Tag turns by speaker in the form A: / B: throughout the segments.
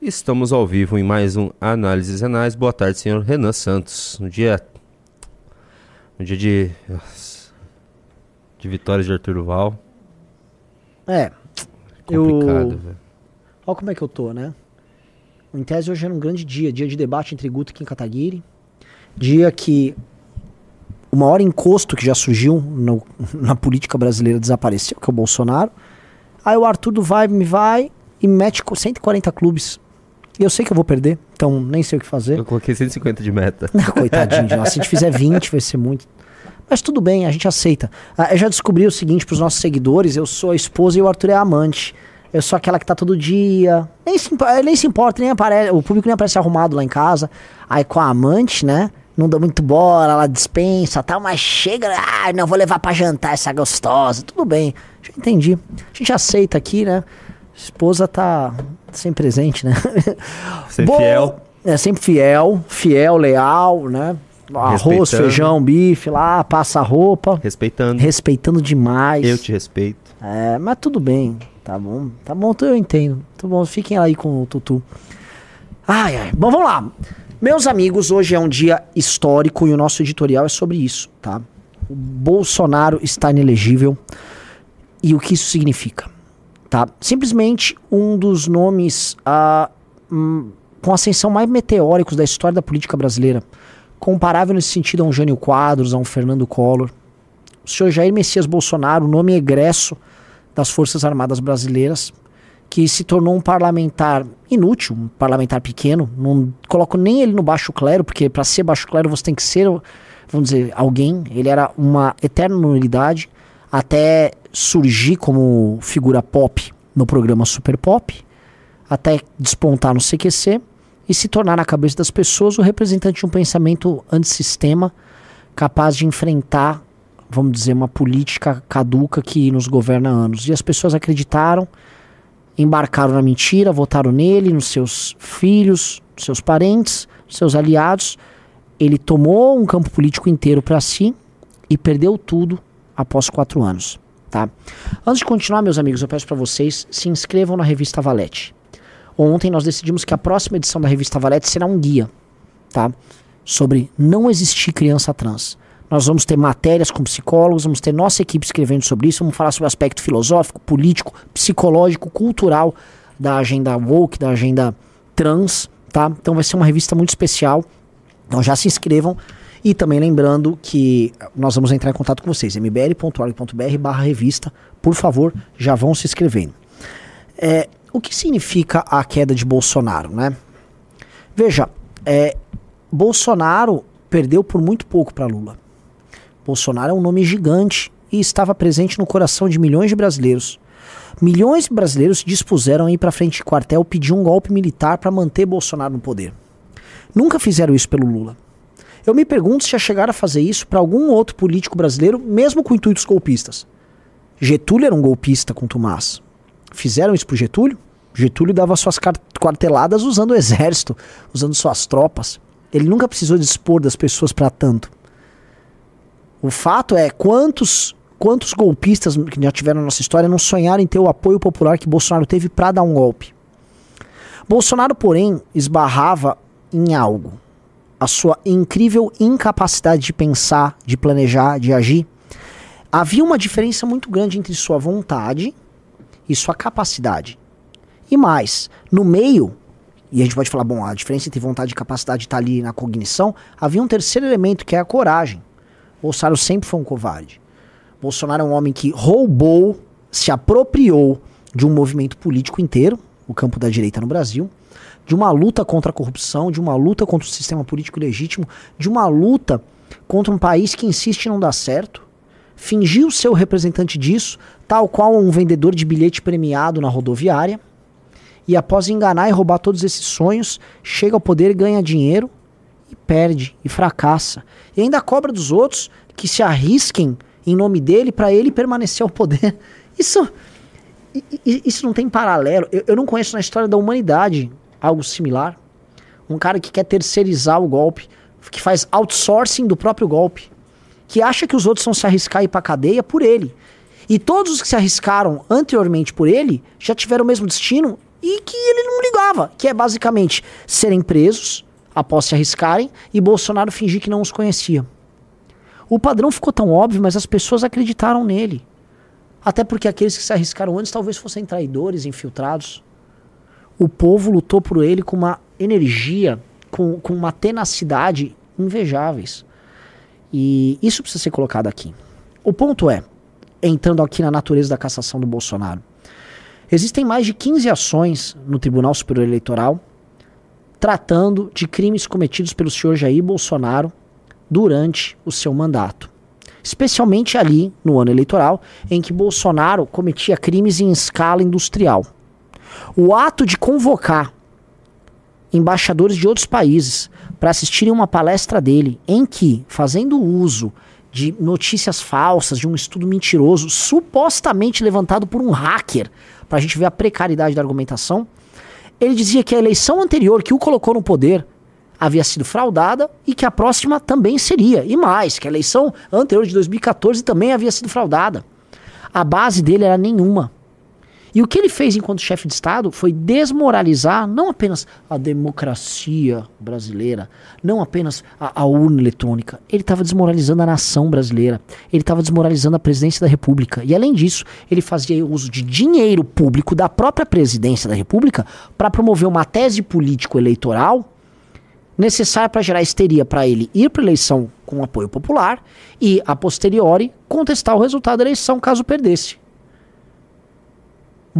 A: Estamos ao vivo em mais um Análises Renais. Boa tarde, senhor Renan Santos. No dia. No dia de. De vitórias de Arthur Duval.
B: É.
A: Complicado,
B: eu...
A: velho.
B: Olha como é que eu tô, né? Em tese hoje era um grande dia, dia de debate entre Guto e Kim Kataguiri. Dia que o maior encosto que já surgiu no- na política brasileira desapareceu, que é o Bolsonaro. Aí o Arthur do vai, me vai e me mete com 140 clubes. E eu sei que eu vou perder, então nem sei o que fazer.
A: Eu coloquei 150 de meta.
B: Ah, Coitadinho de nós. Se a gente fizer 20, vai ser muito. Mas tudo bem, a gente aceita. Ah, eu já descobri o seguinte pros nossos seguidores: eu sou a esposa e o Arthur é a amante. Eu sou aquela que tá todo dia. Nem se, eh, nem se importa, nem aparece. O público nem aparece arrumado lá em casa. Aí com a amante, né? Não dá muito bola, ela dispensa tal, mas chega. Ah, não vou levar pra jantar essa gostosa. Tudo bem, já entendi. A gente aceita aqui, né? Esposa tá sem presente, né?
A: Ser fiel.
B: É sempre fiel, fiel, leal, né? Arroz, feijão, bife lá, passa a roupa.
A: Respeitando.
B: Respeitando demais.
A: Eu te respeito.
B: É, mas tudo bem. Tá bom. Tá bom, eu entendo. Tá bom, fiquem aí com o Tutu. Ai, ai. Bom, vamos lá. Meus amigos, hoje é um dia histórico e o nosso editorial é sobre isso, tá? O Bolsonaro está inelegível e o que isso significa, tá? Simplesmente um dos nomes ah, com ascensão mais meteóricos da história da política brasileira, comparável nesse sentido a um Jânio Quadros, a um Fernando Collor. O senhor Jair Messias Bolsonaro, o nome egresso das Forças Armadas Brasileiras, que se tornou um parlamentar inútil, um parlamentar pequeno. Não coloco nem ele no baixo clero, porque para ser baixo clero você tem que ser, vamos dizer, alguém. Ele era uma eterna nulidade até surgir como figura pop no programa Super Pop, até despontar no CQC e se tornar na cabeça das pessoas o representante de um pensamento antissistema capaz de enfrentar, vamos dizer, uma política caduca que nos governa há anos. E as pessoas acreditaram, embarcaram na mentira, votaram nele, nos seus filhos, seus parentes, seus aliados. Ele tomou um campo político inteiro para si e perdeu tudo após quatro anos. Tá? Antes de continuar, meus amigos, eu peço para vocês se inscrevam na revista Valete. Ontem nós decidimos que a próxima edição da revista Valete será um guia, tá? Sobre não existir criança trans. Nós vamos ter matérias com psicólogos, vamos ter nossa equipe escrevendo sobre isso, vamos falar sobre o aspecto filosófico, político, psicológico, cultural da agenda woke, da agenda trans, tá? Então vai ser uma revista muito especial. Então já se inscrevam. E também lembrando que nós vamos entrar em contato com vocês, mbl.org.br barra revista. Por favor, já vão se inscrevendo. É, o que significa a queda de Bolsonaro, né? Veja, é, Bolsonaro perdeu por muito pouco para Lula. Bolsonaro é um nome gigante e estava presente no coração de milhões de brasileiros. Milhões de brasileiros se dispuseram a ir para frente de quartel pedir um golpe militar para manter Bolsonaro no poder. Nunca fizeram isso pelo Lula. Eu me pergunto se já chegaram a fazer isso para algum outro político brasileiro, mesmo com intuitos golpistas. Getúlio era um golpista com Tomás. Fizeram isso pro Getúlio? Getúlio dava suas quarteladas usando o exército, usando suas tropas. Ele nunca precisou dispor das pessoas para tanto. O fato é quantos quantos golpistas que já tiveram na nossa história não sonharam em ter o apoio popular que Bolsonaro teve para dar um golpe. Bolsonaro, porém, esbarrava em algo. A sua incrível incapacidade de pensar, de planejar, de agir. Havia uma diferença muito grande entre sua vontade e sua capacidade. E mais, no meio, e a gente pode falar, bom, a diferença entre vontade e capacidade está ali na cognição, havia um terceiro elemento que é a coragem. Bolsonaro sempre foi um covarde. Bolsonaro é um homem que roubou, se apropriou de um movimento político inteiro, o campo da direita no Brasil, de uma luta contra a corrupção, de uma luta contra o sistema político legítimo, de uma luta contra um país que insiste em não dar certo, fingiu ser o representante disso, tal qual um vendedor de bilhete premiado na rodoviária, e após enganar e roubar todos esses sonhos, chega ao poder, ganha dinheiro e perde e fracassa. E ainda cobra dos outros que se arrisquem em nome dele para ele permanecer ao poder. Isso, isso não tem paralelo. Eu, eu não conheço na história da humanidade algo similar. Um cara que quer terceirizar o golpe, que faz outsourcing do próprio golpe, que acha que os outros vão se arriscar e ir pra cadeia por ele. E todos os que se arriscaram anteriormente por ele já tiveram o mesmo destino e que ele não ligava, que é basicamente serem presos após se arriscarem e Bolsonaro fingir que não os conhecia. O padrão ficou tão óbvio, mas as pessoas acreditaram nele. Até porque aqueles que se arriscaram antes talvez fossem traidores, infiltrados. O povo lutou por ele com uma energia, com, com uma tenacidade invejáveis. E isso precisa ser colocado aqui. O ponto é, entrando aqui na natureza da cassação do Bolsonaro, existem mais de 15 ações no Tribunal Superior Eleitoral tratando de crimes cometidos pelo senhor Jair Bolsonaro durante o seu mandato. Especialmente ali no ano eleitoral, em que Bolsonaro cometia crimes em escala industrial. O ato de convocar embaixadores de outros países para assistirem uma palestra dele, em que, fazendo uso de notícias falsas, de um estudo mentiroso, supostamente levantado por um hacker, para a gente ver a precariedade da argumentação, ele dizia que a eleição anterior que o colocou no poder havia sido fraudada e que a próxima também seria. E mais, que a eleição anterior de 2014 também havia sido fraudada. A base dele era nenhuma. E o que ele fez enquanto chefe de Estado foi desmoralizar não apenas a democracia brasileira, não apenas a, a urna eletrônica. Ele estava desmoralizando a nação brasileira. Ele estava desmoralizando a presidência da República. E além disso, ele fazia uso de dinheiro público da própria presidência da República para promover uma tese político-eleitoral necessária para gerar histeria para ele ir para eleição com apoio popular e, a posteriori, contestar o resultado da eleição caso perdesse.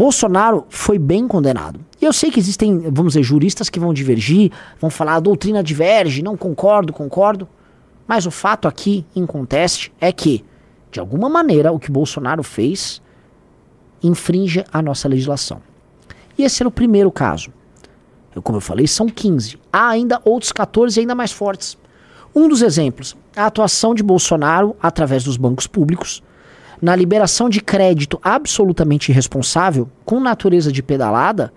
B: Bolsonaro foi bem condenado. E eu sei que existem, vamos dizer, juristas que vão divergir, vão falar a doutrina diverge, não concordo, concordo. Mas o fato aqui, em conteste, é que, de alguma maneira, o que Bolsonaro fez infringe a nossa legislação. E esse era o primeiro caso. Eu, como eu falei, são 15. Há ainda outros 14 ainda mais fortes. Um dos exemplos, a atuação de Bolsonaro através dos bancos públicos na liberação de crédito absolutamente irresponsável, com natureza de pedalada,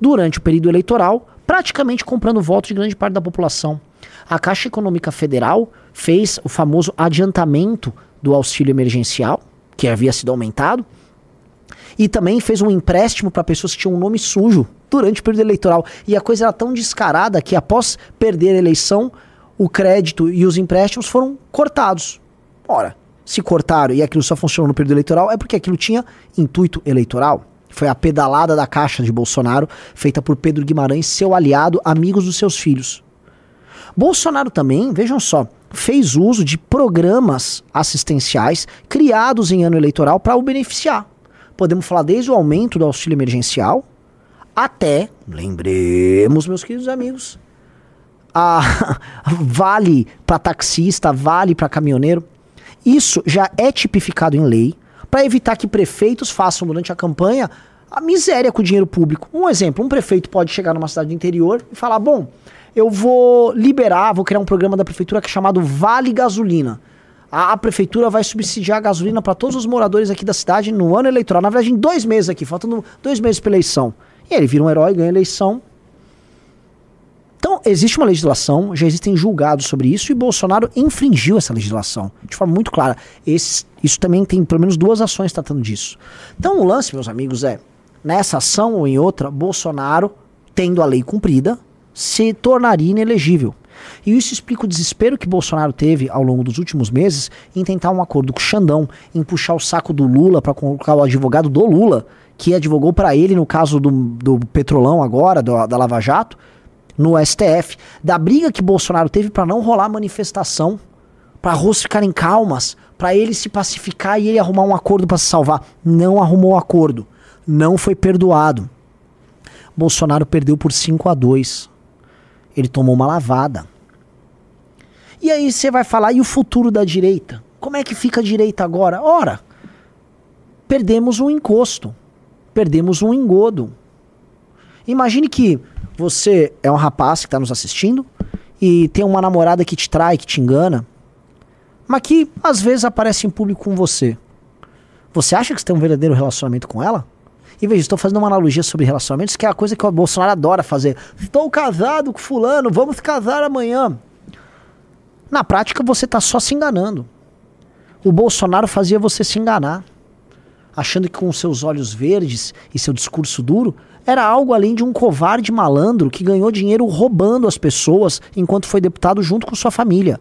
B: durante o período eleitoral, praticamente comprando votos de grande parte da população. A Caixa Econômica Federal fez o famoso adiantamento do auxílio emergencial, que havia sido aumentado, e também fez um empréstimo para pessoas que tinham um nome sujo durante o período eleitoral. E a coisa era tão descarada que após perder a eleição, o crédito e os empréstimos foram cortados. Ora, se cortaram e aquilo só funcionou no período eleitoral, é porque aquilo tinha intuito eleitoral. Foi a pedalada da caixa de Bolsonaro, feita por Pedro Guimarães, seu aliado, amigos dos seus filhos. Bolsonaro também, vejam só, fez uso de programas assistenciais criados em ano eleitoral para o beneficiar. Podemos falar desde o aumento do auxílio emergencial até, lembremos, meus queridos amigos, a vale para taxista, vale para caminhoneiro. Isso já é tipificado em lei para evitar que prefeitos façam durante a campanha a miséria com o dinheiro público. Um exemplo, um prefeito pode chegar numa cidade do interior e falar: "Bom, eu vou liberar, vou criar um programa da prefeitura que é chamado Vale Gasolina. A, a prefeitura vai subsidiar a gasolina para todos os moradores aqui da cidade no ano eleitoral. Na verdade, em dois meses aqui, faltando dois meses para eleição. E ele vira um herói, ganha eleição então, existe uma legislação, já existem julgados sobre isso e Bolsonaro infringiu essa legislação de forma muito clara. Esse, isso também tem pelo menos duas ações tratando disso. Então, o lance, meus amigos, é nessa ação ou em outra, Bolsonaro, tendo a lei cumprida, se tornaria inelegível. E isso explica o desespero que Bolsonaro teve ao longo dos últimos meses em tentar um acordo com o Xandão, em puxar o saco do Lula para colocar o advogado do Lula, que advogou para ele no caso do, do Petrolão agora, do, da Lava Jato, no STF, da briga que Bolsonaro teve para não rolar manifestação, para ruas ficarem calmas, para ele se pacificar e ele arrumar um acordo para se salvar. Não arrumou acordo, não foi perdoado. Bolsonaro perdeu por 5 a 2. Ele tomou uma lavada. E aí você vai falar, e o futuro da direita? Como é que fica a direita agora? Ora, perdemos um encosto, perdemos um engodo. Imagine que você é um rapaz que está nos assistindo e tem uma namorada que te trai, que te engana, mas que às vezes aparece em público com você. Você acha que você tem um verdadeiro relacionamento com ela? E veja, estou fazendo uma analogia sobre relacionamentos, que é a coisa que o Bolsonaro adora fazer. Estou casado com fulano, vamos casar amanhã. Na prática, você está só se enganando. O Bolsonaro fazia você se enganar, achando que com seus olhos verdes e seu discurso duro, era algo além de um covarde malandro que ganhou dinheiro roubando as pessoas enquanto foi deputado junto com sua família.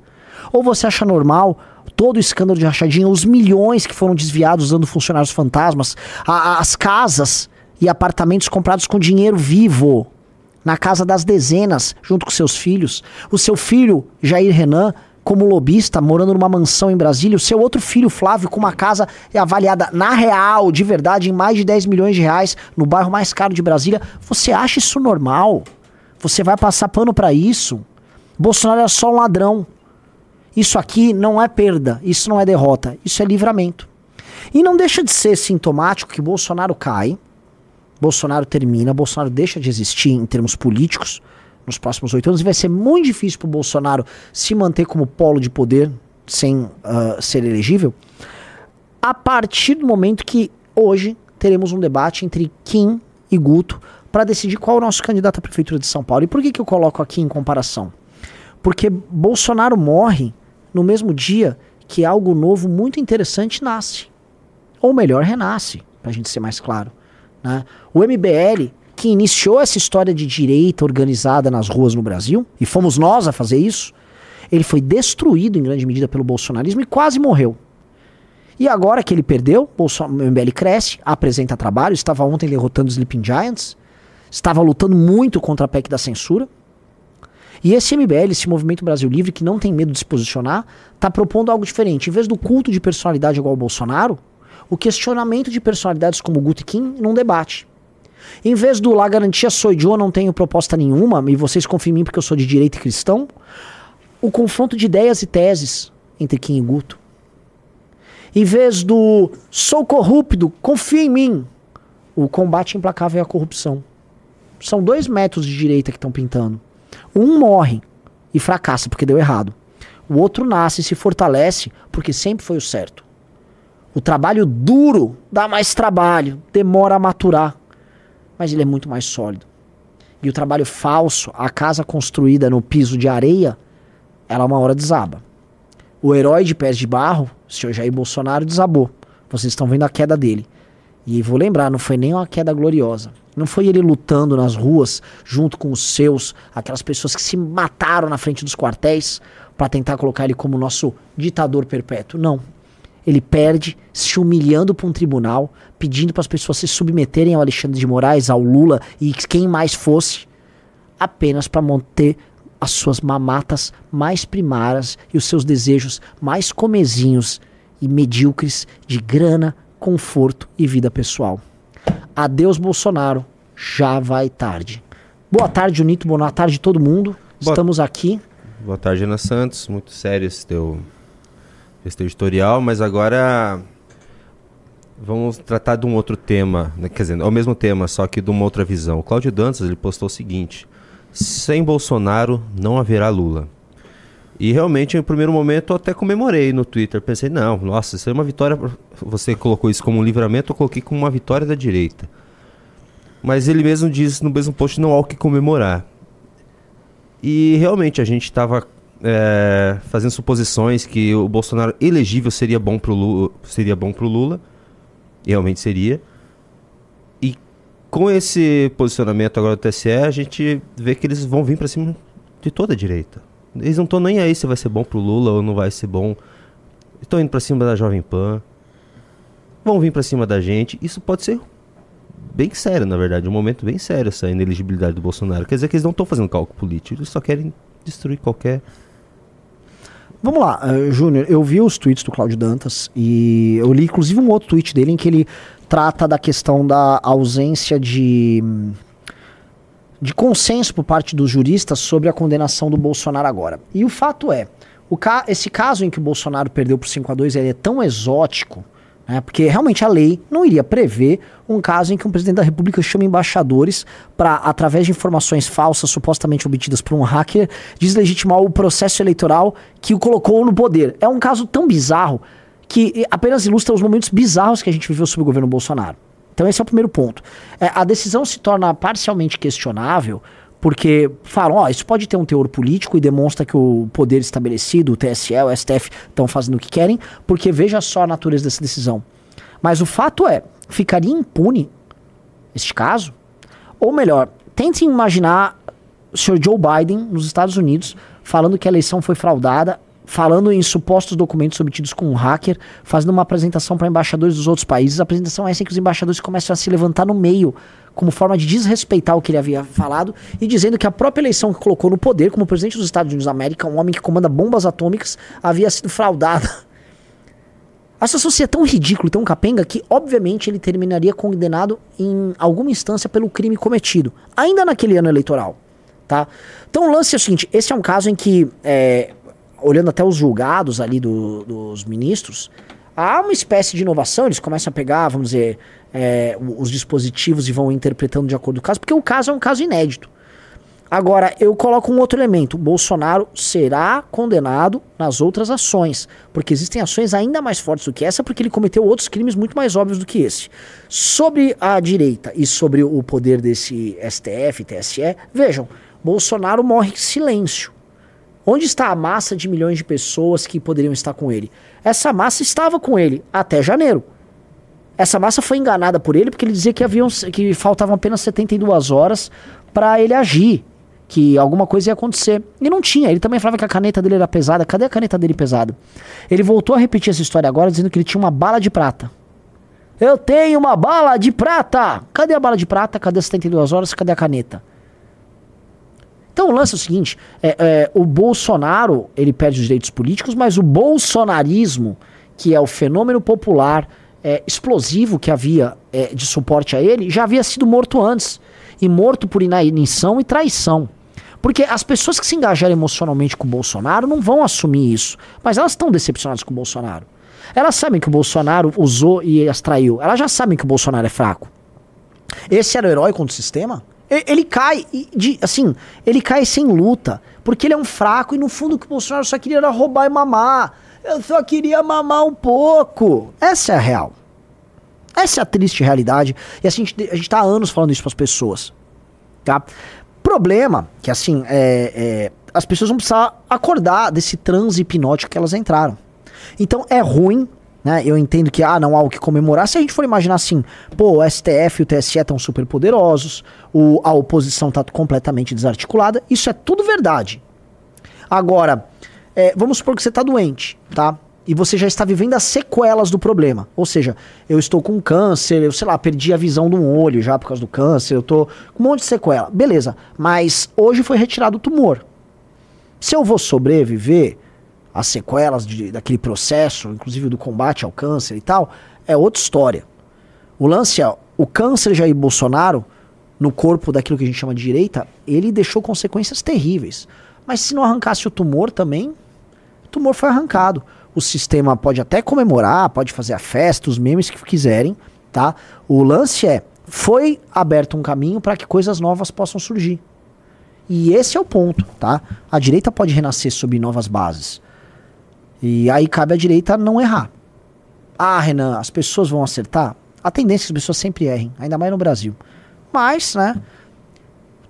B: Ou você acha normal todo o escândalo de rachadinha, os milhões que foram desviados usando funcionários fantasmas, a, as casas e apartamentos comprados com dinheiro vivo na casa das dezenas, junto com seus filhos. O seu filho, Jair Renan, como lobista, morando numa mansão em Brasília, o seu outro filho, Flávio, com uma casa avaliada na real, de verdade, em mais de 10 milhões de reais, no bairro mais caro de Brasília. Você acha isso normal? Você vai passar pano para isso? Bolsonaro é só um ladrão. Isso aqui não é perda, isso não é derrota, isso é livramento. E não deixa de ser sintomático que Bolsonaro cai, Bolsonaro termina, Bolsonaro deixa de existir em termos políticos, nos próximos oito anos e vai ser muito difícil para o Bolsonaro se manter como polo de poder sem uh, ser elegível, a partir do momento que hoje teremos um debate entre Kim e Guto para decidir qual é o nosso candidato à prefeitura de São Paulo. E por que, que eu coloco aqui em comparação? Porque Bolsonaro morre no mesmo dia que algo novo muito interessante nasce. Ou melhor, renasce, para a gente ser mais claro. Né? O MBL que iniciou essa história de direita organizada nas ruas no Brasil, e fomos nós a fazer isso, ele foi destruído em grande medida pelo bolsonarismo e quase morreu. E agora que ele perdeu, o MBL cresce, apresenta trabalho, estava ontem derrotando os Sleeping Giants, estava lutando muito contra a PEC da censura. E esse MBL, esse Movimento Brasil Livre, que não tem medo de se posicionar, está propondo algo diferente. Em vez do culto de personalidade igual ao Bolsonaro, o questionamento de personalidades como Guto Kim num debate. Em vez do lá garantia sou eu não tenho proposta nenhuma, e vocês confiam em mim porque eu sou de direita e cristão, o confronto de ideias e teses entre Kim e Guto. Em vez do sou corrupto, confia em mim, o combate implacável é a corrupção. São dois métodos de direita que estão pintando. Um morre e fracassa porque deu errado. O outro nasce e se fortalece porque sempre foi o certo. O trabalho duro dá mais trabalho, demora a maturar mas ele é muito mais sólido. E o trabalho falso, a casa construída no piso de areia, ela uma hora desaba. O herói de pés de barro, o senhor Jair Bolsonaro, desabou. Vocês estão vendo a queda dele. E vou lembrar, não foi nem uma queda gloriosa. Não foi ele lutando nas ruas junto com os seus, aquelas pessoas que se mataram na frente dos quartéis para tentar colocar ele como nosso ditador perpétuo. Não ele perde se humilhando para um tribunal, pedindo para as pessoas se submeterem ao Alexandre de Moraes, ao Lula e quem mais fosse, apenas para manter as suas mamatas mais primárias e os seus desejos mais comezinhos e medíocres de grana, conforto e vida pessoal. Adeus, Bolsonaro. Já vai tarde. Boa tarde, Unito. Boa tarde, todo mundo. Boa Estamos aqui.
A: Boa tarde, Ana Santos. Muito sério esse teu esse editorial, mas agora vamos tratar de um outro tema, né? quer dizer, é o mesmo tema, só que de uma outra visão. O Cláudio Dantas ele postou o seguinte: sem Bolsonaro não haverá Lula. E realmente, em primeiro momento, eu até comemorei no Twitter. Pensei, não, nossa, isso é uma vitória. Você colocou isso como um livramento, eu coloquei como uma vitória da direita. Mas ele mesmo diz no mesmo post: não há o que comemorar. E realmente, a gente estava é, fazendo suposições que o Bolsonaro elegível seria bom para o Lula, seria bom pro Lula, realmente seria. E com esse posicionamento agora do TSE, a gente vê que eles vão vir para cima de toda a direita. Eles não estão nem aí se vai ser bom para o Lula ou não vai ser bom. Estão indo para cima da Jovem Pan. Vão vir para cima da gente. Isso pode ser bem sério, na verdade, um momento bem sério essa ineligibilidade do Bolsonaro. Quer dizer que eles não estão fazendo cálculo político, eles só querem destruir qualquer
B: Vamos lá, uh, Júnior, eu vi os tweets do Cláudio Dantas e eu li inclusive um outro tweet dele em que ele trata da questão da ausência de, de consenso por parte dos juristas sobre a condenação do Bolsonaro agora. E o fato é, o ca esse caso em que o Bolsonaro perdeu por 5 a 2 ele é tão exótico né? Porque realmente a lei não iria prever um caso em que um presidente da República chama embaixadores para, através de informações falsas supostamente obtidas por um hacker, deslegitimar o processo eleitoral que o colocou no poder. É um caso tão bizarro que apenas ilustra os momentos bizarros que a gente viveu sob o governo Bolsonaro. Então esse é o primeiro ponto. É, a decisão se torna parcialmente questionável porque falam, ó, oh, isso pode ter um teor político e demonstra que o poder estabelecido, o TSE, o STF, estão fazendo o que querem, porque veja só a natureza dessa decisão. Mas o fato é, ficaria impune este caso? Ou melhor, tentem imaginar o senhor Joe Biden nos Estados Unidos falando que a eleição foi fraudada, falando em supostos documentos obtidos com um hacker, fazendo uma apresentação para embaixadores dos outros países. A apresentação é essa em que os embaixadores começam a se levantar no meio, como forma de desrespeitar o que ele havia falado, e dizendo que a própria eleição que colocou no poder, como presidente dos Estados Unidos da América, um homem que comanda bombas atômicas, havia sido fraudada. A situação seria tão ridícula tão capenga que, obviamente, ele terminaria condenado em alguma instância pelo crime cometido, ainda naquele ano eleitoral tá? Então o lance é o seguinte, esse é um caso em que, é, olhando até os julgados ali do, dos ministros, há uma espécie de inovação, eles começam a pegar, vamos dizer, é, os dispositivos e vão interpretando de acordo com o caso, porque o caso é um caso inédito. Agora, eu coloco um outro elemento. Bolsonaro será condenado nas outras ações. Porque existem ações ainda mais fortes do que essa, porque ele cometeu outros crimes muito mais óbvios do que esse. Sobre a direita e sobre o poder desse STF, TSE, vejam, Bolsonaro morre em silêncio. Onde está a massa de milhões de pessoas que poderiam estar com ele? Essa massa estava com ele até janeiro. Essa massa foi enganada por ele porque ele dizia que, haviam, que faltavam apenas 72 horas para ele agir, que alguma coisa ia acontecer. E não tinha. Ele também falava que a caneta dele era pesada. Cadê a caneta dele pesada? Ele voltou a repetir essa história agora dizendo que ele tinha uma bala de prata. Eu tenho uma bala de prata! Cadê a bala de prata? Cadê as 72 horas? Cadê a caneta? Então o lance é o seguinte: é, é, o Bolsonaro ele perde os direitos políticos, mas o bolsonarismo, que é o fenômeno popular é, explosivo que havia é, de suporte a ele, já havia sido morto antes. E morto por inanição e traição. Porque as pessoas que se engajaram emocionalmente com o Bolsonaro não vão assumir isso. Mas elas estão decepcionadas com o Bolsonaro. Elas sabem que o Bolsonaro usou e as traiu. Elas já sabem que o Bolsonaro é fraco. Esse era o herói contra o sistema? Ele cai, de, assim, ele cai sem luta, porque ele é um fraco e no fundo o que o Bolsonaro só queria era roubar e mamar. Eu só queria mamar um pouco. Essa é a real. Essa é a triste realidade. E assim, a gente, a gente tá há anos falando isso para as pessoas. Tá? Problema que, assim, é, é, as pessoas vão precisar acordar desse transe hipnótico que elas entraram. Então é ruim né? Eu entendo que, ah, não há o que comemorar. Se a gente for imaginar assim, pô, o STF e o TSE estão super poderosos, o, a oposição está completamente desarticulada, isso é tudo verdade. Agora, é, vamos supor que você está doente, tá? E você já está vivendo as sequelas do problema. Ou seja, eu estou com câncer, eu sei lá, perdi a visão de um olho já por causa do câncer, eu tô com um monte de sequela. Beleza, mas hoje foi retirado o tumor. Se eu vou sobreviver, as sequelas de, daquele processo, inclusive do combate ao câncer e tal, é outra história. O lance é, o câncer Jair Bolsonaro, no corpo daquilo que a gente chama de direita, ele deixou consequências terríveis. Mas se não arrancasse o tumor também, o tumor foi arrancado. O sistema pode até comemorar, pode fazer a festa, os memes que quiserem, tá? O lance é, foi aberto um caminho para que coisas novas possam surgir. E esse é o ponto, tá? A direita pode renascer sob novas bases. E aí cabe à direita não errar. Ah, Renan, as pessoas vão acertar? A tendência é que as pessoas sempre errem, ainda mais no Brasil. Mas, né?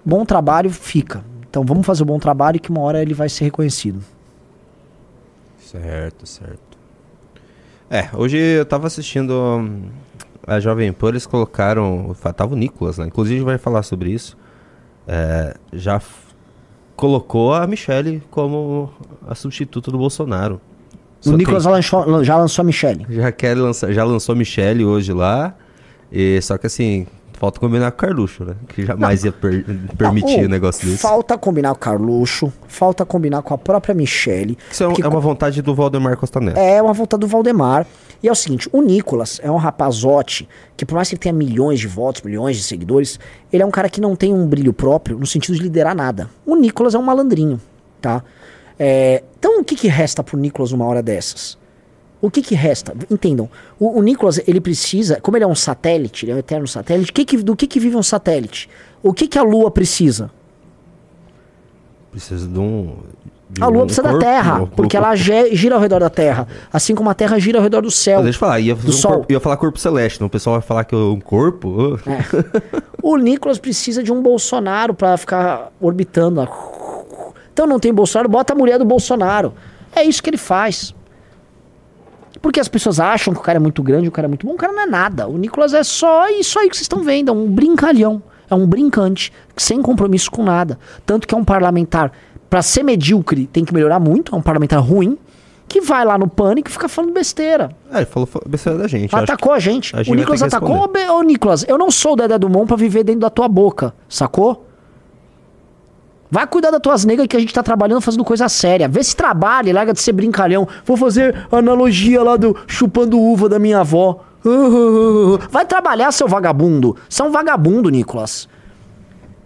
B: Bom trabalho fica. Então vamos fazer o bom trabalho que uma hora ele vai ser reconhecido.
A: Certo, certo. É, hoje eu tava assistindo hum, a Jovem Pan, eles colocaram. Tava o Nicolas, né? Inclusive vai falar sobre isso. É, já colocou a Michelle como a substituta do Bolsonaro.
B: Só o Nicolas tem... já lançou a Michelle.
A: Já, quer lançar, já lançou a Michelle hoje lá. E, só que assim, falta combinar com o Carluxo, né? Que jamais não. ia per permitir o um negócio desse.
B: Falta combinar com o Carluxo, falta combinar com a própria Michelle.
A: Isso é, um, é uma vontade do Valdemar Costa Neto.
B: É uma vontade do Valdemar. E é o seguinte, o Nicolas é um rapazote que por mais que ele tenha milhões de votos, milhões de seguidores, ele é um cara que não tem um brilho próprio no sentido de liderar nada. O Nicolas é um malandrinho, tá? É, então o que, que resta pro Nicolas numa hora dessas? O que, que resta? Entendam, o, o, Nicolas, ele precisa, como ele é um satélite, ele é um eterno satélite, que que, do que, que vive um satélite? O que, que a Lua precisa?
A: Precisa de um. De
B: a Lua um precisa corpo, da Terra, um porque ela gira ao redor da Terra, assim como a Terra gira ao redor do céu. Mas
A: deixa eu falar, ia, do um sol. Corpo, ia falar corpo celeste, não? o pessoal vai falar que é um corpo.
B: É. o Nicolas precisa de um Bolsonaro para ficar orbitando. Então não tem Bolsonaro, bota a mulher do Bolsonaro. É isso que ele faz. Porque as pessoas acham que o cara é muito grande, o cara é muito bom, o cara não é nada. O Nicolas é só isso aí que vocês estão vendo, é um brincalhão. É um brincante, sem compromisso com nada. Tanto que é um parlamentar, para ser medíocre, tem que melhorar muito, é um parlamentar ruim, que vai lá no pânico e fica falando besteira.
A: É, ele falou fa- besteira da gente.
B: Atacou a gente.
A: a gente
B: o Nicolas atacou. Ô, Nicolas, eu não sou o Dedé do Mon pra viver dentro da tua boca, sacou? Vai cuidar das tuas negras que a gente tá trabalhando fazendo coisa séria. Vê se trabalha, larga de ser brincalhão. Vou fazer analogia lá do chupando uva da minha avó. Vai trabalhar, seu vagabundo. Você é um vagabundo, Nicolas.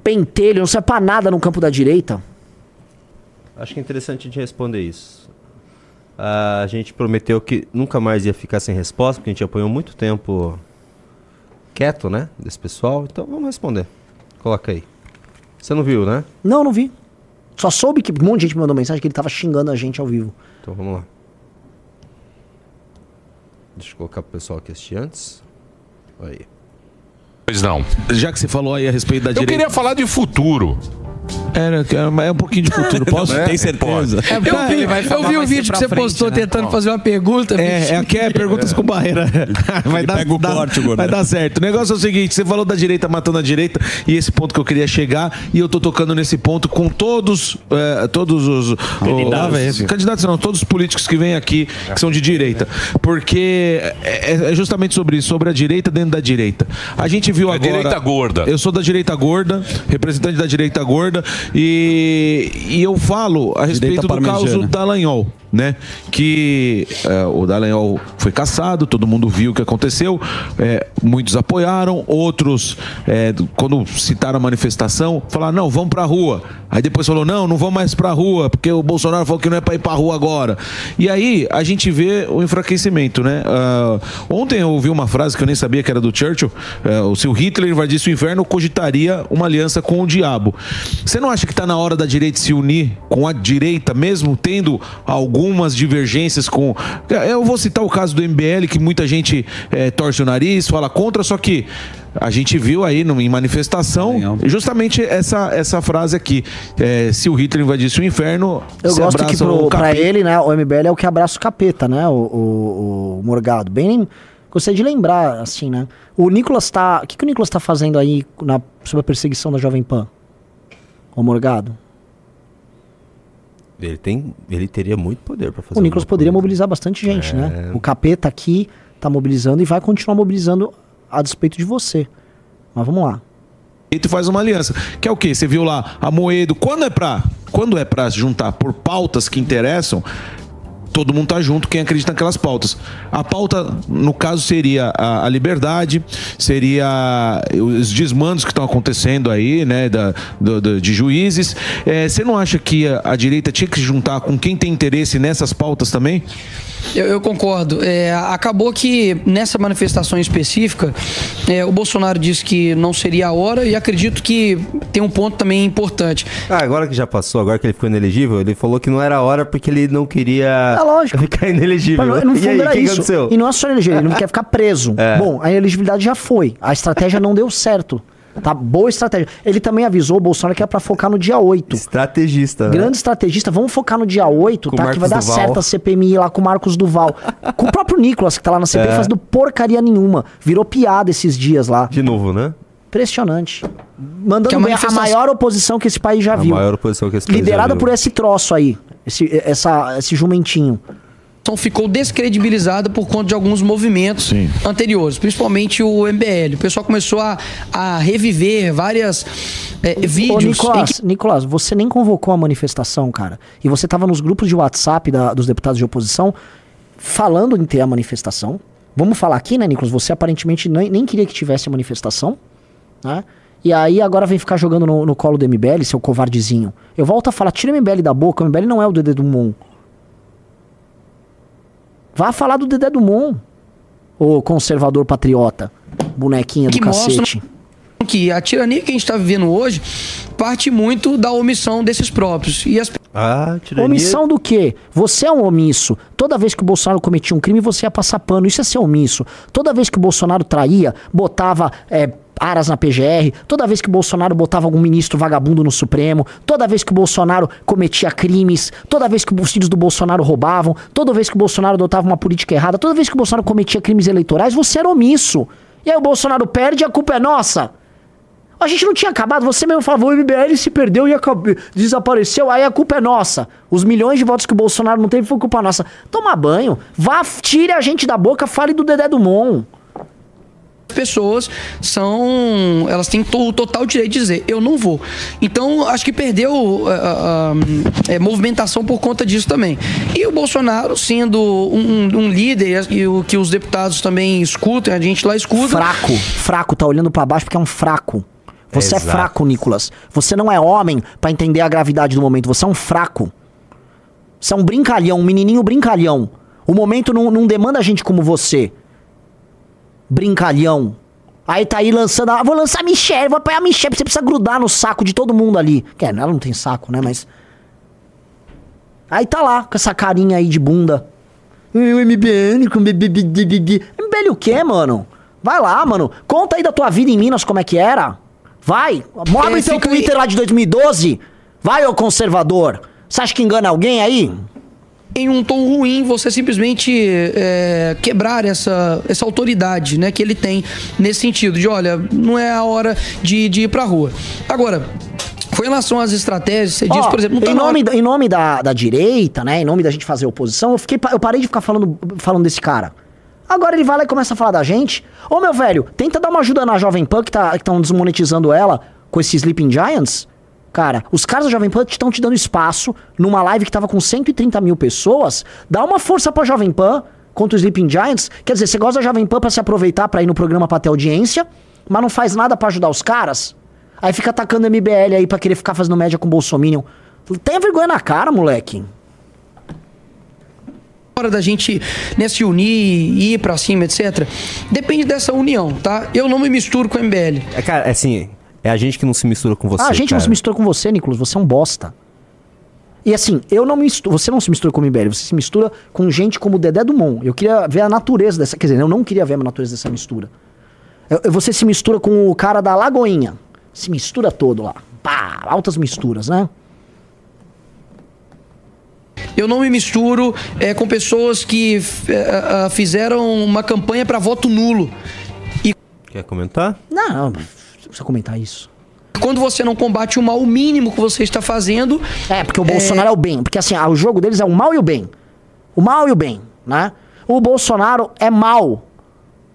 B: Pentelho, não serve pra nada no campo da direita.
A: Acho que é interessante gente responder isso. A gente prometeu que nunca mais ia ficar sem resposta, porque a gente apanhou muito tempo quieto, né? Desse pessoal. Então vamos responder. Coloca aí. Você não viu, né?
B: Não, não vi. Só soube que um monte de gente me mandou mensagem que ele tava xingando a gente ao vivo.
A: Então vamos lá. Deixa eu colocar pro pessoal que assistir antes. Aí.
C: Pois não.
D: Já que você falou aí a respeito da
C: Eu
D: direita.
C: queria falar de futuro.
D: Era, é, é um pouquinho de futuro. Posso?
C: É?
D: Tem certeza.
E: É
D: Eu vi-
E: eu vi o vídeo que você
F: frente,
E: postou
F: né?
E: tentando fazer uma pergunta.
D: É, é aqui é perguntas com barreira. vai, dar,
F: pega o
D: dá-
F: corte,
D: vai dar certo. O negócio é o seguinte: você falou da direita matando a direita, e esse ponto que eu queria chegar, e eu tô tocando nesse ponto com todos, eh, todos os candidatos. os candidatos, não, todos os políticos que vêm aqui que são de direita. Porque é, é justamente sobre isso, sobre a direita dentro da direita. A gente viu
C: A
D: agora.
C: direita gorda.
D: Eu sou da direita gorda, representante da direita gorda, e, e eu falo a respeito do caso Dallagnol, né? Que é, o Dallagnol foi caçado, todo mundo viu o que aconteceu, é, muitos apoiaram, outros, é, quando citaram a manifestação, falaram, não, vamos pra rua. Aí depois falou, não, não vamos mais pra rua, porque o Bolsonaro falou que não é pra ir pra rua agora. E aí a gente vê o enfraquecimento, né? Ah, ontem eu ouvi uma frase que eu nem sabia que era do Churchill, é, se o Hitler invadisse o inferno, cogitaria uma aliança com o diabo. Você não acha que está na hora da direita se unir com a direita, mesmo tendo algumas divergências com. Eu vou citar o caso do MBL, que muita gente eh, torce o nariz, fala contra, só que. A gente viu aí no- em manifestação
F: Legal.
D: justamente essa, essa frase aqui. eh, se o Hitler invadisse o inferno,
B: Eu
D: se
B: gosto que pro,
D: o
B: pra ele, né, o MBL é o que abraça o capeta, né, o, o, o Morgado. Bem, gostei de lembrar, assim, né. O Nicolas tá... O que, que o Nicolas tá fazendo aí na, sobre a perseguição da Jovem Pan? O Morgado?
A: Ele, tem, ele teria muito poder pra fazer
B: O Nicolas poderia
A: coisa.
B: mobilizar bastante gente,
A: É.
B: né? O capeta aqui tá mobilizando e vai continuar mobilizando a despeito de você. Mas vamos lá.
D: E tu faz uma aliança. Que é o quê? Você viu lá a Moedo. Quando é pra, quando é pra juntar por pautas que interessam, todo mundo tá junto, quem acredita naquelas pautas. A pauta, no caso, seria a, a liberdade, seria os desmandos que estão acontecendo aí, né, da, do- do- de juízes. É, você não acha que a, a direita tinha que se juntar com quem tem interesse nessas pautas também?
E: Eu, eu concordo. É, acabou que nessa manifestação específica, é, o Bolsonaro disse que não seria a hora e acredito que tem um ponto também importante.
A: Ah, agora que já passou, agora que ele ficou inelegível, ele falou que não era a hora porque ele não queria
B: É lógico.
A: ficar inelegível.
B: Mas, no
A: e
B: fundo
A: aí, o
B: era
A: que
B: isso.
A: aconteceu?
B: E não é só eleger, ele não quer ficar preso.
A: É.
B: Bom, a elegibilidade já foi. A estratégia não deu certo. Tá? Boa estratégia. Ele também avisou o Bolsonaro que é pra focar no dia 8.
A: Estrategista, né?
B: Grande estrategista, vamos focar no dia 8,
A: Com
B: tá? Que
A: Marcos
B: vai dar
A: Duval.
B: certo a CPMI lá com o Marcos Duval. com o próprio Nicolas, que tá lá na CPMI
A: É.
B: fazendo porcaria nenhuma. Virou piada esses dias lá.
A: De novo, né?
B: Impressionante. Mandando
E: Que a
B: bem a
E: manifestação-
B: maior oposição que esse país já
A: A
B: viu.
A: maior oposição que esse país já
B: Liderada
A: viu.
B: por esse troço aí. Esse, essa, esse jumentinho.
E: Então ficou descredibilizada por conta de alguns movimentos
D: Sim.
E: anteriores, principalmente o MBL. O pessoal começou a, a reviver várias é,
B: Ô,
E: vídeos. em
B: Nicolás,
E: que-
B: Nicolás, você nem convocou a manifestação, cara. E você tava nos grupos de WhatsApp da- dos deputados de oposição falando em ter a manifestação. Vamos falar aqui, né, Nicolas? Você aparentemente nem, nem queria que tivesse a manifestação, né? E aí agora vem ficar jogando no, no colo do MBL, seu covardezinho. Eu volto a falar, tira o MBL da boca, o MBL não é o Dedé Dumont. Vá falar do Dedé Dumont, ô conservador patriota, bonequinha do
E: Que mostra-
B: cacete.
E: que a tirania que a gente está vivendo hoje parte muito da omissão desses próprios. E as
A: Ah, tirania.
B: Omissão do quê? Você é um omisso. Toda vez que o Bolsonaro cometia um crime, você ia passar pano. Isso é ser omisso. Toda vez que o Bolsonaro traía, botava é, aras na PGR. Toda vez que o Bolsonaro botava algum ministro vagabundo no Supremo. Toda vez que o Bolsonaro cometia crimes. Toda vez que os filhos do Bolsonaro roubavam. Toda vez que o Bolsonaro adotava uma política errada. Toda vez que o Bolsonaro cometia crimes eleitorais, você era omisso. E aí o Bolsonaro perde e a culpa é nossa. A gente não tinha acabado, você mesmo falou, o MBL se perdeu e acabou, desapareceu, aí a culpa é nossa. Os milhões de votos que o Bolsonaro não teve foi culpa nossa. Toma banho, vá, tire a gente da boca, fale do Dedé Dumont.
E: Pessoas são. Elas têm to- o total direito de dizer, eu não vou. Então, acho que perdeu ah, ah, é, movimentação por conta disso também. E o Bolsonaro, sendo um, um líder, e o que os deputados também escutam, a gente lá escuta.
B: Fraco, fraco, tá olhando pra baixo porque é um fraco. Você é,
A: Exato.
B: fraco, Nicolas. Você não é homem pra entender a gravidade do momento. Você é um fraco. Você é um brincalhão, um menininho brincalhão. O momento não, não demanda gente como você. Brincalhão. Aí tá aí lançando. Ah, vou lançar a Michelle, vou apoiar a Michelle. Você precisa grudar no saco de todo mundo ali. Que é, ela não tem saco, né? Mas. Aí tá lá, com essa carinha aí de bunda. O MBN com. MBL o quê, mano? Vai lá, mano. Conta aí da tua vida em Minas como é que era. Vai. Abre teu Twitter lá de 2012. Vai, ô conservador. Você acha que engana alguém aí?
E: Em um tom ruim você simplesmente é, quebrar essa, essa autoridade né, que ele tem nesse sentido de olha, não é a hora de, de ir pra rua. Agora, com relação às estratégias, você diz,
B: Ó,
E: por exemplo, não tá
B: em,
E: hora-
B: nome, da- em nome da, da direita, né? Em nome da gente fazer oposição, eu, fiquei, eu parei de ficar falando, falando desse cara. Agora ele vai lá e começa a falar da gente. Ô meu velho, tenta dar uma ajuda na Jovem Pan que tá, estão desmonetizando ela com esses Sleeping Giants. Cara, os caras da Jovem Pan estão te dando espaço numa live que tava com 130 mil pessoas. Dá uma força pra Jovem Pan contra os Sleeping Giants. Quer dizer, você gosta da Jovem Pan pra se aproveitar pra ir no programa pra ter audiência, mas não faz nada pra ajudar os caras? Aí fica atacando MBL aí pra querer ficar fazendo média com o Bolsominion. Tenha vergonha na cara, moleque.
E: hora da gente né, se unir, ir pra cima, etc. Depende dessa união, tá? Eu não me misturo com o MBL.
A: É, cara, é assim, é a gente que não se mistura com você.
B: ah, a gente não
A: cara.
B: se mistura com você, Nicolas. Você é um bosta. E assim, eu não me misturo, você não se mistura com o MBL, você se mistura com gente como o Dedé Dumont. Eu queria ver a natureza dessa. Quer dizer, eu não queria ver a natureza dessa mistura. Eu- eu- você se mistura com o cara da Lagoinha. Se mistura todo lá. Pá, altas misturas, né?
E: Eu não me misturo é, com pessoas que é, ah, fizeram uma campanha pra voto nulo. E
A: Quer comentar?
B: Não, não, não precisa comentar isso.
E: quando você não combate o mal, o mínimo que você está fazendo
B: É, porque o Bolsonaro é o bem. Porque assim, ah, o jogo deles é o mal e o bem. O mal e o bem, né? O Bolsonaro é mal.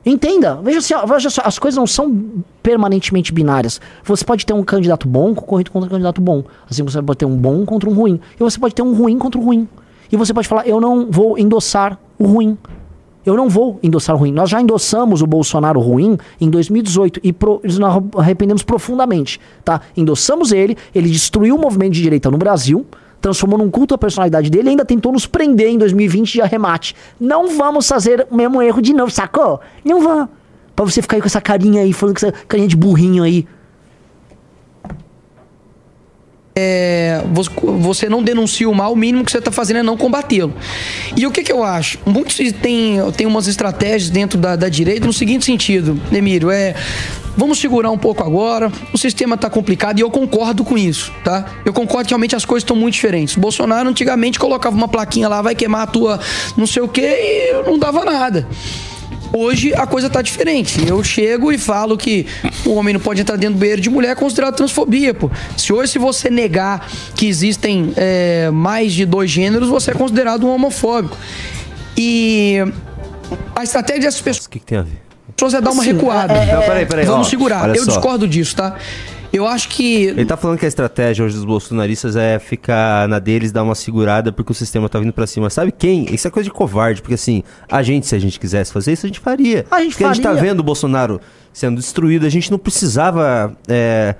B: Entenda, veja só, veja só, as coisas não são permanentemente binárias. Você pode ter um candidato bom concorrido contra um candidato bom. Assim você pode ter um bom contra um ruim. E você pode ter um ruim contra um ruim. E você pode falar, eu não vou endossar o ruim. Eu não vou endossar o ruim. Nós já endossamos o Bolsonaro ruim em 2018 e pro, nós arrependemos profundamente, tá? Endossamos ele, ele destruiu o movimento de direita no Brasil, transformou num culto à personalidade dele ainda tentou nos prender em 2020 de arremate. Não vamos fazer o mesmo erro de novo, sacou? Não vamos. Pra você ficar aí com essa carinha aí, falando com essa carinha de burrinho aí.
E: É, vo- você não denuncia o mal, o mínimo que você está fazendo é não combatê-lo. E o que, que eu acho? Muitos têm tem umas estratégias dentro da, da direita no seguinte sentido, Emílio, é. Vamos segurar um pouco agora. O sistema está complicado e eu concordo com isso, tá? Eu concordo que realmente as coisas estão muito diferentes. O Bolsonaro antigamente colocava uma plaquinha lá, vai queimar a tua não sei o quê, e não dava nada. Hoje a coisa tá diferente. Eu chego e falo que o homem não pode entrar dentro do banheiro de mulher é considerado transfobia, pô. Se hoje, se você negar que existem é, mais de dois gêneros, você é considerado um homofóbico. E a estratégia dessas pessoas
A: O que, que tem a ver?
E: é dar uma
B: Assim,
E: recuada.
B: é-
A: Não, peraí, peraí.
E: Vamos
A: ó,
E: segurar. Eu
A: só.
E: discordo disso, tá? Eu acho que
A: Ele tá falando que a estratégia hoje dos bolsonaristas é ficar na deles, dar uma segurada, porque o sistema tá vindo pra cima. Sabe quem? Isso é coisa de covarde, porque assim, a gente, se a gente quisesse fazer isso, a gente faria.
B: A gente
A: porque a gente tá
B: faria.
A: vendo o Bolsonaro sendo destruído, a gente não precisava é,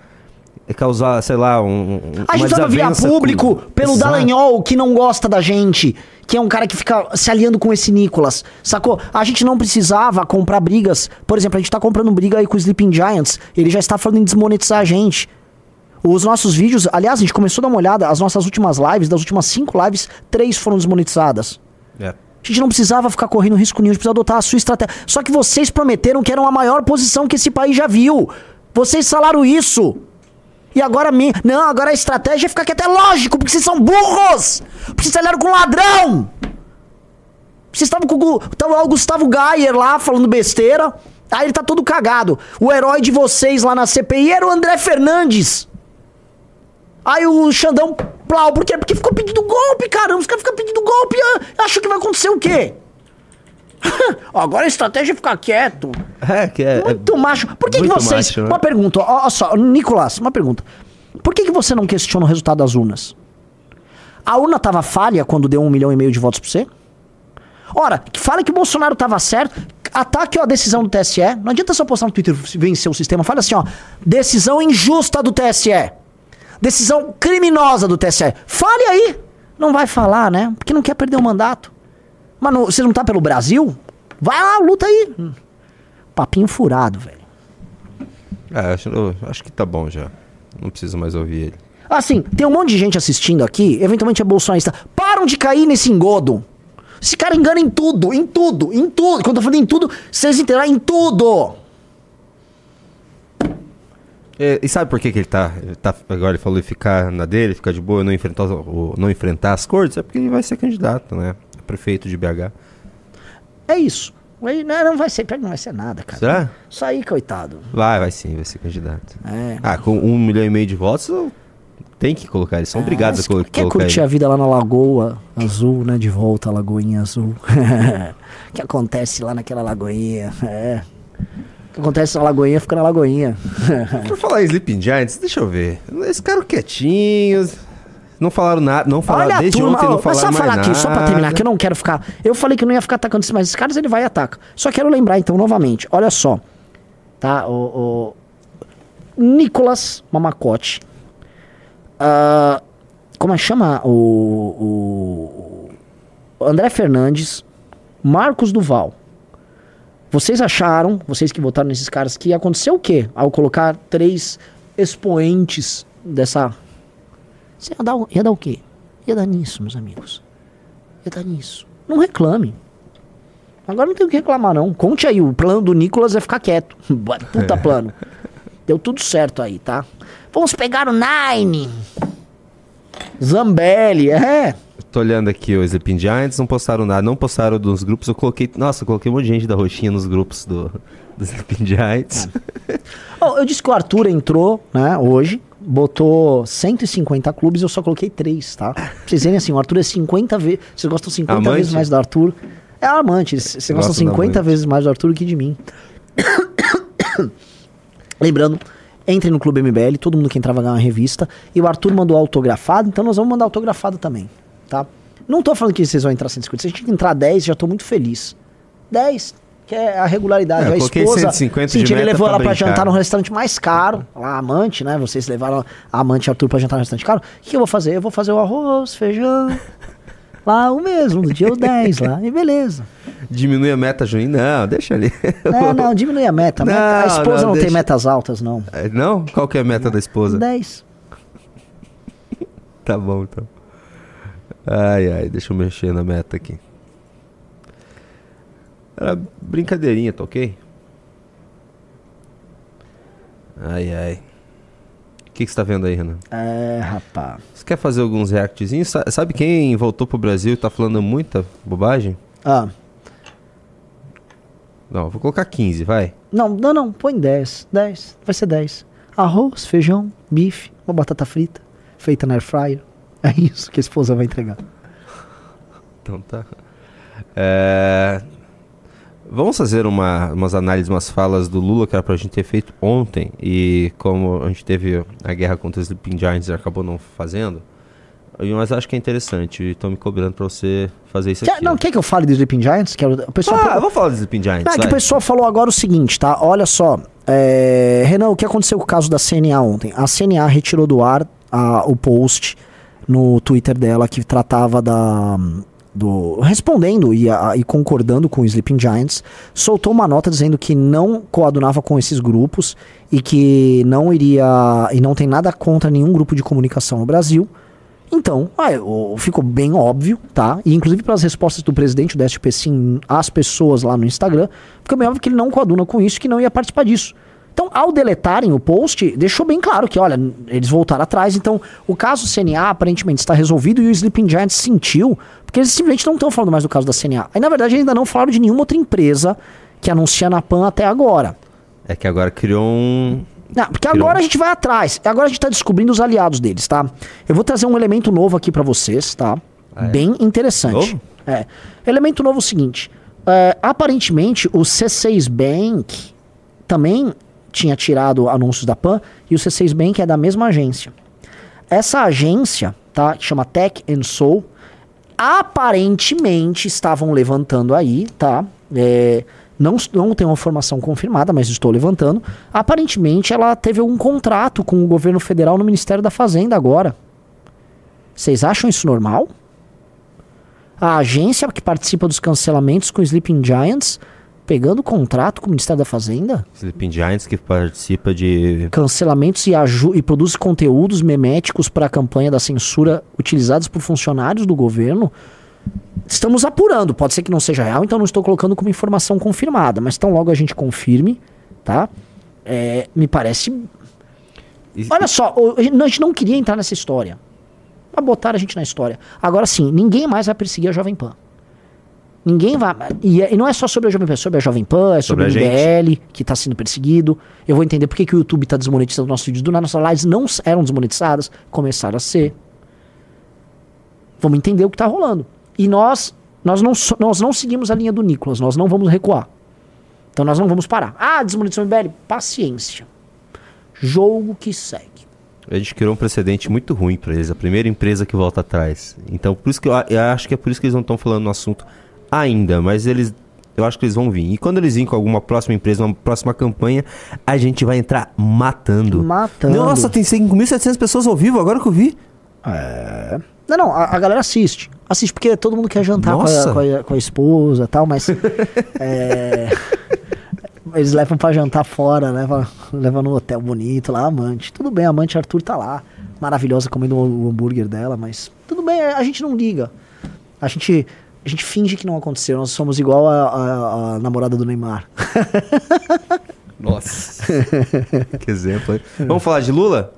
A: causar, sei lá, um,
B: A gente virar
A: desavença
B: público
A: com-
B: pelo
A: Exato.
B: Dallagnol que não gosta da gente. Que é um cara que fica se aliando com esse Nicolas. Sacou? A gente não precisava comprar brigas. Por exemplo, a gente tá comprando briga aí com o Sleeping Giants. Ele já está falando em desmonetizar a gente. Os nossos vídeos, aliás, a gente começou a dar uma olhada, as nossas últimas lives, das últimas cinco lives, três foram desmonetizadas.
A: É.
B: A gente não precisava ficar correndo risco nenhum, a gente precisava adotar a sua estratégia. Só que vocês prometeram que eram a maior posição que esse país já viu. Vocês falaram isso. E agora me. Não, agora a estratégia é ficar quieto. É lógico, porque vocês são burros! Porque vocês olharam com ladrão! Vocês estavam com tava o Gustavo Gayer lá falando besteira, Aí ele tá todo cagado. O herói de vocês lá na CPI era o André Fernandes. Aí o Xandão, plau, por quê? Porque ficou pedindo golpe, caramba. Os caras ficam pedindo golpe e acham que vai acontecer o quê? Agora a estratégia é ficar quieto.
A: É, que é.
B: Muito macho. Por que, que vocês.
A: macho, né?
B: Uma pergunta, ó só, Nicolás, uma pergunta. Por que, que você não questiona o resultado das urnas? A urna tava falha quando deu um milhão e meio de votos pra você? Ora, fala que o Bolsonaro tava certo. Ataque ó, a decisão do TSE. Não adianta só postar no Twitter vencer o sistema. Fala assim, ó. Decisão injusta do TSE. Decisão criminosa do TSE. Fale aí. Não vai falar, né? Porque não quer perder o mandato. Mas não- você não tá pelo Brasil? Vai lá, luta aí. Papinho furado, velho.
A: É, acho, acho que tá bom já. Não preciso mais ouvir ele.
B: Assim, tem um monte de gente assistindo aqui, eventualmente é bolsonarista. Param de cair nesse engodo. Esse cara engana em tudo, em tudo, em tudo. Quando eu tô falando em tudo, vocês entenderam? Em tudo.
A: É, e sabe por que, que ele tá, ele tá. Agora ele falou ficar na dele, ficar de boa, não enfrentar, o, não enfrentar as cortes? É porque ele vai ser candidato, né? Prefeito de BH.
B: É isso. Aí, Não, não vai ser, não vai ser nada, cara.
A: Será?
B: Isso aí, coitado.
A: Vai, vai sim, vai ser candidato.
B: É.
A: Ah, com um milhão e meio de votos, tem que colocar. Eles são obrigados a colo
B: Quer
A: colocar
B: curtir
A: ele.
B: a vida lá na Lagoa Azul, né? De volta, a Lagoinha Azul. O que acontece lá naquela Lagoinha? É. O que acontece na Lagoinha fica na Lagoinha.
A: Por falar em Sleeping Giants, deixa eu ver. Eles ficaram quietinhos. Não falaram nada. Não falaram
B: Olha
A: desde
B: turma,
A: ontem, não falaram
B: só falar
A: nada.
B: aqui, só pra terminar, que eu não quero ficar. Eu falei que não ia ficar atacando esses, mas esses caras ele vai e ataca. Só quero lembrar então novamente, olha só. Tá? O, o Nicolas Mamacote. ah, como é que chama? O, o André Fernandes. Marcos Duval. Vocês acharam, vocês que votaram nesses caras, que aconteceu o quê? Ao colocar três expoentes dessa você ia dar, o- ia dar o quê? Ia dar nisso, meus amigos. Ia dar nisso. Não reclame. Agora não tem o que reclamar, não. Conte aí, o plano do Nicolas é ficar quieto. Puta plano. Deu tudo certo aí, tá? Vamos pegar o Nine. Zambelli, é.
A: Tô olhando aqui o Sleeping Giants, não postaram nada. Não postaram dos grupos. Eu coloquei. Nossa, eu coloquei um monte de gente da roxinha nos grupos do, do Sleeping Giants.
B: Oh, eu disse que o Arthur entrou, né, hoje, botou 150 clubes, eu só coloquei 3, tá? Pra vocês verem assim, o Arthur é 50 vezes. Vocês gostam 50
A: Amante?
B: vezes mais do Arthur. É amante, vocês gostam
A: Gosto do
B: 50
A: amante.
B: vezes mais do Arthur que de mim. Lembrando, entre no Clube MBL, todo mundo que entrava ganhava uma revista. E o Arthur mandou autografado, então nós vamos mandar autografado também, tá? Não tô falando que vocês vão entrar 150. Se a gente entrar 10, já tô muito feliz. 10, que é a regularidade.
A: É,
B: a esposa.
A: 150
B: Sim,
A: de
B: ele levou
A: pra
B: ela pra
A: brincar.
B: jantar no restaurante mais caro. Lá, amante, né? Vocês levaram a amante Arthur pra jantar no restaurante caro. O que, eu vou fazer? Eu vou fazer o arroz, feijão. Lá o mesmo, no dia o 10 lá. E beleza.
A: Diminui a meta, Juninho? Não, deixa ali.
B: Não, não, diminui a meta. A meta- a
A: Não,
B: esposa
A: não,
B: não, tem metas altas, não.
A: É, Não? Qual que é a meta da esposa?
B: 10.
A: Tá bom, então. Ai, ai, deixa eu mexer na meta aqui. Era brincadeirinha, tá ok? Ai, ai. O que, que você tá vendo aí, Renan?
B: É, rapaz.
A: Você quer fazer alguns reactzinhos? Sa- Sabe quem voltou pro Brasil e tá falando muita bobagem?
B: Ah,
A: Não, vou colocar 15, vai.
B: não, não, não. Põe 10. 10. Vai ser 10. Arroz, feijão, bife, uma batata frita, feita na air fryer. É isso que a esposa vai entregar.
A: Então tá. É, Vamos fazer uma, umas análises, umas falas do Lula que era pra gente ter feito ontem. E como a gente teve a guerra contra os Sleeping Giants e acabou não fazendo. Mas acho que é interessante. Estão me cobrando pra você fazer isso
B: Quer,
A: aqui.
B: não,
A: ó.
B: quer que eu fale do Sleeping Giants? Que o pessoal
A: Ah, eu vou falar dos Sleeping Giants.
B: Não, é que o pessoal falou agora o seguinte, tá? Olha só. é, Renan, o que aconteceu com o caso da CNA ontem? A CNA retirou do ar a- o post no Twitter dela que tratava da. Do, respondendo e, a- e concordando com o Sleeping Giants, soltou uma nota dizendo que não coadunava com esses grupos e que não iria. e não tem nada contra nenhum grupo de comunicação no Brasil. Então, ah, ficou bem óbvio, tá? E inclusive pelas respostas do presidente do sim às pessoas lá no Instagram, ficou bem óbvio que ele não coaduna com isso, que não ia participar disso. Então, ao deletarem o post, deixou bem claro que, olha, eles voltaram atrás. Então, o caso CNA aparentemente está resolvido e o Sleeping Giants sentiu, porque eles simplesmente não estão falando mais do caso da CNA. Aí, na verdade, ainda não falaram de nenhuma outra empresa que anuncia na PAN até agora.
A: É que agora criou um.
B: Não, porque
A: Criou.
B: agora a gente vai atrás. Agora a gente tá descobrindo os aliados deles, tá? Eu vou trazer um elemento novo aqui pra vocês, tá? Bem interessante.
A: Novo?
B: É. Elemento novo é o seguinte. é, aparentemente, o C6 Bank também tinha tirado anúncios da PAN e o C6 Bank é da mesma agência. Essa agência, tá? que Chama Tech and Soul. Aparentemente estavam levantando aí, tá? É, não, não tenho uma informação confirmada, mas estou levantando. Aparentemente ela teve um contrato com o governo federal no Ministério da Fazenda agora. Vocês acham isso normal? A agência que participa dos cancelamentos com Sleeping Giants pegando contrato com o Ministério da Fazenda?
A: Sleeping Giants que participa de.
B: cancelamentos e, e produz conteúdos meméticos para a campanha da censura utilizados por funcionários do governo. Estamos apurando, pode ser que não seja real, então não estou colocando como informação confirmada, mas tão logo a gente confirme, tá? É, me parece. Olha só, o- a gente- a gente não queria entrar nessa história. Mas botaram a gente na história. Agora sim, ninguém mais vai perseguir a Jovem Pan. Ninguém vai. E, é- e não é só sobre a Jovem Pan, é sobre a Jovem Pan, é sobre,
A: Sobre
B: o
A: a
B: MBL, que está sendo perseguido. Eu vou entender por que, que o YouTube está desmonetizando nossos vídeos do nada. Nossas lives não eram desmonetizadas, começaram a ser. Vamos entender o que está rolando. E nós, nós, não, nós não seguimos a linha do Nicolas, nós não vamos recuar. Então nós não vamos parar. Ah, desmonetização MBL? Paciência. Jogo que segue.
A: A gente criou um precedente muito ruim pra eles. A primeira empresa que volta atrás. Então, por isso que eu, eu acho que é por isso que eles não estão falando no assunto ainda. Mas eles. Eu acho que eles vão vir. E quando eles virem com alguma próxima empresa, uma próxima campanha, a gente vai entrar matando.
B: Matando.
A: Nossa, tem 5.700 pessoas ao vivo, agora que eu vi.
B: Não, não, a, a galera assiste. Assiste porque todo mundo quer jantar com a, com, a, com a esposa e tal, mas. é, eles levam pra jantar fora, levam, levam no hotel bonito lá, amante. Tudo bem, a amante Arthur tá lá, maravilhosa comendo o, hambúrguer dela, mas tudo bem, a, a gente não liga. A gente, a gente finge que não aconteceu. Nós somos igual a, a- a namorada do Neymar.
A: Nossa. que exemplo, hein? Vamos falar de Lula?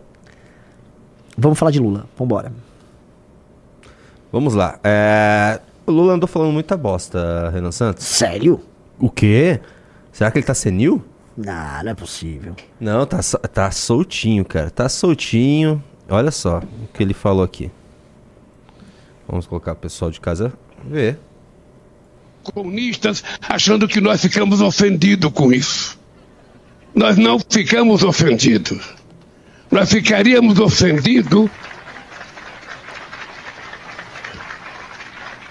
B: Vamos falar de Lula, vambora.
A: Vamos lá. É, O Lula andou falando muita bosta, Renan Santos.
B: Sério?
A: O quê? Será que ele tá senil?
B: Não, não é possível.
A: Não, tá, tá soltinho, cara. Tá soltinho. Olha só o que ele falou aqui. Vamos colocar o pessoal de casa ver.
F: comunistas achando que nós ficamos ofendidos com isso. Nós não ficamos ofendidos. Nós ficaríamos ofendidos.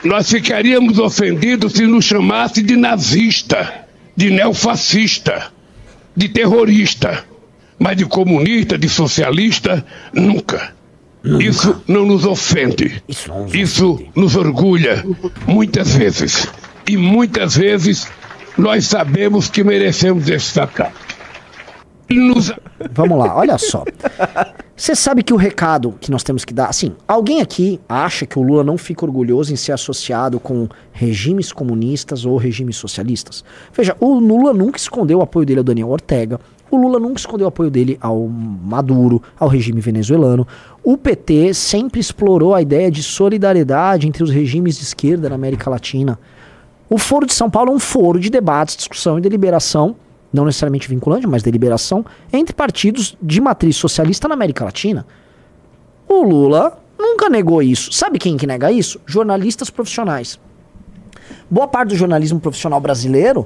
F: Nós ficaríamos ofendidos se nos chamasse de nazista, de neofascista, de terrorista. Mas de comunista, de socialista, nunca. Isso não nos ofende.
B: Isso não nos
F: Isso
B: ofende.
F: nos orgulha muitas vezes. E muitas vezes nós sabemos que merecemos. Ele nos
B: Vamos lá, olha só. Você sabe que o recado que nós temos que dar, assim, alguém aqui acha que o Lula não fica orgulhoso em ser associado com regimes comunistas ou regimes socialistas? Veja, o Lula nunca escondeu o apoio dele ao Daniel Ortega. O Lula nunca escondeu o apoio dele ao Maduro, ao regime venezuelano. O PT sempre explorou a ideia de solidariedade entre os regimes de esquerda na América Latina. O Foro de São Paulo é um foro de debates, discussão e deliberação, não necessariamente vinculante, mas deliberação, entre partidos de matriz socialista na América Latina. O Lula nunca negou isso. Sabe quem que nega isso? Jornalistas profissionais. Boa parte do jornalismo profissional brasileiro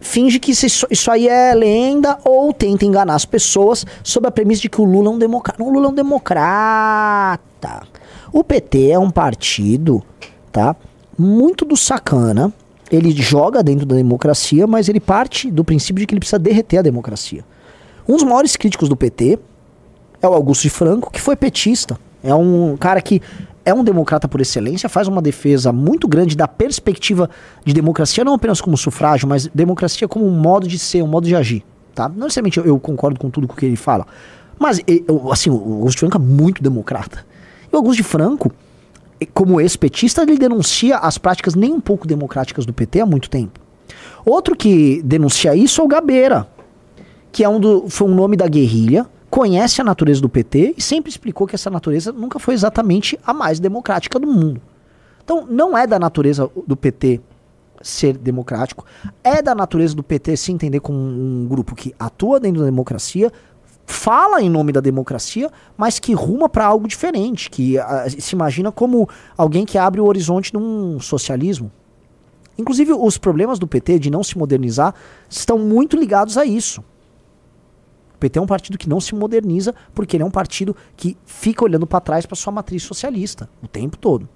B: finge que isso, isso aí é lenda ou tenta enganar as pessoas sob a premissa de que o Lula é um democrata. O Lula é um democrata. O PT é um partido, tá? Muito do sacana. Ele joga dentro da democracia, mas ele parte do princípio de que ele precisa derreter a democracia. Um dos maiores críticos do PT é o Augusto de Franco, que foi petista. É um cara que é um democrata por excelência, faz uma defesa muito grande da perspectiva de democracia, não apenas como sufrágio, mas democracia como um modo de ser, um modo de agir. Tá? Não necessariamente eu, eu concordo com tudo que ele fala, mas eu- assim, o Augusto Franco é muito democrata. E o Augusto de Franco, como ex-petista, ele denuncia as práticas nem um pouco democráticas do PT há muito tempo. Outro que denuncia isso é o Gabeira, que é um do, foi um nome da guerrilha, conhece a natureza do PT e sempre explicou que essa natureza nunca foi exatamente a mais democrática do mundo. Então, não é da natureza do PT ser democrático. É da natureza do PT se entender como um grupo que atua dentro da democracia, fala em nome da democracia, mas que ruma para algo diferente, que ah, se imagina como alguém que abre o horizonte de um socialismo. Inclusive, os problemas do PT de não se modernizar estão muito ligados a isso. O PT é um partido que não se moderniza porque ele é um partido que fica olhando para trás para sua matriz socialista o tempo todo.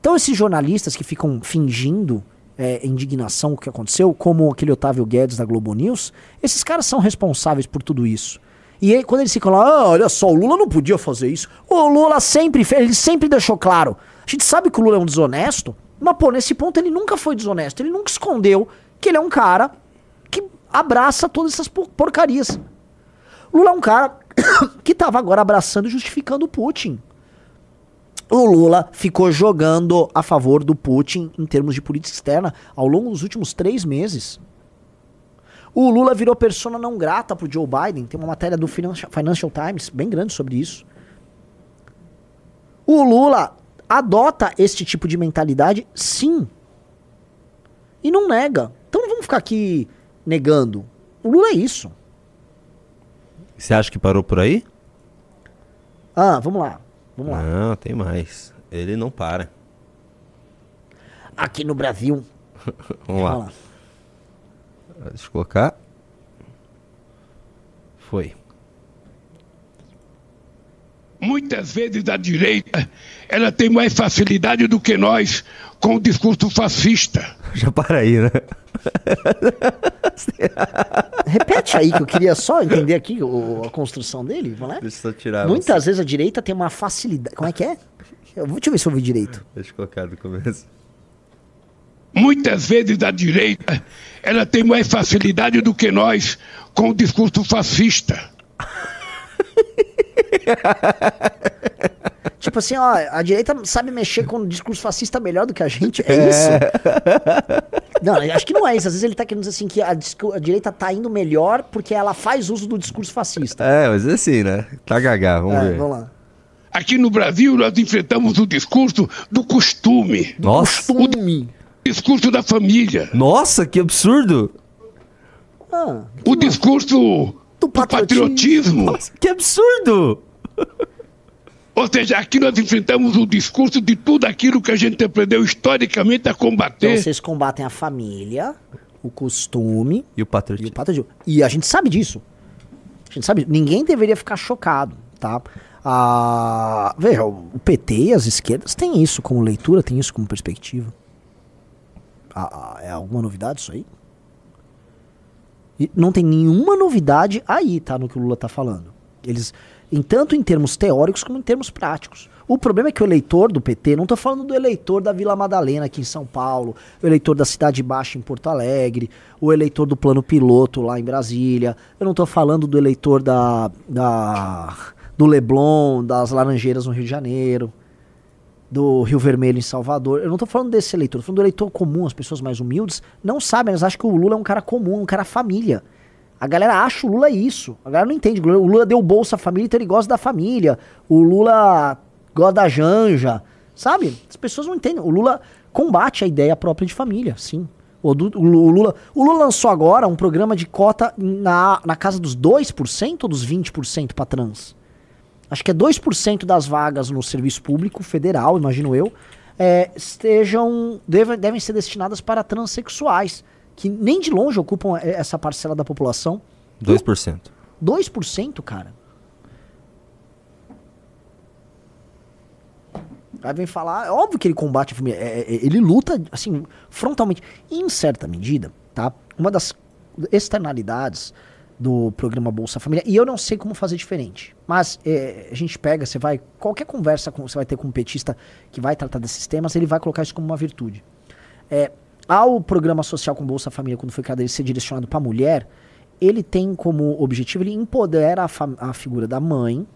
B: Então, esses jornalistas que ficam fingindo é, indignação o que aconteceu, como aquele Otávio Guedes da Globo News, esses caras são responsáveis por tudo isso. E aí, quando eles ficam lá, ah, olha só, o Lula não podia fazer isso. O Lula sempre fez, ele sempre deixou claro. A gente sabe que o Lula é um desonesto, mas, pô, nesse ponto ele nunca foi desonesto. Ele nunca escondeu que ele é um cara abraça todas essas porcarias. Lula é um cara que tava agora abraçando e justificando o Putin o Lula ficou jogando a favor do Putin em termos de política externa ao longo dos últimos três meses. O Lula virou persona não grata pro Joe Biden. Tem uma matéria do Financial Times bem grande sobre isso. O Lula adota este tipo de mentalidade, sim. E não nega. Então não vamos ficar aqui negando. O Lula é isso.
A: Você acha que parou por aí?
B: Ah, vamos lá. Vamos lá.
A: Não, tem mais. Ele não para.
B: Aqui no Brasil.
A: Vamos lá. lá. Deixa eu colocar. Foi.
F: Muitas vezes a direita ela tem mais facilidade do que nós com o discurso fascista.
A: Já para aí, né?
B: Repete aí que eu queria só entender aqui o, a construção dele, não é?
A: Deixa eu tirar.
B: Muitas você. vezes a direita tem uma facilidade. Como é que é? Eu, deixa eu ver se eu ouvi direito.
A: Deixa eu colocar do começo.
F: Muitas vezes a direita ela tem mais facilidade do que nós com o discurso fascista.
B: Tipo assim, ó, a direita sabe mexer com o discurso fascista melhor do que a gente, é isso? não, acho que não é isso. Às vezes ele tá querendo dizer assim que a, a, direita tá indo melhor porque ela faz uso do discurso fascista.
A: É, mas é assim, né? Tá gagá, vamos é, ver. Vamos lá.
F: Aqui no Brasil nós enfrentamos o discurso do costume.
B: Do Nossa. costume.
F: O discurso da família.
A: Nossa, que absurdo.
F: Ah, que o discurso do patriotismo. Do patriotismo. Nossa,
A: que absurdo.
F: Ou seja, aqui nós enfrentamos o discurso de tudo aquilo que a gente aprendeu historicamente a combater.
B: Então vocês combatem a família, o costume
A: e o patriotismo.
B: E, o patriotismo. e a gente sabe disso. A gente sabe, ninguém deveria ficar chocado, tá? Ah, veja, o PT e as esquerdas têm isso como leitura, tem isso como perspectiva. Ah, é alguma novidade isso aí? E não tem nenhuma novidade aí, tá? No que o Lula tá falando. Eles, em tanto em termos teóricos como em termos práticos. O problema é que o eleitor do PT, não estou falando do eleitor da Vila Madalena aqui em São Paulo, o eleitor da Cidade Baixa em Porto Alegre, o eleitor do Plano Piloto lá em Brasília, eu não estou falando do eleitor da, da do Leblon, das Laranjeiras no Rio de Janeiro, do Rio Vermelho em Salvador. Eu não estou falando desse eleitor, estou falando do eleitor comum, as pessoas mais humildes não sabem, elas acham que o Lula é um cara comum, um cara família. A galera acha o Lula isso. A galera não entende. O Lula deu bolsa à família, então ele gosta da família. O Lula gosta da Janja. Sabe? As pessoas não entendem. O Lula combate a ideia própria de família, sim. O, o, Lula, o Lula lançou agora um programa de cota na, na casa dos 2% ou dos 20% para trans. Acho que é 2% das vagas no serviço público federal, imagino eu, é, estejam deve, devem ser destinadas para transexuais que nem de longe ocupam essa parcela da população.
A: 2%.
B: 2%, cara. Aí vem falar, é óbvio que ele combate a família, é, é, ele luta, assim, frontalmente. E em certa medida, tá? Uma das externalidades do programa Bolsa Família, e eu não sei como fazer diferente, mas é, a gente pega, você vai, qualquer conversa que você vai ter com um petista que vai tratar desses temas, ele vai colocar isso como uma virtude. É, ao programa social com Bolsa Família, quando foi ele ser direcionado para a mulher, ele tem como objetivo, ele empodera a, a, figura da mãe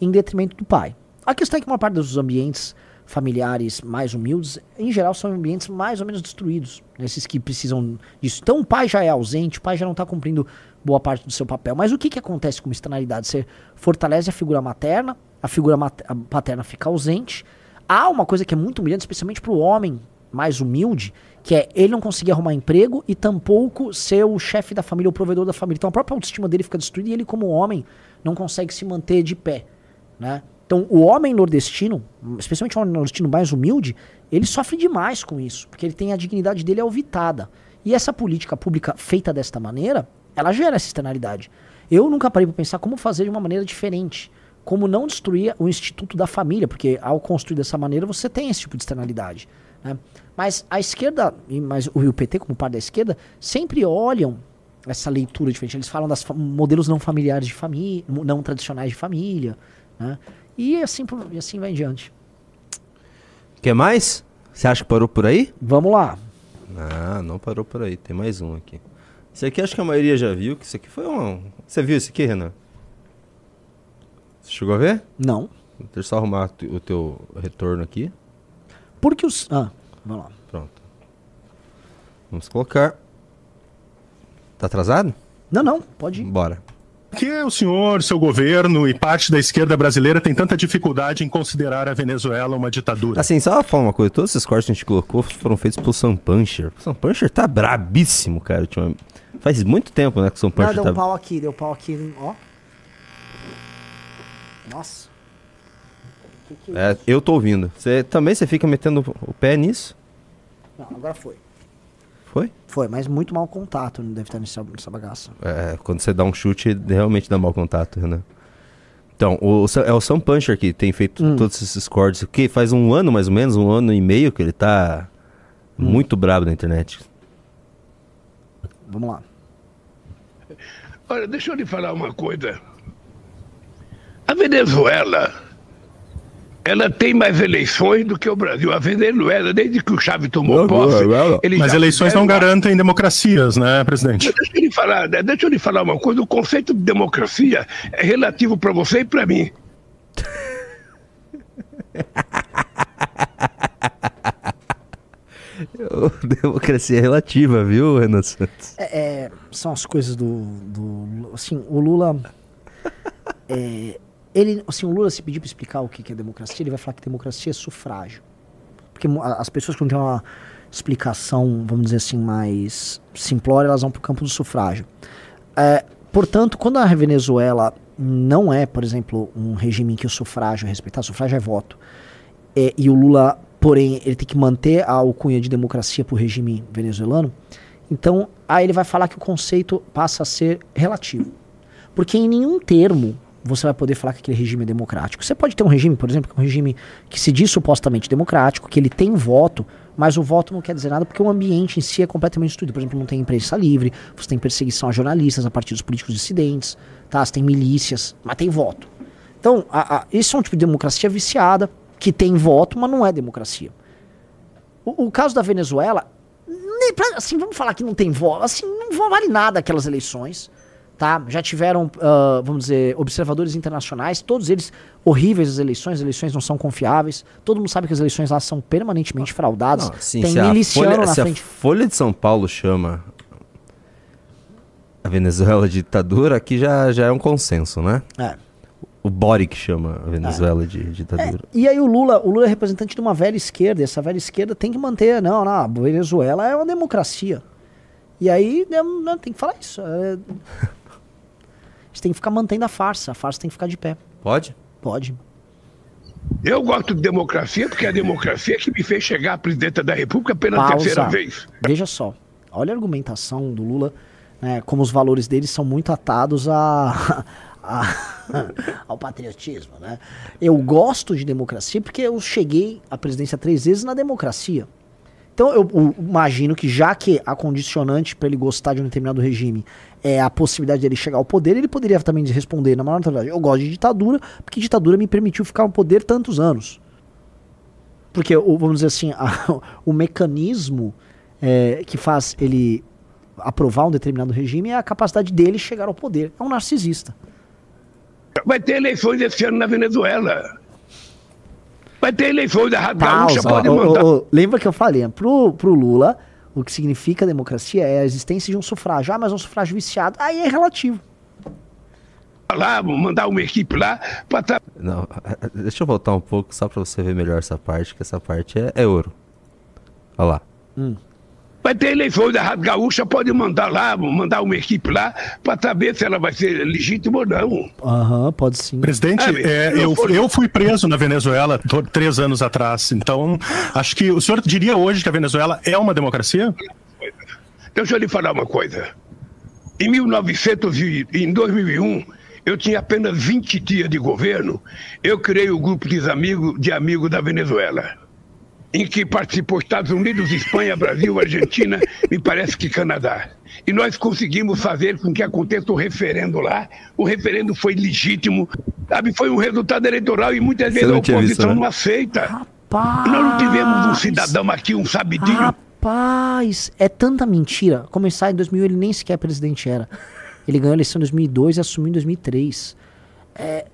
B: em detrimento do pai. A questão é que uma parte dos ambientes familiares mais humildes, em geral, são ambientes mais ou menos destruídos, esses que precisam disso. Então o pai já é ausente, o pai já não está cumprindo boa parte do seu papel. Mas o que, que acontece com externalidade? Você fortalece a figura materna, a figura paterna fica ausente. Há uma coisa que é muito humilhante, especialmente para o homem mais humilde, que é ele não conseguir arrumar emprego e tampouco ser o chefe da família, o provedor da família. Então a própria autoestima dele fica destruída e ele, como homem, não consegue se manter de pé. Né? Então o homem nordestino, especialmente o homem nordestino mais humilde, ele sofre demais com isso, porque ele tem a dignidade dele alvitada. E essa política pública feita desta maneira, ela gera essa externalidade. Eu nunca parei para pensar como fazer de uma maneira diferente. Como não destruir o instituto da família, porque ao construir dessa maneira você tem esse tipo de externalidade. Né? Mas a esquerda, mas o PT como parte da esquerda, sempre olham essa leitura diferente. Eles falam dos modelos não familiares de família, não tradicionais de família. Né? E, assim, e assim vai em diante.
A: Quer mais? Você acha que parou por aí?
B: Vamos lá.
A: Ah, não parou por aí. Tem mais um aqui. Esse aqui acho que a maioria já viu, que isso aqui foi um... Você viu esse aqui, Renan? Você chegou a ver?
B: Não.
A: Deixa eu só arrumar o teu retorno aqui.
B: Porque os... Ah, vamos lá.
A: Pronto. Vamos colocar. Tá atrasado?
B: Não, não, pode ir.
A: Bora.
G: Por que o senhor, seu governo e parte da esquerda brasileira tem tanta dificuldade em considerar a Venezuela uma ditadura?
A: Assim, só falar uma coisa, todos esses cortes que a gente colocou foram feitos pelo Sam Puncher. O Sam Puncher tá brabíssimo, cara. Faz muito tempo, né, que o Sam
B: Não,
A: Puncher
B: deu
A: tá...
B: um pau aqui, deu pau aqui, ó. Nossa. Que que é
A: É, eu tô ouvindo. Você também você fica metendo o pé nisso?
B: Não, agora foi.
A: Foi?
B: Foi, mas muito mau contato deve estar nessa, nessa bagaça.
A: É, quando você dá um chute, realmente dá mau contato, Renan. Então, o, é o Sam Puncher que tem feito
B: Hum.
A: todos esses cortes. Que faz um ano, mais ou menos, um ano e meio que ele tá
B: Hum.
A: muito brabo na internet.
B: Vamos lá.
F: Olha, deixa eu lhe falar uma coisa. A Venezuela, ela tem mais eleições do que o Brasil. A Venezuela, desde que o Chávez tomou posse, eles
G: Mas
F: já
G: eleições não
F: fizeram-
G: garantem democracias, né, presidente?
F: Deixa eu lhe falar, né, deixa eu lhe falar uma coisa. O conceito de democracia é relativo para você e para mim.
A: Democracia relativa, viu, Renan Santos?
B: É, é, são as coisas do, do. Assim, o Lula. é, ele, assim, o Lula, se pedir para explicar o que é democracia, ele vai falar que democracia é sufrágio. Porque as pessoas que não têm uma explicação, vamos dizer assim, mais simplória, elas vão para o campo do sufrágio. É, portanto, quando a Venezuela não é, por exemplo, um regime em que o sufrágio é respeitado, sufrágio é voto, é, e o Lula, porém, ele tem que manter a alcunha de democracia para o regime venezuelano, então aí ele vai falar que o conceito passa a ser relativo. Porque em nenhum termo você vai poder falar que aquele regime é democrático. Você pode ter um regime, por exemplo, é um regime que se diz supostamente democrático, que ele tem voto, mas o voto não quer dizer nada porque o ambiente em si é completamente destruído. Por exemplo, não tem imprensa livre, você tem perseguição a jornalistas, a partidos políticos dissidentes, tá? você tem milícias, mas tem voto. Então, a, a, isso é um tipo de democracia viciada, que tem voto, mas não é democracia. O, o caso da Venezuela, nem assim, vamos falar que não tem voto, assim, não vale nada aquelas eleições, tá? Já tiveram, ah, vamos dizer, observadores internacionais, todos eles horríveis as eleições, as eleições não são confiáveis, todo mundo sabe que as eleições lá são permanentemente fraudadas,
A: Não, assim,
B: tem
A: se a
B: miliciano
A: Folha-
B: na
A: se
B: frente.
A: a Folha de São Paulo chama a Venezuela de ditadura, aqui já, já é um consenso, né?
B: É.
A: O Boric chama a Venezuela de ditadura.
B: E aí o Lula, o Lula é representante de uma velha esquerda, e essa velha esquerda tem que manter, não, não, a Venezuela é uma democracia. E aí né, né, tem que falar isso. é- Gente tem que ficar mantendo a farsa, a farsa tem que ficar de pé.
A: Pode?
B: Pode.
F: Eu gosto de democracia porque é a democracia que me fez chegar à presidenta da República pela terceira
B: Pausa.
F: vez.
B: Veja só, olha a argumentação do Lula, né, como os valores dele são muito atados a, a- ao patriotismo. Né? Eu gosto de democracia porque eu cheguei à presidência três vezes na democracia. Então eu, eu imagino que já que a condicionante para ele gostar de um determinado regime é a possibilidade dele chegar ao poder, ele poderia também responder na maior naturalidade. Eu gosto de ditadura porque ditadura me permitiu ficar no poder tantos anos. Porque, vamos dizer assim, a- o mecanismo é, que faz ele aprovar um determinado regime é a capacidade dele chegar ao poder. É um narcisista.
F: Vai ter eleições esse ano na Venezuela. Vai ter eleições da Rádio Gaúcha, pode
B: ô,
F: mandar.
B: ô, lembra que eu falei, pro, pro Lula, o que significa democracia é a existência de um sufrágio. Ah, mas é um sufrágio viciado. Aí é relativo.
F: lá, mandar uma equipe lá para tra-
A: Não, deixa eu voltar um pouco só pra você ver melhor essa parte, que essa parte é, é ouro. Olha lá.
F: Vai ter eleições da Rádio Gaúcha, pode mandar lá, mandar uma equipe lá, para saber se ela vai ser legítima ou não.
B: Aham, pode sim.
G: Presidente,
F: Ah,
G: é,
F: eu
G: eu, fui preso na Venezuela três anos atrás. Então, acho que o senhor diria hoje que a Venezuela é uma democracia?
F: Deixa eu lhe falar uma coisa. Em 1900 e em 2001, eu tinha apenas 20 dias de governo. Eu criei o grupo de amigos, de amigos da Venezuela, em que participou Estados Unidos, Espanha, Brasil, Argentina, me parece que Canadá. E nós conseguimos fazer com que aconteça o referendo lá. O referendo foi legítimo, sabe? Foi um resultado eleitoral e muitas vezes a
A: tinha visto,
F: oposição
A: né?
F: não aceita.
B: Rapaz.
F: Nós não tivemos um cidadão aqui, um sabidinho.
B: Rapaz, é tanta mentira. Começar em 2000, ele nem sequer presidente era. Ele ganhou a eleição em 2002 e assumiu em 2003. É,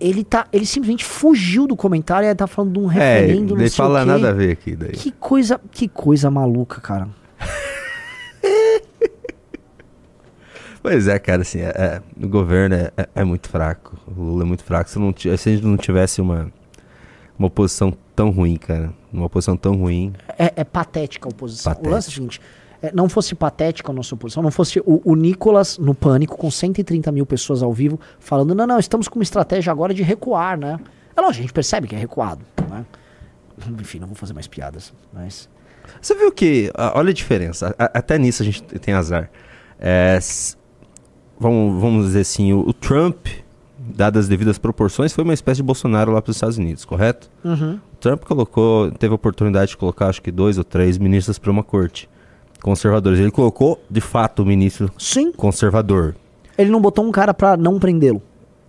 B: ele, tá, ele simplesmente fugiu do comentário e tá falando de um
A: É,
B: referendo, não
A: ele
B: sei
A: fala
B: o quê.
A: nada a ver aqui daí.
B: Que coisa, que coisa maluca, cara.
A: Pois é, cara, assim, é, é, o governo é, é- é muito fraco. O Lula é muito fraco. Se, não, se a gente não tivesse uma, uma oposição tão ruim, cara, uma oposição tão ruim,
B: É, é patética a oposição.
A: Patético.
B: O lance é o seguinte: é, não fosse patética a nossa oposição, não fosse o, o Nicolas no pânico, com 130 mil pessoas ao vivo, falando: não, não, estamos com uma estratégia agora de recuar, né? É lógico, a gente percebe que é recuado, né? Enfim, não vou fazer mais piadas, mas.
A: Você viu que. Olha a diferença. a- até nisso a gente tem azar. É, vamos, vamos dizer assim, o, o Trump, dadas as devidas proporções, foi uma espécie de Bolsonaro lá para os Estados Unidos, correto?
B: Uhum.
A: O Trump colocou, teve a oportunidade de colocar acho que dois ou três ministros para uma corte conservadores. Ele colocou, de fato, o ministro
B: Sim,
A: conservador.
B: ele não botou um cara pra não prendê-lo.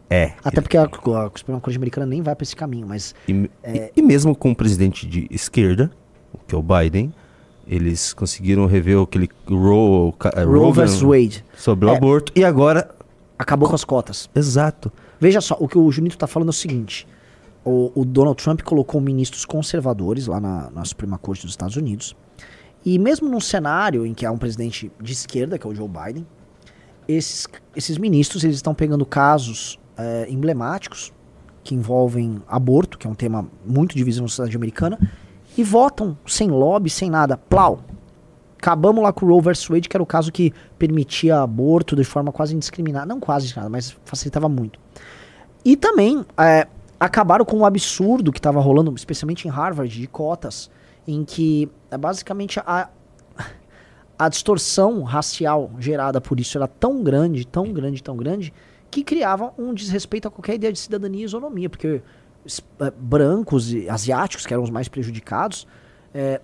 A: É.
B: Até porque a, a Suprema Corte Americana nem vai pra esse caminho, mas.
A: E, e- e mesmo com o presidente de esquerda, que é o Biden, eles conseguiram rever aquele Roe,
B: Roe
A: Roe
B: vs. Wade.
A: sobre o
B: É.
A: aborto. E agora,
B: Acabou com as cotas.
A: exato.
B: Veja só, o que o Junito tá falando é o seguinte: o, o Donald Trump colocou ministros conservadores lá na, na Suprema Corte dos Estados Unidos. E mesmo num cenário em que há um presidente de esquerda, que é o Joe Biden, esses, esses ministros eles estão pegando casos eh, emblemáticos que envolvem aborto, que é um tema muito divisivo na sociedade americana, e votam sem lobby, sem nada. Plau. Acabamos lá com o Roe vs. Wade, que era o caso que permitia aborto de forma quase indiscriminada. Não quase indiscriminada, mas facilitava muito. E também é, acabaram com o absurdo que estava rolando, especialmente em Harvard, de cotas, em que é, basicamente a, a distorção racial gerada por isso era tão grande, tão grande, tão grande, que criava um desrespeito a qualquer ideia de cidadania e isonomia, porque é, brancos e asiáticos, que eram os mais prejudicados, é,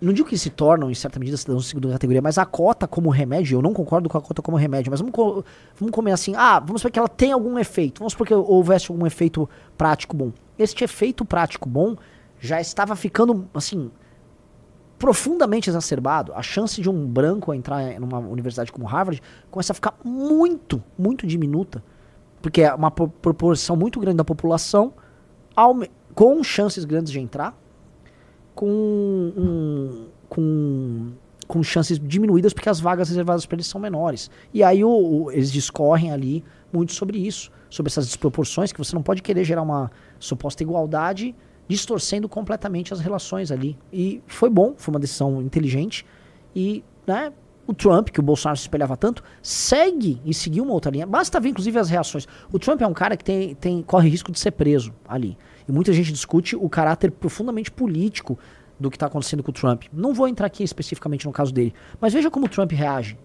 B: não digo que se tornam, em certa medida, cidadãos de segunda categoria, mas a cota como remédio, eu não concordo com a cota como remédio, mas vamos, co- vamos comer assim, ah, vamos supor que ela tem algum efeito, vamos supor que houvesse algum efeito prático bom. Este efeito prático bom já estava ficando, assim, profundamente exacerbado. A chance de um branco entrar em uma universidade como Harvard começa a ficar muito, muito diminuta, porque é uma pro- proporção muito grande da população com chances grandes de entrar, com, um- com, com chances diminuídas porque as vagas reservadas para eles são menores. E aí o- o- eles discorrem ali muito sobre isso, sobre essas desproporções, que você não pode querer gerar uma suposta igualdade distorcendo completamente as relações ali. E foi bom, foi uma decisão inteligente. E né, o Trump, que o Bolsonaro se espelhava tanto, segue e seguiu uma outra linha. Basta ver, inclusive, as reações. O Trump é um cara que tem, tem, corre risco de ser preso ali. E muita gente discute o caráter profundamente político do que está acontecendo com o Trump. Não vou entrar aqui especificamente no caso dele, mas veja como o Trump reage.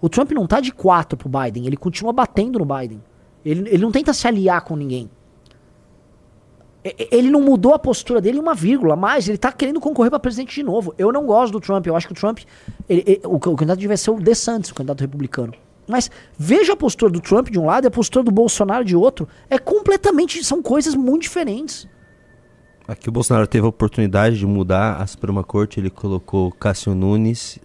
B: O Trump não tá de quatro pro Biden, ele continua batendo no Biden. Ele, ele não tenta se aliar com ninguém. E- e- Ele não mudou a postura dele em uma vírgula, mas ele tá querendo concorrer para presidente de novo. Eu não gosto do Trump, eu acho que o Trump. ele- ele- o, o candidato devia ser o DeSantis, o candidato republicano. Mas veja a postura do Trump de um lado e a postura do Bolsonaro de outro. É completamente. São coisas muito diferentes.
A: Aqui o Bolsonaro teve a oportunidade de mudar a Suprema Corte, ele colocou Cássio Nunes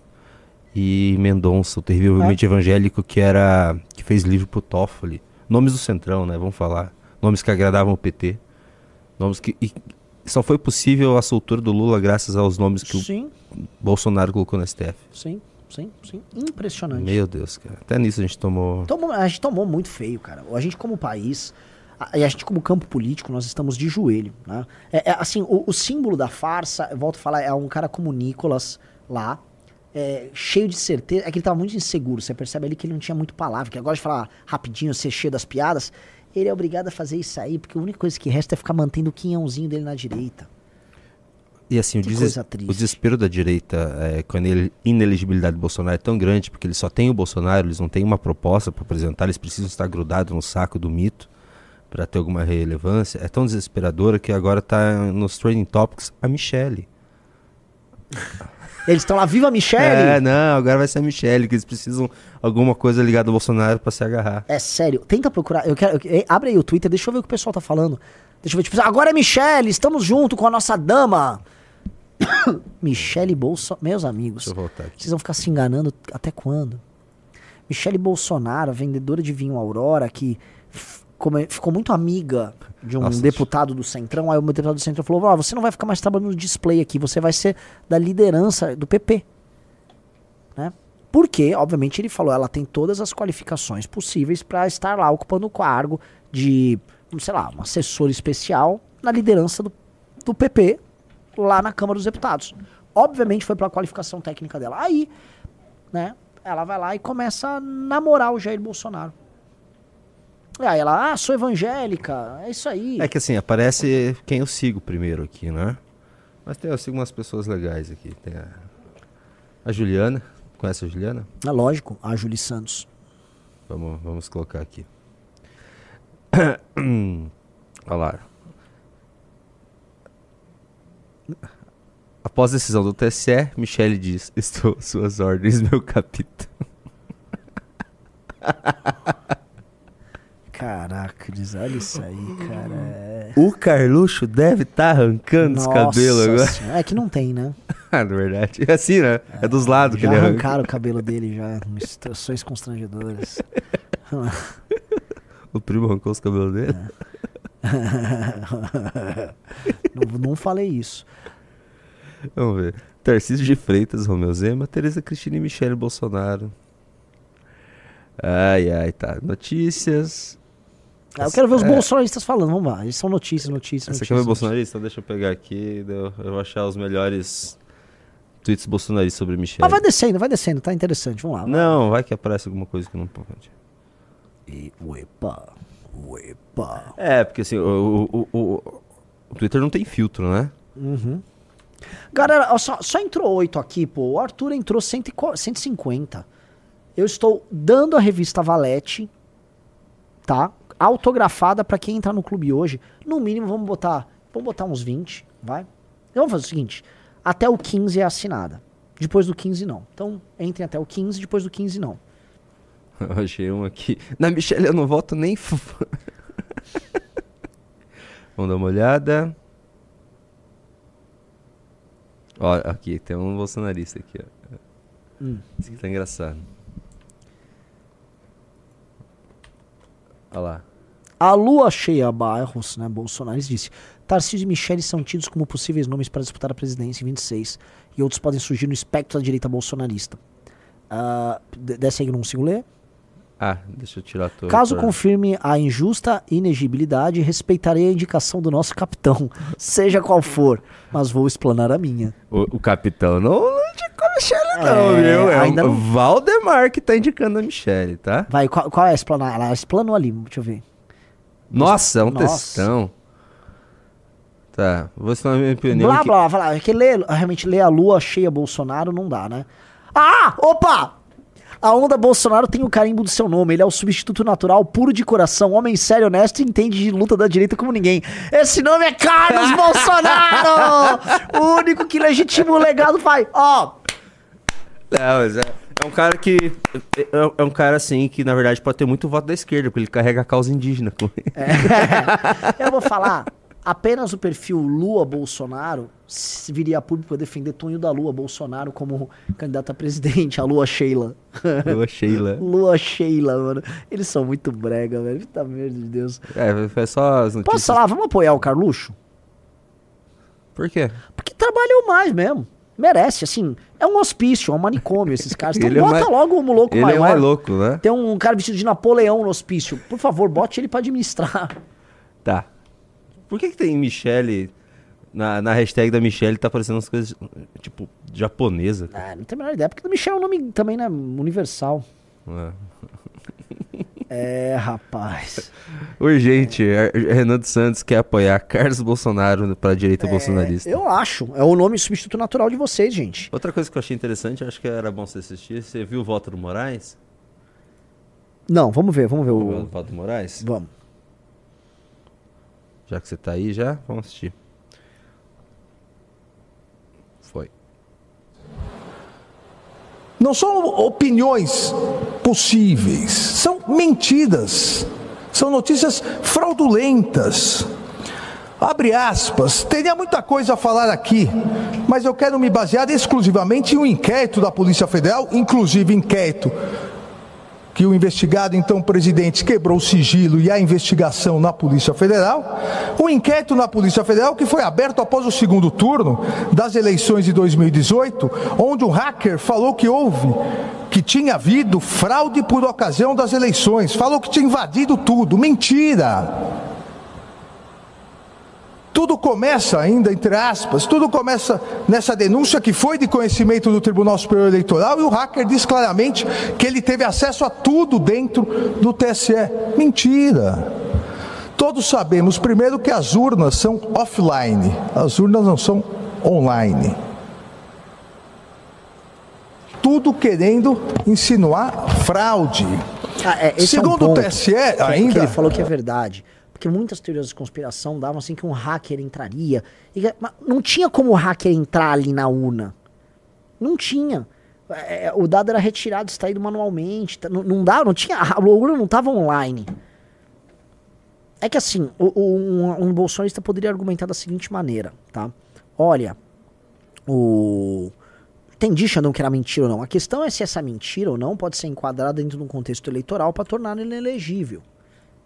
A: e Mendonça, o terrivelmente evangélico que era que fez livro pro Toffoli. Nomes do Centrão, né? Vamos falar. Nomes que agradavam o PT. Nomes que e só foi possível a soltura do Lula graças aos nomes que
B: Sim,
A: o Bolsonaro colocou no STF.
B: sim, sim, sim. Impressionante.
A: Meu Deus, cara. Até nisso a gente tomou.
B: Tomou- a gente tomou muito feio, cara. A gente, como país, e a gente, como campo político, nós estamos de joelho. Né? É, é, assim, o, o símbolo da farsa, eu volto a falar, é um cara como o Nicolas lá, é, cheio de certeza. É que ele tava muito inseguro. Você percebe ali que ele não tinha muito palavra, que agora de falar rapidinho, ser cheio das piadas. Ele é obrigado a fazer isso aí, porque a única coisa que resta é ficar mantendo o quinhãozinho dele na direita.
A: E assim, o,
B: Que coisa
A: o desespero da direita é, com a inele- inelegibilidade do Bolsonaro é tão grande, porque eles só têm o Bolsonaro, eles não têm uma proposta para apresentar, eles precisam estar grudados no saco do mito para ter alguma relevância. É tão desesperadora que agora tá nos trending topics a Michelle.
B: Eles estão lá, viva a Michelle!
A: É, não, agora vai ser a Michelle, que eles precisam alguma coisa ligada ao Bolsonaro para se agarrar.
B: É sério, tenta procurar. Eu quero, eu- abre aí o Twitter, deixa eu ver o que o pessoal tá falando. Deixa eu ver, tipo, agora é Michelle, estamos junto com a nossa dama. Michelle Bolsonaro. Meus amigos, vocês vão ficar se enganando até quando? Michelle Bolsonaro, vendedora de vinho Aurora, que ficou muito amiga de um
A: Nossa,
B: deputado do Centrão. Aí o deputado do Centrão falou: Ó, você não vai ficar mais trabalhando no display aqui, você vai ser da liderança do PP. Né? Porque, obviamente, ele falou, ela tem todas as qualificações possíveis para estar lá ocupando o cargo de, sei lá, um assessor especial na liderança do, do PP lá na Câmara dos Deputados. Obviamente foi pela qualificação técnica dela. Aí, né, ela vai lá e começa a namorar o Jair Bolsonaro. Aí ela, ah, sou evangélica, é isso aí.
A: É que assim, aparece quem eu sigo primeiro aqui, né? Mas tem, eu sigo umas pessoas legais aqui. Tem a, a Juliana. Conhece a Juliana?
B: É lógico, a Julie Santos.
A: Vamos, vamos colocar aqui. Olha lá. Após a decisão do TSE, Michele diz: Estou às suas ordens, meu capitão.
B: Caraca, diz, olha isso aí, cara. É...
A: O Carluxo deve estar arrancando os cabelos agora.
B: Senhora. É que não tem, né?
A: Ah, na verdade. É assim, né? É dos lados que ele arranca.
B: arrancaram o cabelo dele já, em situações constrangedoras.
A: O primo arrancou os cabelos dele.
B: não, não falei isso.
A: Vamos ver. Tarcísio de Freitas, Romeu Zema, Tereza Cristina e Michele Bolsonaro. Ai, ai, tá. Notícias.
B: Ah, Eu quero ver os
A: É.
B: bolsonaristas falando, vamos lá. Eles são notícias, notícias,
A: aqui é o meu
B: notícias.
A: bolsonarista? Deixa eu pegar aqui. Eu, vou achar os melhores tweets bolsonaristas sobre Michele.
B: Mas vai descendo, vai descendo, tá interessante, vamos lá. vai.
A: Não, vai que aparece alguma coisa que não pode.
B: E, uepa, uepa.
A: É, porque assim, o, o, o, o- Twitter não tem filtro, né?
B: Uhum. Galera, ó, só, só entrou oito aqui, pô. O Arthur entrou 100 e co- 150. Eu estou dando a revista Valete, tá? Autografada pra quem entrar no clube hoje. No mínimo, vamos botar, vamos botar uns 20, vai? Então vamos fazer o seguinte: até o 15 é assinada. Depois do 15, não. Então, entrem até o 15, depois do 15, não.
A: Eu achei um aqui. Na Michelle eu não voto nem. Vamos dar uma olhada. Ó, aqui, tem um bolsonarista aqui, ó.
B: Hum.
A: Esse aqui tá engraçado. Olha lá.
B: A lua cheia bairros, né, Bolsonaro disse, Tarcísio e Michele são tidos como possíveis nomes para disputar a presidência em 26 e outros podem surgir no espectro da direita bolsonarista. De- desce aí não consigo ler.
A: Ah, deixa eu tirar tua.
B: Caso confirme a injusta inegibilidade, respeitarei a indicação do nosso capitão, seja qual for, mas vou explanar a minha.
A: O, o capitão não não indicou não, viu? É
B: ainda
A: o
B: não-
A: Valdemar que tá indicando a Michelle, tá?
B: Vai, qual, qual é a? Ela explanou ali, deixa eu ver.
A: Nossa, é um
B: Nossa.
A: textão. Tá, vou a minha opinião.
B: Blá,
A: que-
B: blá, blá. É que ler, realmente ler a lua cheia Bolsonaro não dá, né? Ah, opa! A onda Bolsonaro tem o carimbo do seu nome. Ele é o substituto natural, puro de coração, homem sério, honesto e entende de luta da direita como ninguém. Esse nome é Carlos Bolsonaro! O único que legitima o legado vai. Ó,
A: Não, mas é, é um cara que. É, é um cara assim que, na verdade, pode ter muito voto da esquerda, porque ele carrega a causa indígena ele.
B: eu vou falar. Apenas o perfil Lua Bolsonaro viria a público para defender Tonho da Lua Bolsonaro como candidato a presidente, a Lua Sheila.
A: Eu achei lá.
B: Lua Sheila, mano. Eles são muito brega, velho. Puta merda de Deus.
A: É, foi só as notícias.
B: Posso falar? Vamos apoiar o Carluxo?
A: Por quê?
B: Porque trabalham mais mesmo. Merece, assim. É um hospício, é um manicômio esses caras. Então
A: Ele é
B: bota
A: mais-
B: logo o louco
A: ele
B: maior.
A: é mais louco, né?
B: Tem um cara vestido de Napoleão no hospício. Por favor, bote ele pra administrar.
A: Tá. Por que, que tem Michele. Na, na hashtag da Michelle tá aparecendo umas coisas tipo japonesa.
B: Ah, não tenho a menor ideia, porque o Michel é um nome também, né? Universal.
A: É.
B: É, rapaz.
A: Urgente, Ar- Renan dos Santos quer apoiar Carlos Bolsonaro pra direita bolsonarista.
B: Eu acho. É o nome substituto natural de vocês, gente.
A: Outra coisa que eu achei interessante, acho que era bom você assistir. Você viu o voto do Moraes?
B: Não, vamos ver, vamos ver
A: Viu o
B: o.
A: voto do Moraes?
B: Vamos.
A: Já que você tá aí já, vamos assistir. Foi.
H: Não são opiniões possíveis, são mentiras, são notícias fraudulentas. Abre aspas, teria muita coisa a falar aqui, mas eu quero me basear exclusivamente em um inquérito da Polícia Federal, inclusive inquérito que o investigado, então presidente, quebrou o sigilo e a investigação na Polícia Federal. O inquérito na Polícia Federal que foi aberto após o segundo turno das eleições de 2018, onde um hacker falou que houve, que tinha havido fraude por ocasião das eleições, falou que tinha invadido tudo. Mentira! Tudo começa ainda, entre aspas, tudo começa nessa denúncia que foi de conhecimento do Tribunal Superior Eleitoral e o hacker diz claramente que ele teve acesso a tudo dentro do TSE. Mentira! Todos sabemos, primeiro, que as urnas são offline, as urnas não são online. Tudo querendo insinuar fraude.
B: Ah, é, esse é um
H: Segundo o TSE,
B: que- que
H: ainda.
B: ele falou que é verdade. Porque muitas teorias de conspiração davam assim que um hacker entraria. E não tinha como o hacker entrar ali na urna. Não tinha. É, o dado era retirado, extraído manualmente. tá- Não, não dá, não tinha. A urna não estava online. É que assim, o- o- um, um bolsonarista poderia argumentar da seguinte maneira, tá? Olha, o. Tem Xandão que era mentira ou não. A questão é se essa mentira ou não pode ser enquadrada dentro de um contexto eleitoral para torná-lo inelegível.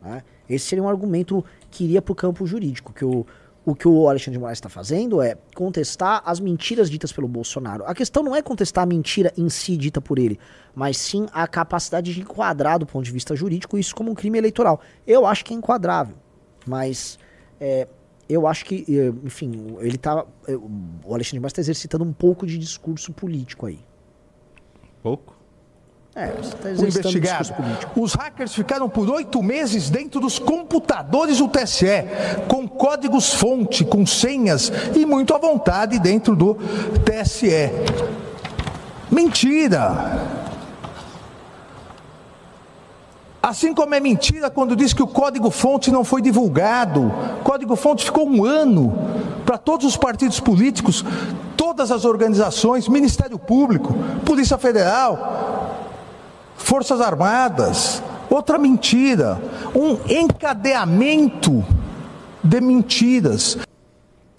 B: Né? Esse seria um argumento que iria para o campo jurídico. Que o, o que o Alexandre de Moraes está fazendo é contestar as mentiras ditas pelo Bolsonaro. A questão não é contestar a mentira em si dita por ele, mas sim a capacidade de enquadrar do ponto de vista jurídico isso como um crime eleitoral. Eu acho que é enquadrável, mas é, eu acho que, eh, enfim, ele tá. eh, O Alexandre de Moraes está exercitando um pouco de discurso político aí.
A: Pouco?
B: É, tá
H: o investigado. Os hackers ficaram por oito meses dentro dos computadores do TSE, com códigos-fonte, com senhas e muito à vontade dentro do TSE. Mentira! Assim como é mentira quando diz que o código-fonte não foi divulgado. O código-fonte ficou um ano para todos os partidos políticos, todas as organizações, Ministério Público, Polícia Federal, Forças Armadas. Outra mentira. Um encadeamento de mentiras.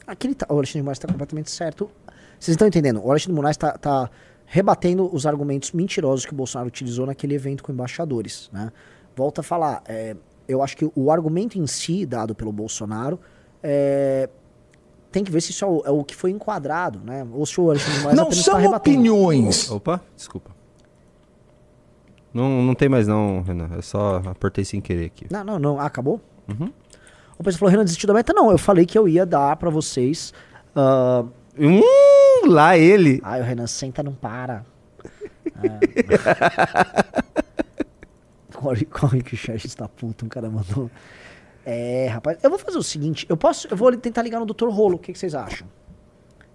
B: Aquele tá, o Alexandre de Moraes está completamente certo. Vocês estão entendendo? O Alexandre de Moraes está tá rebatendo os argumentos mentirosos que o Bolsonaro utilizou naquele evento com embaixadores. Né? Volta a falar. é, eu acho que o argumento em si, dado pelo Bolsonaro, é, tem que ver se isso é o, é o que foi enquadrado. Né? Ou se o Alexandre de Moraes
H: Não
B: tá
H: são
B: rebatendo.
H: opiniões.
A: Opa, desculpa. Não, não tem mais não, Renan. Eu só apertei sem querer aqui.
B: Não, não, não. Ah, acabou? O pessoal falou, Renan desistiu da meta? Não, eu falei que eu ia dar pra vocês. ah,
A: Hum, lá ele.
B: Ai, o Renan senta, não para. É. Corre, corre que o chat está puto, um cara mandou. É, rapaz, eu vou fazer o seguinte, eu posso, eu vou tentar ligar no Dr. Rolo, o que, que vocês acham?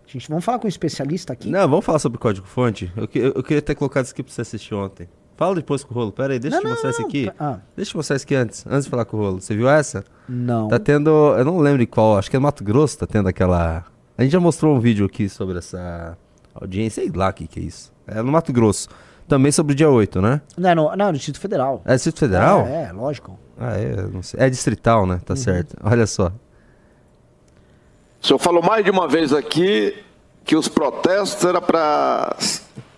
B: Gente, vamos falar com um especialista aqui?
A: Não, vamos falar sobre código-fonte? Eu, que- eu queria ter colocado isso aqui pra você assistir ontem. Fala depois com o Rolo. Pera aí, deixa
B: Não,
A: eu te mostrar isso
B: não,
A: aqui.
B: ah.
A: Deixa eu mostrar isso aqui antes. Antes de falar com o Rolo. Você viu essa?
B: Não.
A: Tá tendo... Eu não lembro de qual. Acho que é Mato Grosso. Tá tendo aquela... A gente já mostrou um vídeo aqui sobre essa audiência. Sei lá o que que é isso. É no Mato Grosso. Também sobre o dia 8, né?
B: Não, não, não, no Distrito Federal.
A: É Distrito Federal?
B: É, é, lógico.
A: Ah, é, eu não sei. É distrital, né? Tá certo. Olha só.
I: O senhor falou mais de uma vez aqui que os protestos era para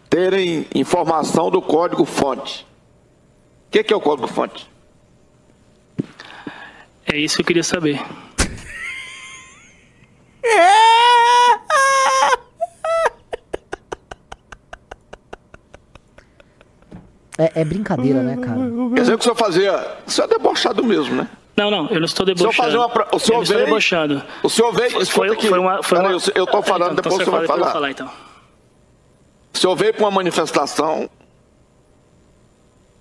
I: terem informação do código-fonte. O que, que é o código-fonte?
J: É isso que eu queria saber.
B: É, é brincadeira, né, cara?
I: Quer dizer que o senhor fazia. O senhor é debochado mesmo, né?
J: Não, não, eu não estou
I: Se eu
J: debochando.
I: fazer uma. O
J: eu
I: senhor
J: estou
I: veio.
J: debochando.
I: O senhor veio.
J: Foi, foi uma. Foi uma...
I: eu- eu tô falando,
J: então,
I: depois
J: então
I: você vai
J: fala, depois eu
I: falar.
J: vou falar então.
I: O senhor veio para uma manifestação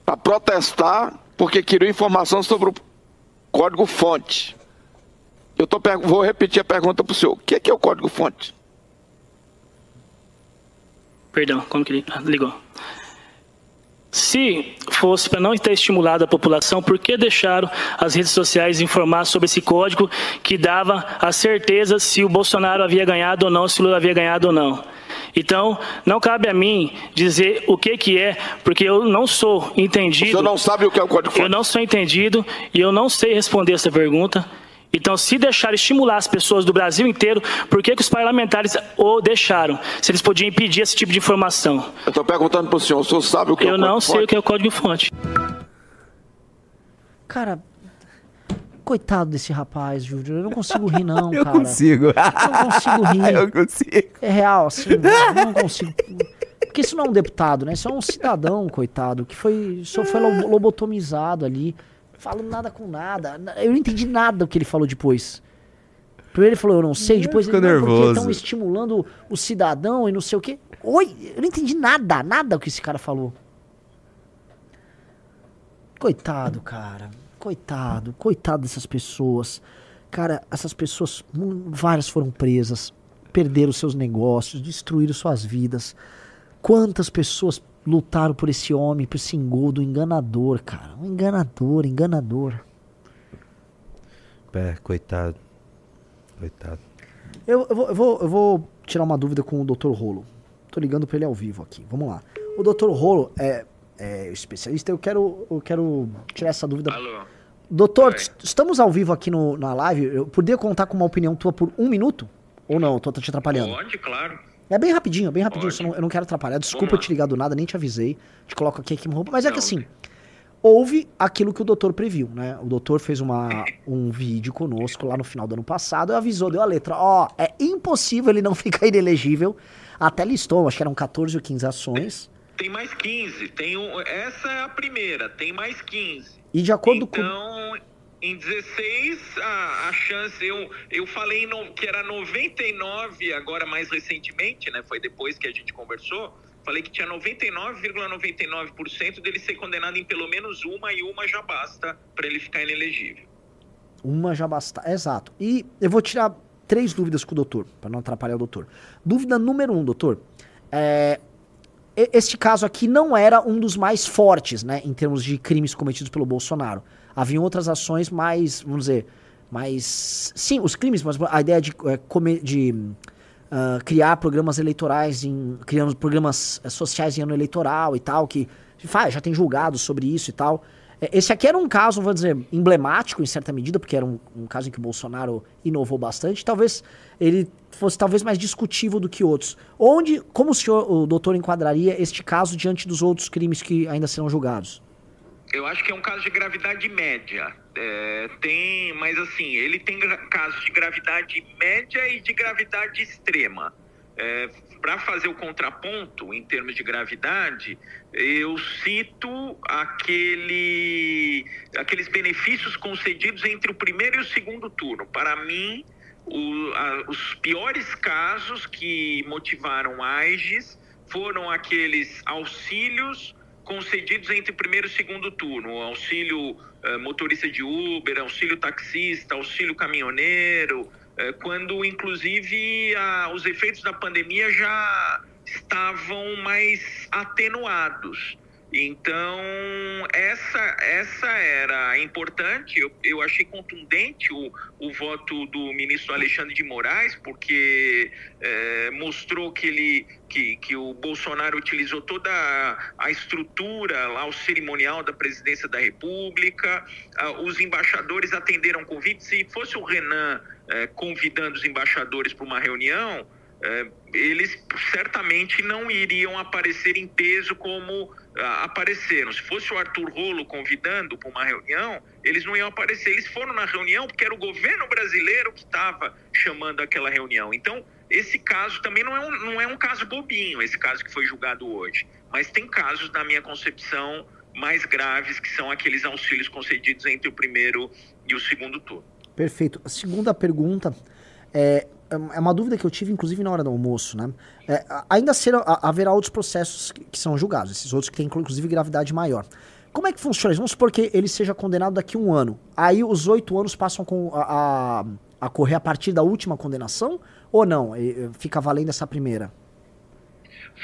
I: para protestar porque queria informação sobre o código-fonte. Eu tô, vou repetir a pergunta para o senhor. O que é, que é o código-fonte?
J: Perdão, como que ele ligou? Se fosse para não ter estimulado a população, por que deixaram as redes sociais informar sobre esse código que dava a certeza se o Bolsonaro havia ganhado ou não, se o Lula havia ganhado ou não? Então, não cabe a mim dizer o que que é, porque eu não sou entendido.
I: O senhor não sabe o que é o código-fonte?
J: Eu não sou entendido e eu não sei responder essa pergunta. Então, se deixar estimular as pessoas do Brasil inteiro, por que, que os parlamentares o deixaram? Se eles podiam impedir esse tipo de informação.
I: Eu estou perguntando para o senhor. O senhor sabe o que é o
J: Eu não sei o que é o código-fonte.
B: Cara, coitado desse rapaz, Júlio. Eu não consigo rir, não,
A: Eu
B: cara.
A: consigo.
B: Eu não consigo rir.
A: Eu consigo.
B: É real, assim. eu não consigo. Porque isso não é um deputado, né? Isso é um cidadão, coitado, que foi, só foi lo- lobotomizado ali, falando nada com nada. Eu não entendi nada do que ele falou depois. Primeiro ele falou, eu não sei, depois ele não, porque
A: nervoso.
B: estão estimulando o cidadão e não sei o quê. Oi, eu não entendi nada, nada o que esse cara falou. Coitado, cara. Coitado, coitado dessas pessoas. Cara, essas pessoas, várias foram presas, perderam seus negócios, destruíram suas vidas. Quantas pessoas lutaram por esse homem, por esse engodo enganador, cara? Um enganador, enganador.
A: É, coitado. Coitado.
B: Eu, eu vou, eu, vou, eu vou tirar uma dúvida com o Dr. Rolo. Tô ligando pra ele ao vivo aqui. Vamos lá. O Dr. Rolo é, é especialista. Eu quero, eu quero tirar essa dúvida.
K: Alô?
B: Doutor, est- estamos ao vivo aqui no, na live. Eu poderia contar com uma opinião tua por um minuto? Ou não? Tô, tô te atrapalhando.
K: Pode, claro.
B: É bem rapidinho, bem rapidinho. não- eu não quero atrapalhar. Desculpa eu te ligar do nada, nem te avisei. Te coloco aqui, aqui. Mas é que assim, houve aquilo que o doutor previu, né? O doutor fez uma, um vídeo conosco lá no final do ano passado e avisou, deu a letra. Ó, é impossível ele não ficar inelegível. Até listou, acho que eram 14 ou 15 ações.
K: Tem mais 15. Tem um, essa é a primeira, tem mais 15.
B: E de acordo com.
K: Então, em 16, a, a chance. Eu, eu falei no- que era 99, agora mais recentemente, né? Foi depois que a gente conversou. Falei que tinha 99,99% dele ser condenado em pelo menos uma e uma já basta para ele ficar inelegível.
B: Uma já basta. Exato. E eu vou tirar três dúvidas com o doutor, para não atrapalhar o doutor. Dúvida número um, doutor. É, este caso aqui não era um dos mais fortes, né, em termos de crimes cometidos pelo Bolsonaro. Haviam outras ações mais, vamos dizer, mais. Sim, os crimes, mas a ideia de, é, come- de ah, criar programas eleitorais, em, criando programas eh, sociais em ano eleitoral e tal, que faz, já tem julgados sobre isso e tal. Eh, Esse aqui era um caso, vou dizer, emblemático em certa medida, porque era um, um caso em que o Bolsonaro inovou bastante. Talvez ele fosse talvez mais discutível do que outros. Onde, como o senhor, o doutor, enquadraria este caso diante dos outros crimes que ainda serão julgados?
K: Eu acho que é um caso de gravidade média. É, tem, mas assim, ele tem casos de gravidade média e de gravidade extrema. Para fazer o contraponto em termos de gravidade, eu cito aquele, aqueles benefícios concedidos entre o primeiro e o segundo turno. Para mim, o- a- os piores casos que motivaram AIGES foram aqueles auxílios concedidos entre primeiro e segundo turno. Auxílio eh, motorista de Uber, auxílio taxista, auxílio caminhoneiro, eh, quando inclusive a- os efeitos da pandemia já estavam mais atenuados. Então, essa, essa era importante. Eu, eu achei contundente o, o voto do ministro Alexandre de Moraes, porque eh, mostrou que, ele, que, que o Bolsonaro utilizou toda a, estrutura, lá, o cerimonial da presidência da República. Ah, os embaixadores atenderam convite. Se fosse o Renan eh, convidando os embaixadores para uma reunião, eles certamente não iriam aparecer em peso como ah, apareceram. Se fosse o Arthur Rolo convidando para uma reunião, eles não iam aparecer. Eles foram na reunião porque era o governo brasileiro que estava chamando aquela reunião. Então, esse caso também não é, um, não é um caso bobinho, esse caso que foi julgado hoje. Mas tem casos, na minha concepção, mais graves, que são aqueles auxílios concedidos entre o primeiro e o segundo turno.
B: Perfeito. A segunda pergunta é, é uma dúvida que eu tive, inclusive, na hora do almoço, né? É, ainda será, a- haverá outros processos que, que são julgados, esses outros que têm, inclusive, gravidade maior. Como é que funciona isso? Vamos supor que ele seja condenado daqui a um ano. Aí os oito anos passam com a, a, a correr a partir da última condenação? Ou não? Fica valendo essa primeira?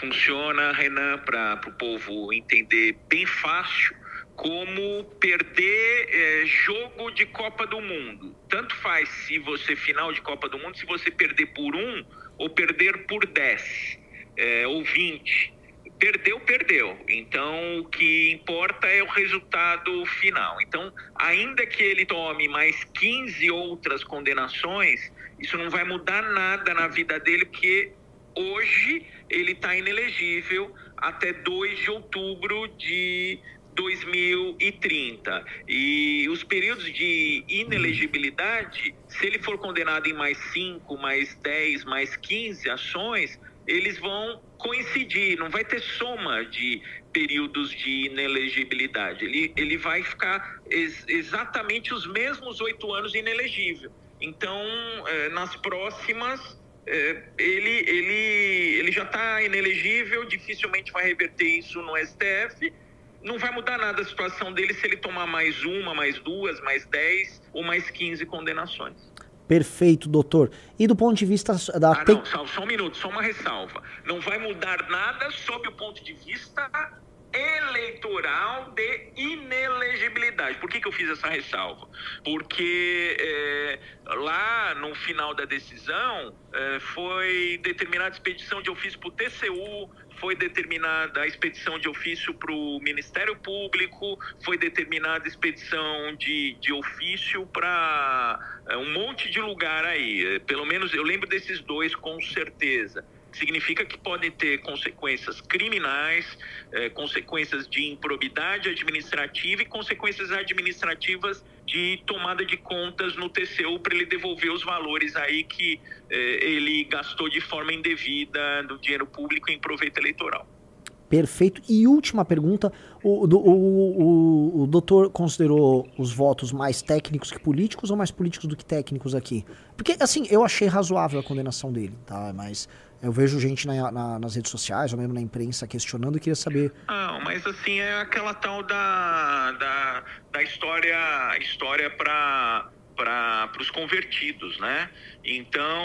K: funciona, Renan, para o povo entender bem fácil, como perder eh, jogo de Copa do Mundo. Tanto faz se você, final de Copa do Mundo, se você perder por um ou perder por 10 eh, ou 20. Perdeu, perdeu. Então, o que importa é o resultado final. Então, ainda que ele tome mais 15 outras condenações, isso não vai mudar nada na vida dele, porque hoje ele está inelegível até 2 de outubro de 2030. E os períodos de inelegibilidade, se ele for condenado em mais 5, mais 10, mais 15 ações, eles vão coincidir, não vai ter soma de períodos de inelegibilidade. Ele, ele vai ficar ex- exatamente os mesmos oito anos inelegível. Então, eh, nas próximas, eh, ele, ele, ele já está inelegível, dificilmente vai reverter isso no STF. Não vai mudar nada a situação dele se ele tomar mais uma, mais duas, mais dez ou mais 15 condenações.
B: Perfeito, doutor. E do ponto de vista da.
K: Ah, não, só, só um minuto, só uma ressalva. Não vai mudar nada sob o ponto de vista eleitoral de inelegibilidade. Por que, que eu fiz essa ressalva? Porque é, lá no final da decisão é, foi determinada expedição de ofício para o TCU, foi determinada a expedição de ofício para o Ministério Público, foi determinada a expedição de, de ofício para é, um monte de lugar aí. É, Pelo menos eu lembro desses dois com certeza significa que pode ter consequências criminais, eh, consequências de improbidade administrativa e consequências administrativas de tomada de contas no TCU para ele devolver os valores aí que eh, ele gastou de forma indevida do dinheiro público em proveito eleitoral.
B: Perfeito. E última pergunta: o, o, o, o doutor considerou os votos mais técnicos que políticos ou mais políticos do que técnicos aqui? Porque, assim, eu achei razoável a condenação dele, tá? Mas eu vejo gente na- na- nas redes sociais, ou mesmo na imprensa, questionando e queria saber.
K: Não, mas assim, é aquela tal da, da, da história, história para para os convertidos, né? Então,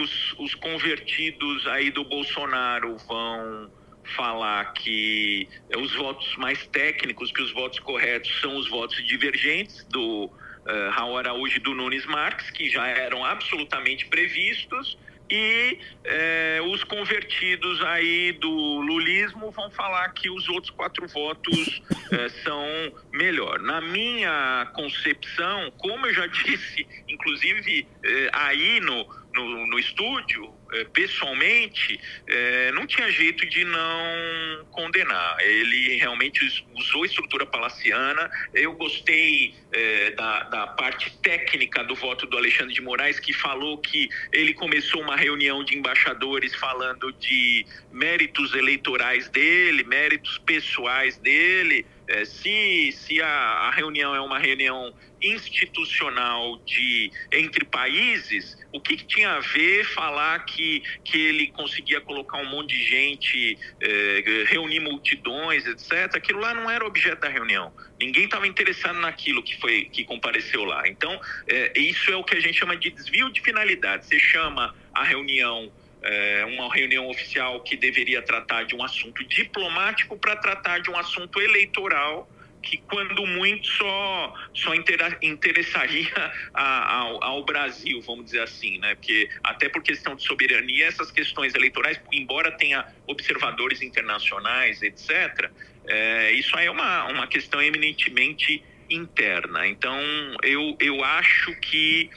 K: os, os convertidos aí do Bolsonaro vão falar que os votos mais técnicos, que os votos corretos são os votos divergentes do eh, Raul Araújo e do Nunes Marques, que já eram absolutamente previstos, e eh, os convertidos aí do lulismo vão falar que os outros quatro votos eh, são melhor. Na minha concepção, como eu já disse, inclusive eh, aí no, no, no estúdio, pessoalmente, eh, não tinha jeito de não condenar. Ele realmente us- usou estrutura palaciana. Eu gostei eh, da, da parte técnica do voto do Alexandre de Moraes, que falou que ele começou uma reunião de embaixadores falando de méritos eleitorais dele, méritos pessoais dele. Eh, se se a, a reunião é uma reunião institucional de entre países, o que, que tinha a ver falar que, que ele conseguia colocar um monte de gente, eh, reunir multidões, etc. Aquilo lá não era objeto da reunião. Ninguém estava interessado naquilo que foi que compareceu lá. Então, eh, isso é o que a gente chama de desvio de finalidade. Você chama a reunião é, uma reunião oficial que deveria tratar de um assunto diplomático para tratar de um assunto eleitoral que quando muito só só interessaria ao, ao Brasil, vamos dizer assim, né? Porque até por questão de soberania essas questões eleitorais, embora tenha observadores internacionais, etc. é, isso aí é uma uma questão eminentemente interna. Então eu eu acho que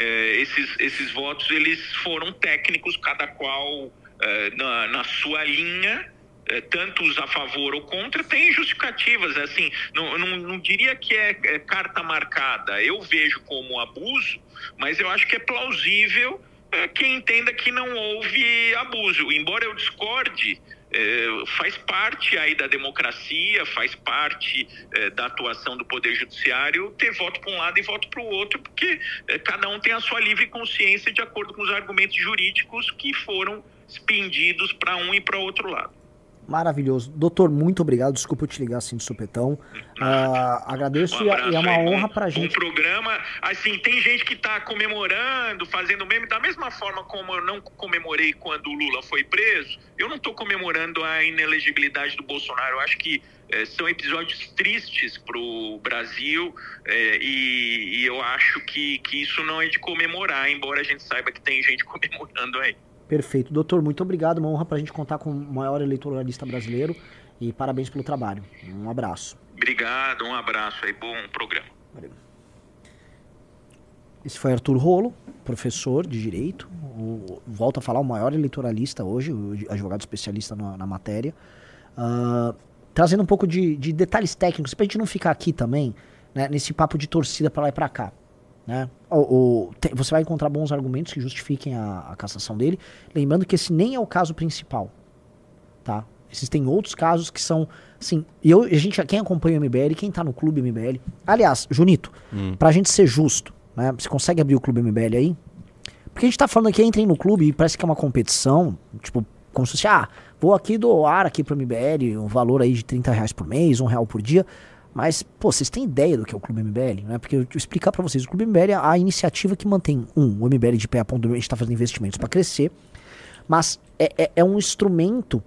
K: é, esses, esses votos eles foram técnicos, cada qual é, na, na sua linha, é, tanto os a favor ou contra, tem justificativas. Assim, não, não, não diria que é, é carta marcada, eu vejo como abuso, mas eu acho que é plausível é, quem entenda que não houve abuso. Embora eu discorde é, faz parte aí da democracia, faz parte é, da atuação do Poder Judiciário ter voto para um lado e voto para o outro, porque é, cada um tem a sua livre consciência de acordo com os argumentos jurídicos que foram expendidos para um e para outro lado.
B: Maravilhoso. Doutor, muito obrigado. Desculpa eu te ligar assim de supetão. Ah, agradeço
K: Um
B: e é- é uma
K: aí,
B: honra pra gente.
K: programa. Assim, tem gente que tá comemorando, fazendo meme, da mesma forma como eu não comemorei quando o Lula foi preso, eu não tô comemorando a inelegibilidade do Bolsonaro. Eu acho que eh, são episódios tristes pro Brasil eh, e, e eu acho que, que isso não é de comemorar, embora a gente saiba que tem gente comemorando aí.
B: Perfeito. Doutor, muito obrigado. Uma honra pra gente contar com o maior eleitoralista brasileiro. E parabéns pelo trabalho. Um abraço.
K: Obrigado, um abraço aí, bom programa.
B: Esse foi Arthur Rolo, professor de Direito. O, volto a falar, o maior eleitoralista hoje, o advogado especialista na, na matéria. Ah, trazendo um pouco de, de detalhes técnicos, pra gente não ficar aqui também, né, nesse papo de torcida pra lá e pra cá. Né? O, o- te- você vai encontrar bons argumentos que justifiquem a, a cassação dele. Lembrando que esse nem é o caso principal. Tá? Existem outros casos que são. Assim, e eu, a gente, quem acompanha o MBL, quem tá no clube MBL. Aliás, Junito,
A: Hum.
B: pra gente ser justo, né? Você consegue abrir o clube MBL aí? Porque a gente tá falando aqui, entrem no clube e parece que é uma competição, tipo, como se fosse, ah, vou aqui doar aqui pro MBL um valor aí de 30 reais por mês, um real por dia. Mas, pô, vocês têm ideia do que é o Clube MBL, né? Porque eu vou explicar pra vocês, o Clube MBL é a iniciativa que mantém, um, o MBL de pé a ponto a gente tá fazendo investimentos pra crescer, mas é, é- é um instrumento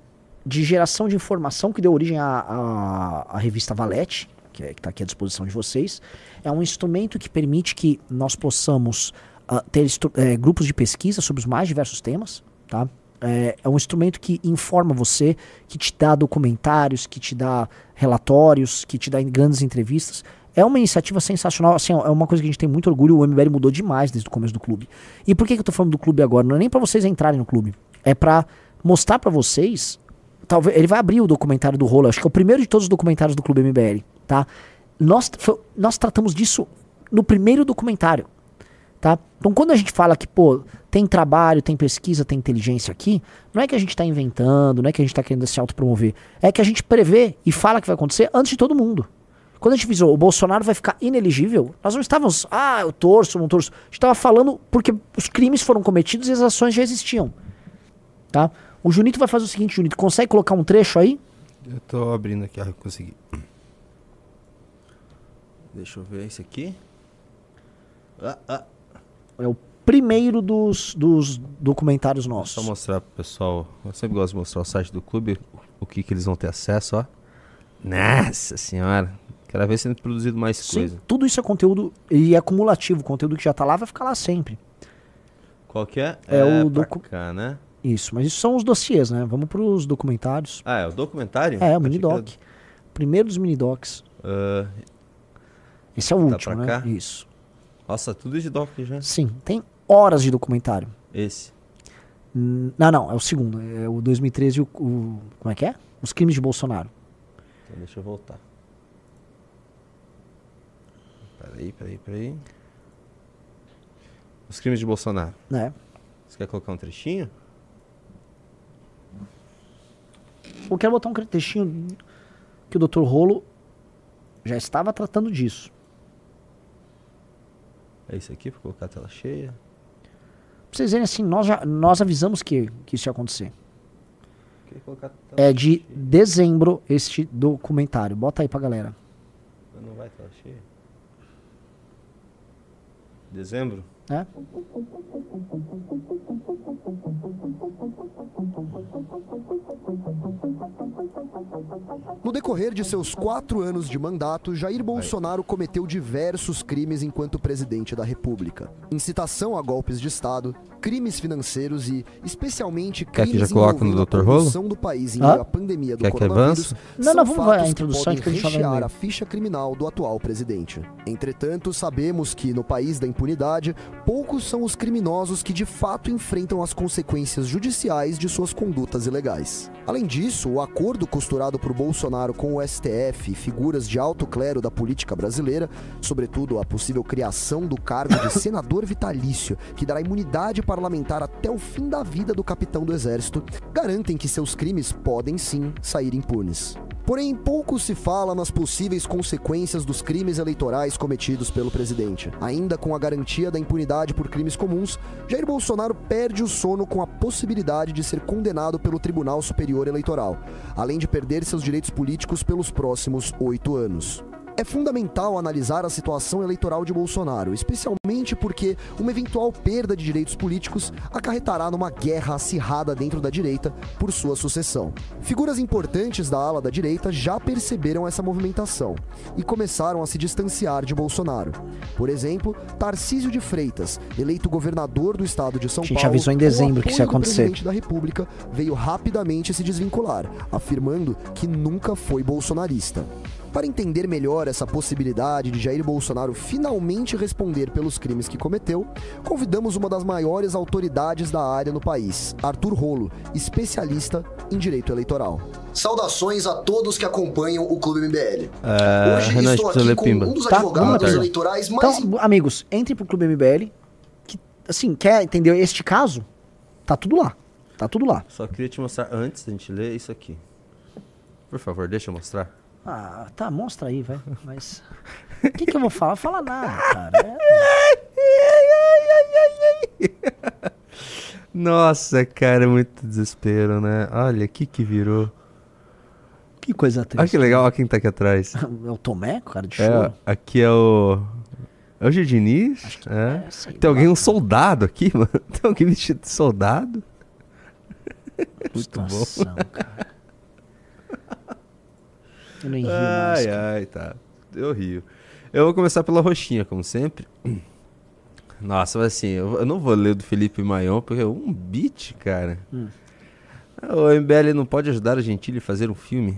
B: de geração de informação que deu origem à, à, à revista Valete, que está aqui à disposição de vocês. É um instrumento que permite que nós possamos ah, ter eh, grupos de pesquisa sobre os mais diversos temas. Tá? É, é um instrumento que informa você, que te dá documentários, que te dá relatórios, que te dá grandes entrevistas. É uma iniciativa sensacional, assim, é uma coisa que a gente tem muito orgulho, o MBL mudou demais desde o começo do clube. E por que, que eu tô falando do clube agora? Não é nem para vocês entrarem no clube, é para mostrar para vocês, talvez, ele vai abrir o documentário do Rolo, acho que é o primeiro de todos os documentários do clube MBL, tá? Nós, foi- nós tratamos disso no primeiro documentário, tá? Então quando a gente fala que, pô, tem trabalho, tem pesquisa, tem inteligência aqui, não é que a gente tá inventando, não é que a gente tá querendo se autopromover, é que a gente prevê e fala que vai acontecer antes de todo mundo. Quando a gente avisou, o Bolsonaro vai ficar inelegível, nós não estávamos, ah, eu torço, não torço. A gente estava falando porque os crimes foram cometidos e as ações já existiam. Tá? O Junito vai fazer o seguinte, Junito, consegue colocar um trecho aí?
A: Eu tô abrindo aqui, ah, consegui. Deixa eu ver esse aqui. Ah, ah.
B: É o primeiro dos, dos documentários
A: Só
B: nossos.
A: mostrar pro pessoal. Eu sempre gosto de mostrar o site do clube, o que, que eles vão ter acesso, ó. Nossa senhora. Cada vez sendo produzido mais
B: Sim,
A: coisa.
B: tudo isso é conteúdo e é acumulativo. O conteúdo que já tá lá vai ficar lá sempre.
A: Qual que é?
B: É o
A: pra
B: docu-
A: cá, né?
B: Isso, mas isso são os dossiês, né? Vamos pros documentários.
A: Ah, é o documentário?
B: É, o
A: que
B: minidoc. Primeiro dos minidocs.
A: era- Ah,
B: Esse é o
A: Tá
B: último, né?
A: cá?
B: Isso.
A: nossa, tudo de doc já.
B: Sim, tem horas de documentário.
A: Esse.
B: Não, não, é o segundo. É o 2013, o, o- Como é que é? Os crimes de Bolsonaro.
A: Então deixa eu voltar. Peraí, peraí, peraí. Os crimes de Bolsonaro.
B: Né?
A: Você quer colocar um trechinho?
B: Eu quero botar um trechinho que o Dr. Rolo já estava tratando disso.
A: É isso aqui, pra colocar a tela cheia.
B: Pra vocês verem assim, nós, já, nós avisamos que, que isso ia acontecer. É de dezembro este documentário. Bota aí pra galera.
A: Não vai tela cheia? Dezembro?
B: É?
L: No decorrer de seus quatro anos de mandato, Jair Bolsonaro cometeu diversos crimes enquanto presidente da República. Incitação a golpes de Estado, crimes financeiros e, especialmente,
A: Quer que
L: crimes
A: já coloque no Dr. Rolo?
L: do país em
B: Hã?
L: meio à pandemia do
A: Quer que
L: coronavírus.
A: avance?
B: Não,
L: são
B: não, vamos
L: fatos
B: a
L: que
B: introdução,
L: podem
B: que a gente vai
L: rechear a ficha criminal do atual presidente. Entretanto, sabemos que no país da impunidade, poucos são os criminosos que de fato enfrentam as consequências judiciais de suas condutas ilegais. Além disso, o acordo costurado por Bolsonaro com o STF e figuras de alto clero da política brasileira, sobretudo a possível criação do cargo de senador vitalício, que dará imunidade parlamentar até o fim da vida do capitão do exército, garantem que seus crimes podem sim sair impunes. Porém, pouco se fala nas possíveis consequências dos crimes eleitorais cometidos pelo presidente. Ainda com a garantia da impunidade por crimes comuns, Jair Bolsonaro perde o sono com a possibilidade de ser condenado pelo Tribunal Superior Eleitoral, além de perder seus direitos políticos pelos próximos oito anos. É fundamental analisar a situação eleitoral de Bolsonaro, especialmente porque uma eventual perda de direitos políticos acarretará numa guerra acirrada dentro da direita por sua sucessão. Figuras importantes da ala da direita já perceberam essa movimentação e começaram a se distanciar de Bolsonaro. Por exemplo, Tarcísio de Freitas, eleito governador do estado de São
B: A gente
L: Paulo,
B: avisou em dezembro
L: o
B: que isso ia acontecer.
L: presidente da República, veio rapidamente se desvincular, afirmando que nunca foi bolsonarista. Para entender melhor essa possibilidade de Jair Bolsonaro finalmente responder pelos crimes que cometeu, convidamos uma das maiores autoridades da área no país, Arthur Rolo, especialista em direito eleitoral. Saudações a todos que acompanham o Clube MBL.
A: É,
L: Hoje
A: Renan
L: estou aqui com
A: Pimba.
L: um dos
B: Tá,
L: advogados eleitorais mais
B: Então, amigos, entre pro Clube MBL. Que, assim, quer entender este caso? Tá tudo lá. Tá tudo lá.
A: Só queria te mostrar antes da gente ler isso aqui. Por favor, deixa eu mostrar.
B: Ah, tá, mostra aí, vai. Mas. O que, que eu vou falar? Fala nada, cara. É-
A: Nossa, cara, é muito desespero, né? Olha, o que que virou.
B: Que coisa triste.
A: Olha que legal, olha quem tá aqui atrás.
B: É o Tomé, cara de
A: É,
B: choro.
A: aqui é o. É o Diniz? É. Tem alguém, um soldado aqui, mano? Tem alguém vestido de soldado? Muito bom.
B: Situação, cara. Eu nem rio mais.
A: Ai,
B: cara.
A: ai, tá. Eu rio. Eu vou começar pela roxinha, como sempre. Nossa, mas assim, eu, não vou ler o do Felipe Maion, porque é um beat, cara.
B: Hum.
A: O MBL não pode ajudar a Gentili a fazer um filme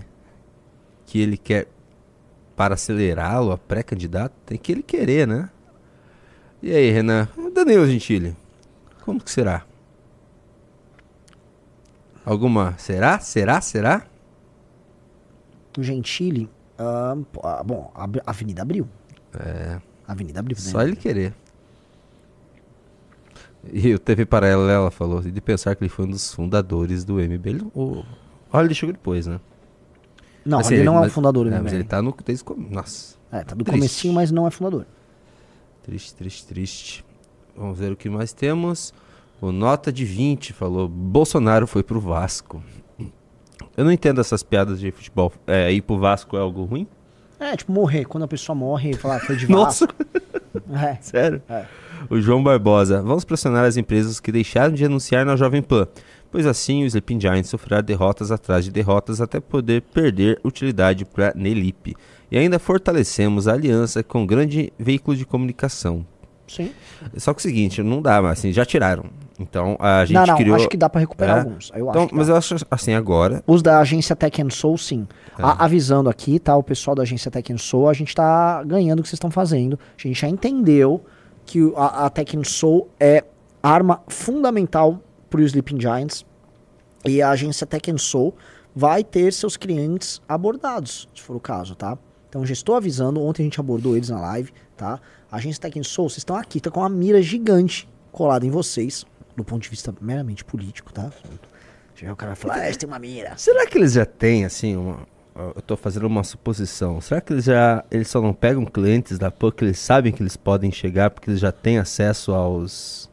A: que ele quer para acelerá-lo a pré-candidato? Tem que ele querer, né? E aí, Renan? Danilo Gentili, como que será? Alguma. Será? Será? Será?
B: O Gentili. ah, bom, a Avenida abriu.
A: É.
B: Avenida abriu. né?
A: Só ele querer. E o TV Paralela falou de pensar que ele foi um dos fundadores do MBL. O- Olha, ele chegou depois, né?
B: Não,
A: Assim,
B: ele não é o fundador do
A: é,
B: MBL.
A: Mas ele tá no. Desde, o nossa.
B: É, tá do
A: Triste.
B: comecinho, mas não é fundador.
A: Triste, triste, triste. Vamos ver o que mais temos. O Nota de 20 falou: Bolsonaro foi pro Vasco. Eu não entendo essas piadas de futebol. É, ir pro Vasco é algo ruim?
B: É, tipo, morrer. Quando a pessoa morre, falar, foi de
A: Nossa.
B: Vasco. É.
A: Sério?
B: É.
A: O João Barbosa. Vamos pressionar as empresas que deixaram de anunciar na Jovem Pan, pois assim o Sleeping Giant sofrerá derrotas atrás de derrotas até poder perder utilidade para Nelip. E ainda fortalecemos a aliança com um grande veículo de comunicação.
B: Sim.
A: Só que o seguinte, não dá mais, assim, já tiraram. Então a gente
B: não, não,
A: criou...
B: acho que dá pra recuperar
A: É?
B: alguns. Eu
A: então, mas eu acho assim, agora...
B: Os da agência Tech and Soul, sim.
A: É.
B: A- avisando aqui, tá? O pessoal da agência Tech and Soul, a gente tá ganhando o que vocês estão fazendo. A gente já entendeu que a, a Tech and Soul é arma fundamental pro Sleeping Giants. E a agência Tech and Soul vai ter seus clientes abordados, se for o caso, tá? Então já estou avisando, ontem a gente abordou eles na live, tá? A agência Tech and Soul, vocês estão aqui, tá com uma mira gigante colada em vocês, do ponto de vista meramente político, tá? Já o cara vai falar, ah, eles têm uma mira.
A: Será que eles já têm, assim, uma... Eu tô fazendo uma suposição. Será que eles já... Eles só não pegam clientes da PUC, eles sabem que eles podem chegar porque eles já têm acesso aos...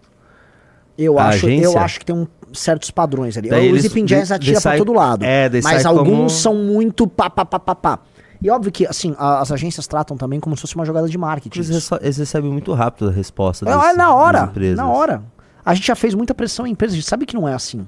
B: Eu acho, eu acho que tem um, certos padrões ali.
A: Daí
B: o Sleeping
A: de-
B: atira pra todo lado.
A: é,
B: mas alguns
A: como-
B: são muito pá, pá, pá, pá, pá. E óbvio que, assim, a- as agências tratam também como se fosse uma jogada de marketing.
A: Eles, eles recebem muito rápido a resposta
B: É,
A: das,
B: é na hora, na hora. A gente já fez muita pressão em empresas, a gente sabe que não é assim.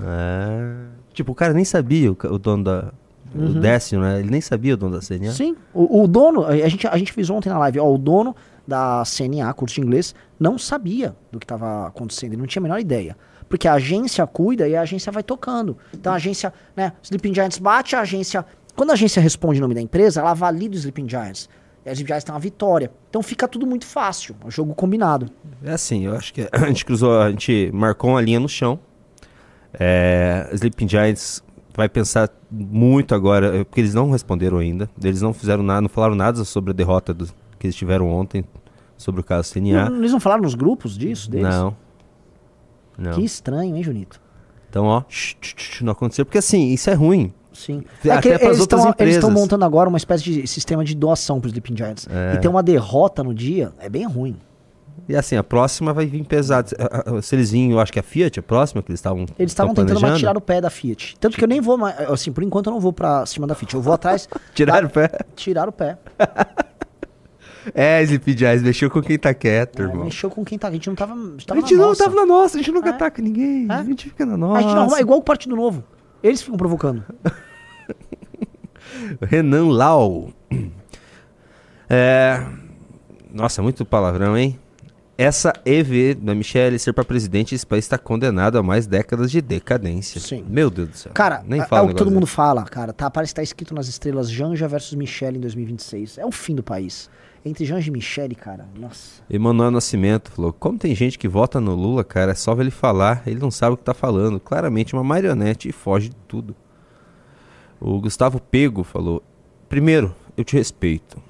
A: É. Tipo, o cara nem sabia, o, o dono da... O
B: Uhum.
A: Décio, né? Ele nem sabia o dono da CNA.
B: Sim, o, o dono, a gente, a gente fez ontem na live, ó, o dono da CNA, curso de inglês, não sabia do que estava acontecendo, ele não tinha a menor ideia. Porque a agência cuida e a agência vai tocando. Então a agência, né, Sleeping Giants bate, a agência. Quando a agência responde em nome da empresa, ela valida o Sleeping Giants. E a Sleeping Giants tem uma vitória. Então fica tudo muito fácil. É um jogo combinado.
A: É assim, eu acho que a gente cruzou, a gente marcou uma linha no chão. É, Sleeping Giants vai pensar muito agora, porque eles não responderam ainda. Eles não fizeram nada, não falaram nada sobre a derrota do, que eles tiveram ontem, sobre o caso CNA.
B: Não- Eles não falaram nos grupos disso, deles?
A: Não. Não.
B: Que estranho, hein, Junito?
A: Então, ó, não aconteceu. Porque assim, isso é ruim.
B: Sim.
A: Até
B: É que
A: pras
B: eles
A: outras
B: estão eles
A: empresas.
B: estão montando agora uma espécie de sistema de doação para os Sleeping Giants.
A: É.
B: E ter uma derrota no dia é bem ruim.
A: E assim, a próxima vai vir pesada. Se eles virem, eu acho que a Fiat, a próxima que eles estavam
B: Eles estavam tentando mais tirar o pé da Fiat. Tanto que eu nem vou mais. Assim, por enquanto eu não vou pra cima da Fiat. Eu vou atrás.
A: Tirar o pé?
B: Tirar o pé.
A: É, Sleep Jazz, mexeu com quem tá quieto,
B: É,
A: irmão.
B: mexeu com quem tá. A gente não tava. A gente,
A: A
B: tava
A: gente
B: na
A: não
B: nossa.
A: tava na nossa, a gente nunca ataca ninguém. A gente fica na nossa.
B: A gente não arruma, é igual o Partido Novo. Eles ficam provocando.
A: Renan Lau. É... Nossa, muito palavrão, hein? Essa EV da Michelle ser pra presidente, esse país está condenado a mais décadas de decadência.
B: Sim.
A: Meu Deus do céu.
B: Cara,
A: nem
B: é,
A: fala
B: é
A: um
B: o que todo mundo fala, cara. Tá, parece que tá escrito nas estrelas Janja versus Michelle em 2026. É o fim do país. Entre Janja e Michelle, cara. Nossa.
A: Emanuel Nascimento falou: Como tem gente que vota no Lula, cara, é só ver ele falar, ele não sabe o que tá falando. Claramente uma marionete e foge de tudo. O Gustavo Pego falou: Primeiro, eu te respeito.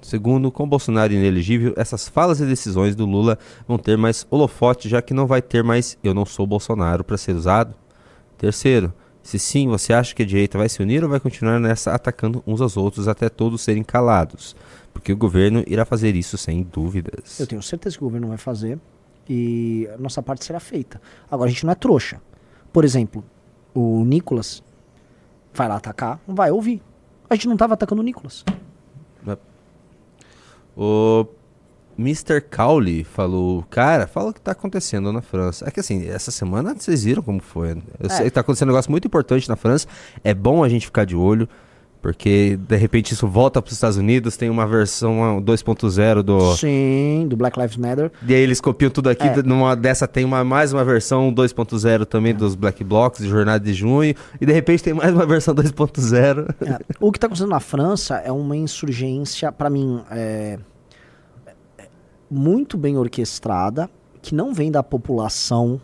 A: Segundo, com Bolsonaro inelegível, essas falas e decisões do Lula vão ter mais holofote, já que não vai ter mais eu não sou Bolsonaro para ser usado. Terceiro, se sim, você acha que a direita vai se unir ou vai continuar nessa atacando uns aos outros até todos serem calados? Porque o governo irá fazer isso sem dúvidas.
B: Eu tenho certeza que o governo vai fazer e a nossa parte será feita. Agora, a gente não é trouxa. Por exemplo, o Nicolas vai lá atacar, não vai ouvir. A gente não tava atacando o Nicolas.
A: O Mr. Cowley falou, cara, fala o que tá acontecendo na França. É que assim, essa semana vocês viram como foi. né? Eu
B: É.
A: sei que tá acontecendo um negócio muito importante na França. É bom a gente ficar de olho, porque de repente isso volta para os Estados Unidos, tem uma versão uma 2.0 do.
B: Sim, do Black Lives Matter.
A: E aí eles copiam tudo aqui,
B: É.
A: numa dessa tem uma, mais uma versão 2.0 também dos Black Blocs, de Jornada de Junho, e de repente tem mais uma versão 2.0.
B: É, o que está acontecendo na França é uma insurgência, para mim, é, é muito bem orquestrada, que não vem da população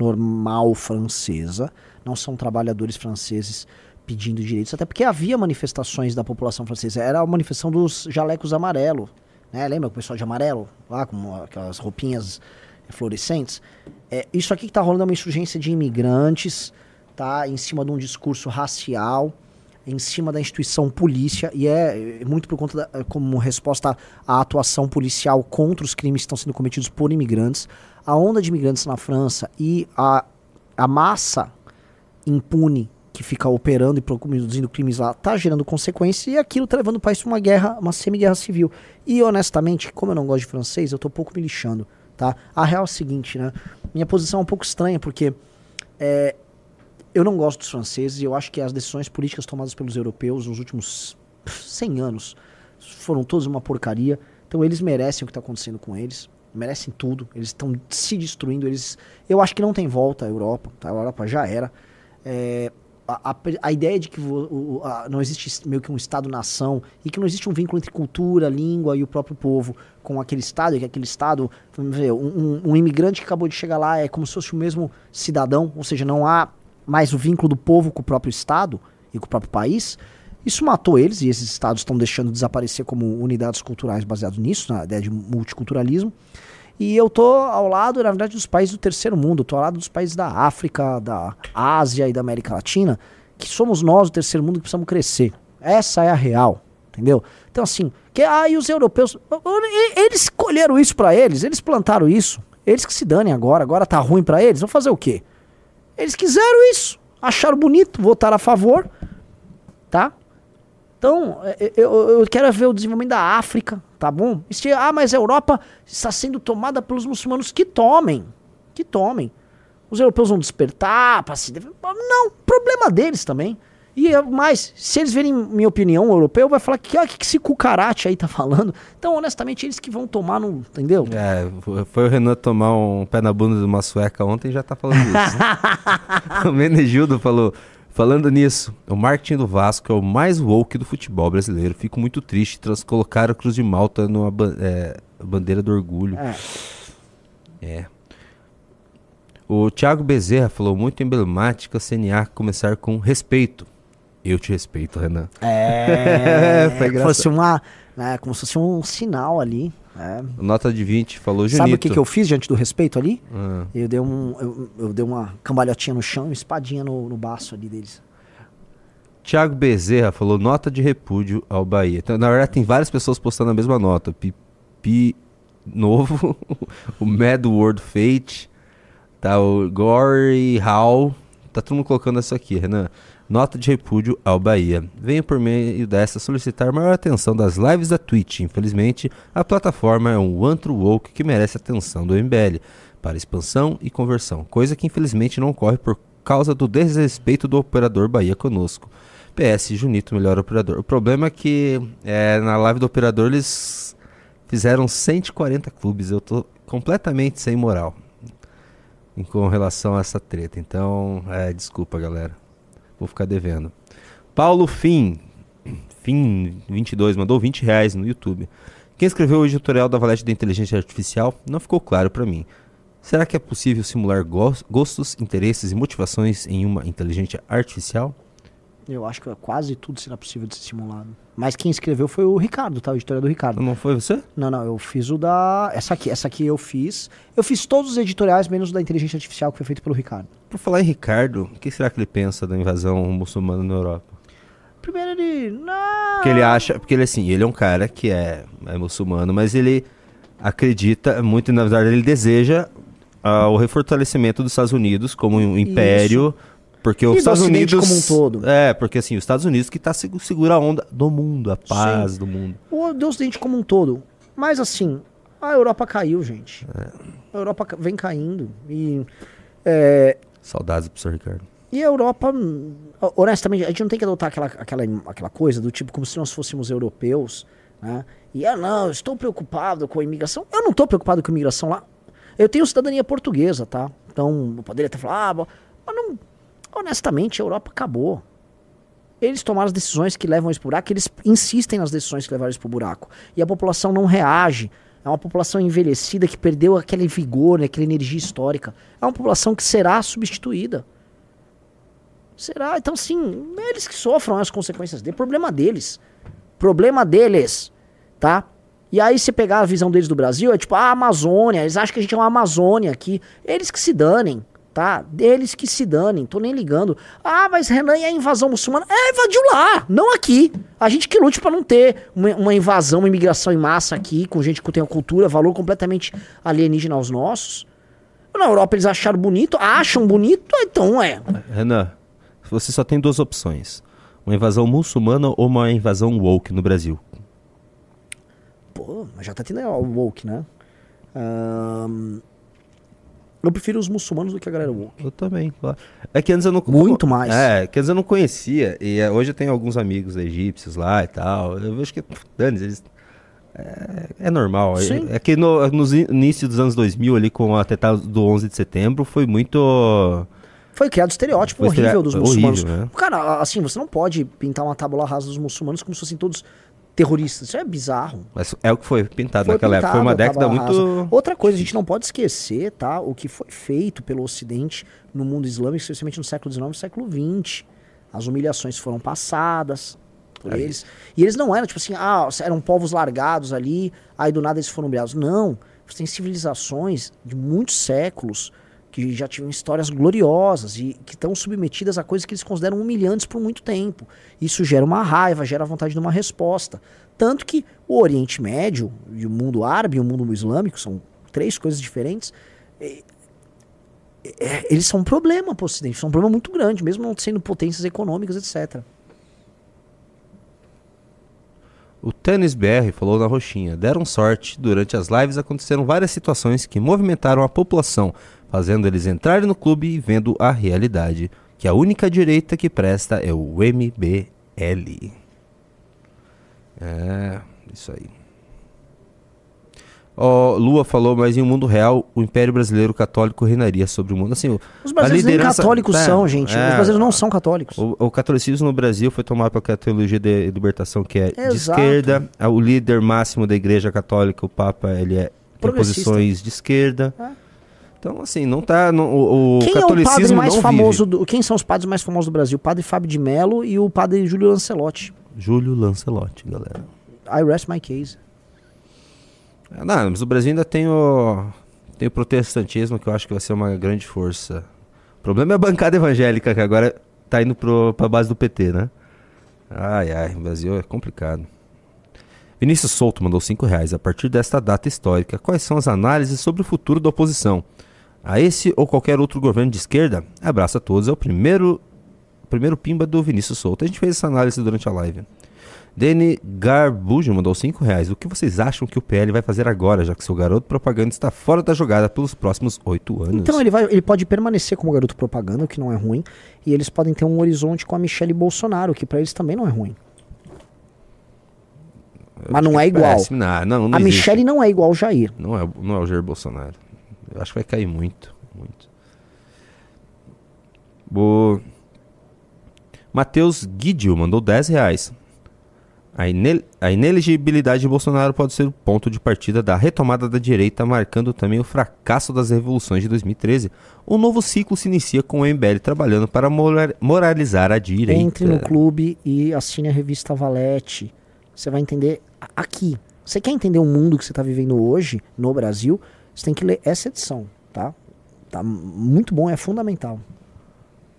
B: normal francesa, não são trabalhadores franceses pedindo direitos, até porque havia manifestações da população francesa, era a manifestação dos jalecos amarelos, né? Lembra o pessoal de amarelo, lá com aquelas roupinhas fluorescentes? É, isso aqui que está rolando é uma insurgência de imigrantes, tá? Em cima de um discurso racial, em cima da instituição polícia, e é, é muito por conta da, como resposta à atuação policial contra os crimes que estão sendo cometidos por imigrantes. A onda de imigrantes na França e a, a massa impune que fica operando e produzindo crimes lá tá gerando consequências e aquilo tá levando o país para uma guerra, uma semi-guerra civil. E honestamente, como eu não gosto de francês, eu tô um pouco me lixando, tá? A real é o seguinte, né? Minha posição é um pouco estranha porque é, eu não gosto dos franceses e eu acho que as decisões políticas tomadas pelos europeus nos últimos 100 anos foram todas uma porcaria. Então eles merecem o que está acontecendo com eles, merecem tudo. Eles estão se destruindo. Eles, eu acho que não tem volta a Europa. Tá? A Europa já era. É, a, a, ideia de que o- a- não existe meio que um Estado-nação e que não existe um vínculo entre cultura, língua e o próprio povo com aquele Estado, e que aquele Estado, vamos ver, um, um- um imigrante que acabou de chegar lá é como se fosse o mesmo cidadão, ou seja, não há mais o vínculo do povo com o próprio Estado e com o próprio país. Isso matou eles e esses estados estão deixando desaparecer como unidades culturais baseadas nisso, na ideia de multiculturalismo. E eu tô ao lado, na verdade, dos países do terceiro mundo. Tô ao lado dos países da África, da Ásia e da América Latina, que somos nós, o terceiro mundo, que precisamos crescer. Essa é a real, entendeu? Então, assim, que, ah, e os europeus. Eles escolheram isso pra eles, eles plantaram isso. Eles que se danem agora, agora tá ruim pra eles, vão fazer o quê? Eles quiseram isso, acharam bonito, votaram a favor, tá? Então, é, eu, eu quero ver o desenvolvimento da África, tá bom? Se- ah, mas a Europa está sendo tomada pelos muçulmanos. Que tomem, que tomem. Os europeus vão despertar para se... def- Não, problema deles também. E é mais, se eles verem minha opinião, o europeu vai falar que ah, que, que esse cucarate aí tá falando. Então, honestamente, eles que vão tomar no... Entendeu?
A: É, foi- o Renan tomar um pé na bunda de uma sueca ontem e já tá falando isso. o Menegildo falou. Falando nisso, o marketing do Vasco é o mais woke do futebol brasileiro. Fico muito triste tras colocar a Cruz de Malta numa é, bandeira do orgulho.
B: É.
A: É. O Thiago Bezerra falou muito emblemática CNA começar com respeito. Eu te respeito, Renan.
B: É,
A: Foi
B: como
A: engraçado.
B: fosse uma, né, como se fosse um sinal ali. É.
A: Nota de 20, falou Junito.
B: Sabe o que, que eu fiz diante do respeito ali?
A: Ah.
B: Eu dei um, eu, eu dei uma cambalhotinha no chão e uma espadinha no, no baço ali deles.
A: Thiago Bezerra falou nota de repúdio ao Bahia. Então, na verdade, tem várias pessoas postando a mesma nota. Pipi Novo, o Mad World Fate, tá o Gory Hall. Tá todo mundo colocando isso aqui, Renan. Nota de repúdio ao Bahia. Venho por meio dessa solicitar maior atenção das lives da Twitch. Infelizmente, a plataforma é um antro woke que merece atenção do MBL para expansão e conversão, coisa que infelizmente não ocorre por causa do desrespeito do operador Bahia conosco. PS, Junito, melhor operador. O problema é que é, na live do operador eles fizeram 140 clubes. Eu tô completamente sem moral com relação a essa treta. Então, é, desculpa, galera. Vou ficar devendo. Paulo Fim, Fim 22, mandou 20 reais no YouTube. Quem escreveu o editorial da Valete da Inteligência Artificial não ficou claro para mim. Será que é possível simular gos- gostos, interesses e motivações em uma inteligência artificial?
B: Eu acho que quase tudo será possível de ser simulado. Mas quem escreveu foi o Ricardo, tá? O editorial do Ricardo.
A: Não foi você?
B: Não, não, eu fiz o da. Essa aqui, essa aqui eu fiz. Eu fiz todos os editoriais, menos o da inteligência artificial, que foi feito pelo Ricardo.
A: Por falar em Ricardo, o que será que ele pensa da invasão muçulmana na Europa?
B: Primeiro ele. Não.
A: Porque ele acha, porque ele assim, ele é um cara que é, é muçulmano, mas ele acredita muito, na verdade, ele deseja ah, o refortalecimento dos Estados Unidos como um império, porque
B: E
A: os
B: do
A: Estados
B: Ocidente
A: Unidos
B: como um todo.
A: É, porque assim, os Estados Unidos que tá segu- segura a onda do mundo, a paz do mundo.
B: O Deus dente como um todo. Mas assim, a Europa caiu, gente. A Europa vem caindo. E. é,
A: Saudades pro Sr. Ricardo.
B: E a Europa, hum, honestamente, a gente não tem que adotar aquela, aquela, aquela coisa do tipo como se nós fôssemos europeus, né? E, ah, não, estou preocupado com a imigração. Eu não estou preocupado com a imigração lá. Eu tenho cidadania portuguesa, tá? Então, eu poderia até falar, ah, mas não, honestamente, a Europa acabou. Eles tomaram as decisões que levam eles pro buraco, eles insistem nas decisões que levaram eles pro buraco. E a população não reage. É uma população envelhecida que perdeu aquele vigor, né, aquela energia histórica. É uma população que será substituída. Será? Então, sim, eles que sofram as consequências dele. Problema deles. Problema deles. Tá? E aí, se pegar a visão deles do Brasil, é tipo a Amazônia. Eles acham que a gente é uma Amazônia aqui. Eles que se danem. Tá? Eles que se danem. Tô nem ligando. Ah, mas Renan e a invasão muçulmana? É, invadiu lá. Não aqui. A gente que lute pra não ter uma, uma invasão, uma imigração em massa aqui, com gente que tem uma cultura, valor completamente alienígena aos nossos. Na Europa eles acharam bonito, acham bonito, então é.
A: Renan, você só tem duas opções. Uma invasão muçulmana ou uma invasão woke no Brasil.
B: Pô, mas já tá tendo o woke, né? Ahn, eu prefiro os muçulmanos do que a galera woke.
A: Eu também, claro. É que antes eu não...
B: Muito mais.
A: É, que antes eu não conhecia. E é, hoje eu tenho alguns amigos egípcios lá e tal. Eu vejo que, Dani, eles... É, é normal.
B: Sim.
A: É, é que no, nos in- início dos anos 2000 ali com o atentado do 11 de setembro foi muito...
B: Foi criado estereótipo
A: Foi
B: horrível
A: estere-
B: dos muçulmanos.
A: horrível, né?
B: Cara, assim, você não pode pintar uma tábula rasa dos muçulmanos como se fossem todos terroristas. Isso é bizarro.
A: Mas é o que foi pintado
B: Foi
A: naquela época. Foi uma década muito...
B: Outra coisa, a gente não pode esquecer, tá? O que foi feito pelo Ocidente no mundo islâmico, especialmente no século XIX e século XX. As humilhações foram passadas por eles. E eles não eram, tipo assim, ah, eram povos largados ali, aí do nada eles foram humilhados. Não. Você tem civilizações de muitos séculos que já tinham histórias gloriosas e que estão submetidas a coisas que eles consideram humilhantes por muito tempo. Isso gera uma raiva, gera a vontade de uma resposta. Tanto que o Oriente Médio e o mundo árabe e o mundo islâmico são três coisas diferentes. é, é, eles são um problema para o Ocidente, são um problema muito grande, mesmo não sendo potências econômicas, etc.
A: O Tênis BR falou na roxinha. Deram sorte. Durante as lives aconteceram várias situações que movimentaram a população, fazendo eles entrarem no clube e vendo a realidade. Que a única direita que presta é o MBL. É, isso aí. Ó, Lua falou, mas em um mundo real, o Império Brasileiro Católico reinaria sobre o mundo. Assim,
B: Os brasileiros nem
A: liderança-
B: católicos
A: É,
B: são, gente.
A: é,
B: Os brasileiros não são católicos.
A: O, o catolicismo no Brasil foi tomado pela teologia de libertação, que é de
B: Exato.
A: esquerda. Ah, O líder máximo da igreja católica, o Papa, ele é tem
B: Progressista.
A: posições de esquerda. Então, assim, não tá. não- o, o
B: Quem é o
A: catolicismo
B: mais
A: não
B: famoso
A: vive.
B: do, Quem são os padres mais famosos do Brasil? O padre Fábio de Mello e o padre Júlio Lancelotti.
A: Júlio Lancelotti, galera.
B: I rest my case.
A: Ah, Não, mas o Brasil ainda tem o, tem o protestantismo, que eu acho que vai ser uma grande força. O problema é a bancada evangélica, que agora tá indo pro, pra base do PT, né? Ai, ai, o Brasil é complicado. Vinícius Souto mandou 5 reais. A partir desta data histórica, quais são as análises sobre o futuro da oposição? A esse ou qualquer outro governo de esquerda? Abraço a todos. É o primeiro, primeiro pimba do Vinícius Souto. A gente fez essa análise durante a live. Dene Garbujo mandou 5 reais. O que vocês acham que o PL vai fazer agora, já que seu garoto propaganda está fora da jogada pelos próximos 8 anos?
B: Então ele, vai, ele pode permanecer como garoto propaganda, o que não é ruim. E eles podem ter um horizonte com a Michelle Bolsonaro, que pra eles também não é ruim. Mas não é igual.
A: Péssimo. Não, não, não
B: a
A: existe.
B: Michelle não é igual ao Jair.
A: Não é, não é o Jair Bolsonaro. Eu acho que vai cair muito. Muito. Bo... Matheus Guidio mandou 10 reais. A, ine- a inelegibilidade de Bolsonaro pode ser o ponto de partida da retomada da direita, marcando também o fracasso das revoluções de 2013. Um novo ciclo se inicia com o MBL trabalhando para mora- moralizar a direita.
B: Entre no clube e assine a revista Valete. Você vai entender aqui. Você quer entender o mundo que você está vivendo hoje no Brasil? Você tem que ler essa edição, tá? Tá muito bom, é fundamental.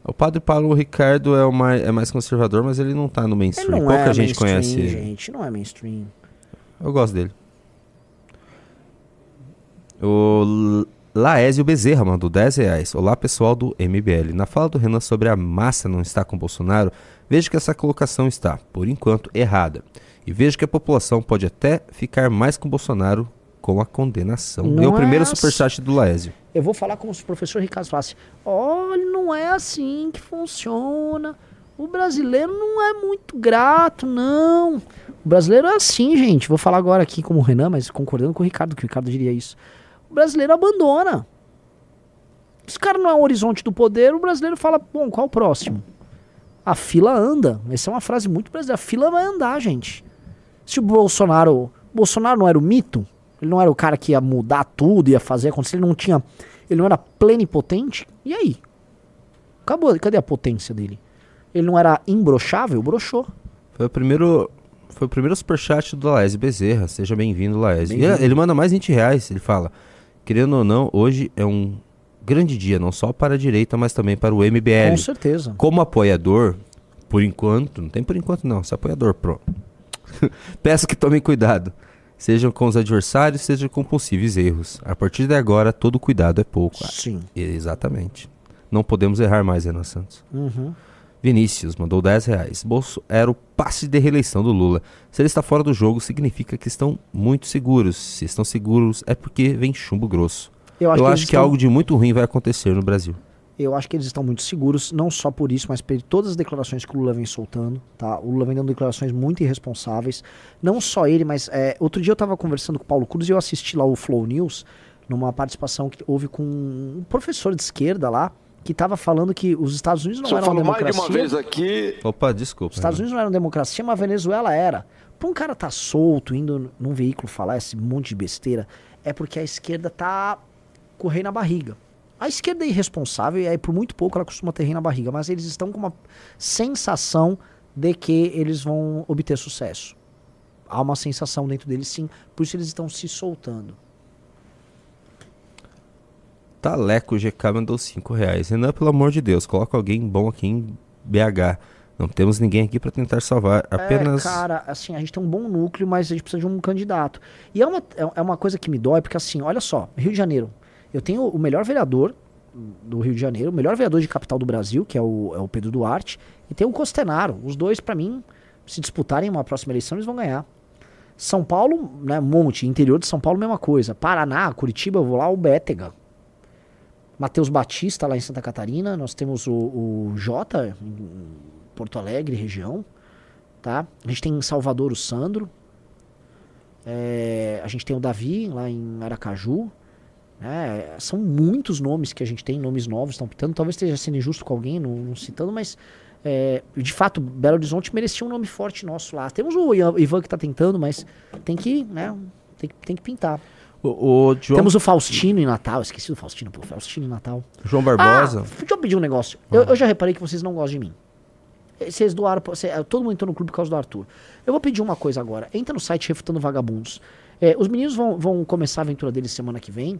A: O padre Paulo Ricardo é, mais, é mais conservador, mas ele não tá no
B: Ele
A: mainstream.
B: não
A: Pouca
B: é
A: gente
B: mainstream,
A: conhece ele.
B: gente. Não é mainstream.
A: Eu gosto dele. O Laésio Bezerra mandou 10 reais. Olá, pessoal do MBL. Na fala do Renan sobre a massa não estar com Bolsonaro, vejo que essa colocação está, por enquanto, errada. E vejo que a população pode até ficar mais com Bolsonaro com a condenação.
B: Não
A: é o primeiro
B: é
A: superchat do Laésio.
B: Eu vou falar como se o professor Ricardo falasse: olha, não é assim que funciona. O brasileiro não é muito grato, não. O brasileiro é assim, gente. Vou falar agora aqui como o Renan, mas concordando com o Ricardo, que o Ricardo diria isso. O brasileiro abandona. Se o cara não é o horizonte do poder, o brasileiro fala: bom, qual o próximo? A fila anda. Essa é uma frase muito brasileira. A fila vai andar, gente. Se o Bolsonaro. Bolsonaro não era o mito? Ele não era o cara que ia mudar tudo, ia fazer acontecer, ele não tinha. Ele não era plenipotente? E aí? Acabou, cadê a potência dele? Ele não era imbrochável? Broxou.
A: Foi o primeiro. Foi o primeiro superchat do Laésio Bezerra. Seja bem-vindo. E
B: Bem-vindo.
A: ele manda mais 20 reais. Ele fala: Querendo ou não, hoje é um grande dia, não só para a direita, mas também para o MBL.
B: Com certeza.
A: Como apoiador, por enquanto, não tem por enquanto não, se apoiador, pronto. Peço que tomem cuidado. Sejam com os adversários, sejam com possíveis erros. A partir de agora, todo cuidado é pouco.
B: Sim.
A: Exatamente. Não podemos errar mais, Renan Santos.
B: Uhum.
A: Vinícius mandou 10 reais. Bolso era o passe de reeleição do Lula. Se ele está fora do jogo, significa que estão muito seguros. Se estão seguros, é porque vem chumbo grosso.
B: Eu acho que eles
A: que
B: estão-
A: algo de muito ruim vai acontecer no Brasil.
B: Eu acho que eles estão muito seguros, não só por isso, mas por todas as declarações que o Lula vem soltando, tá? O Lula vem dando declarações muito irresponsáveis. Não só ele, mas é, outro dia eu tava conversando com o Paulo Cruz e eu assisti lá o Flow News, numa participação que houve com um professor de esquerda lá, que tava falando que os Estados Unidos não eram
I: falo mais de
B: democracia.
I: uma vez aqui,
A: Opa, desculpa.
B: Os Estados Unidos não eram democracia, mas a Venezuela era. Pra um cara tá solto, indo num veículo falar esse monte de besteira, é porque a esquerda tá com o rei na barriga. A esquerda é irresponsável e aí por muito pouco ela costuma ter rei na barriga, mas eles estão com uma sensação de que eles vão obter sucesso. Há uma sensação dentro deles sim, por isso eles estão se soltando.
A: Taleco GK mandou 5 reais. Renan, pelo amor de Deus, coloca alguém bom aqui em BH. Não temos ninguém aqui para tentar salvar. Apenas.
B: É, cara, assim, a gente tem um bom núcleo, mas a gente precisa de um candidato. E é uma, é é uma coisa que me dói, porque assim, olha só, Rio de Janeiro. Eu tenho o melhor vereador do Rio de Janeiro, o melhor vereador de capital do Brasil, que é o, é o Pedro Duarte, e tem o Costenaro. Os dois, pra mim, se disputarem uma próxima eleição, eles vão ganhar. São Paulo, né, monte. Interior de São Paulo, mesma coisa. Paraná, Curitiba, eu vou lá, o Bétega. Matheus Batista, lá em Santa Catarina. Nós temos o, o Jota, em Porto Alegre, região. Tá? A gente tem em Salvador o Sandro. É, a gente tem o Davi lá em Aracaju. Né? São muitos nomes que a gente tem, nomes novos estão pitando. Talvez esteja sendo injusto com alguém, não, não citando, mas é, de fato, Belo Horizonte merecia um nome forte nosso lá. Temos o Ivan que está tentando, mas tem que, né, tem, que- tem que pintar.
A: O, o João,
B: Temos o Faustino em Natal, esqueci do Faustino, pô, Faustino em Natal.
A: João Barbosa.
B: Ah, deixa eu pedir um negócio. Eu, eu já reparei que vocês não gostam de mim. Eh, Vocês doaram. cê- eh, todo mundo entrou no clube por causa do Arthur. Eu vou pedir uma coisa agora. Entra no site Refutando Vagabundos. Eh, os meninos vão, vão começar a aventura deles semana que vem.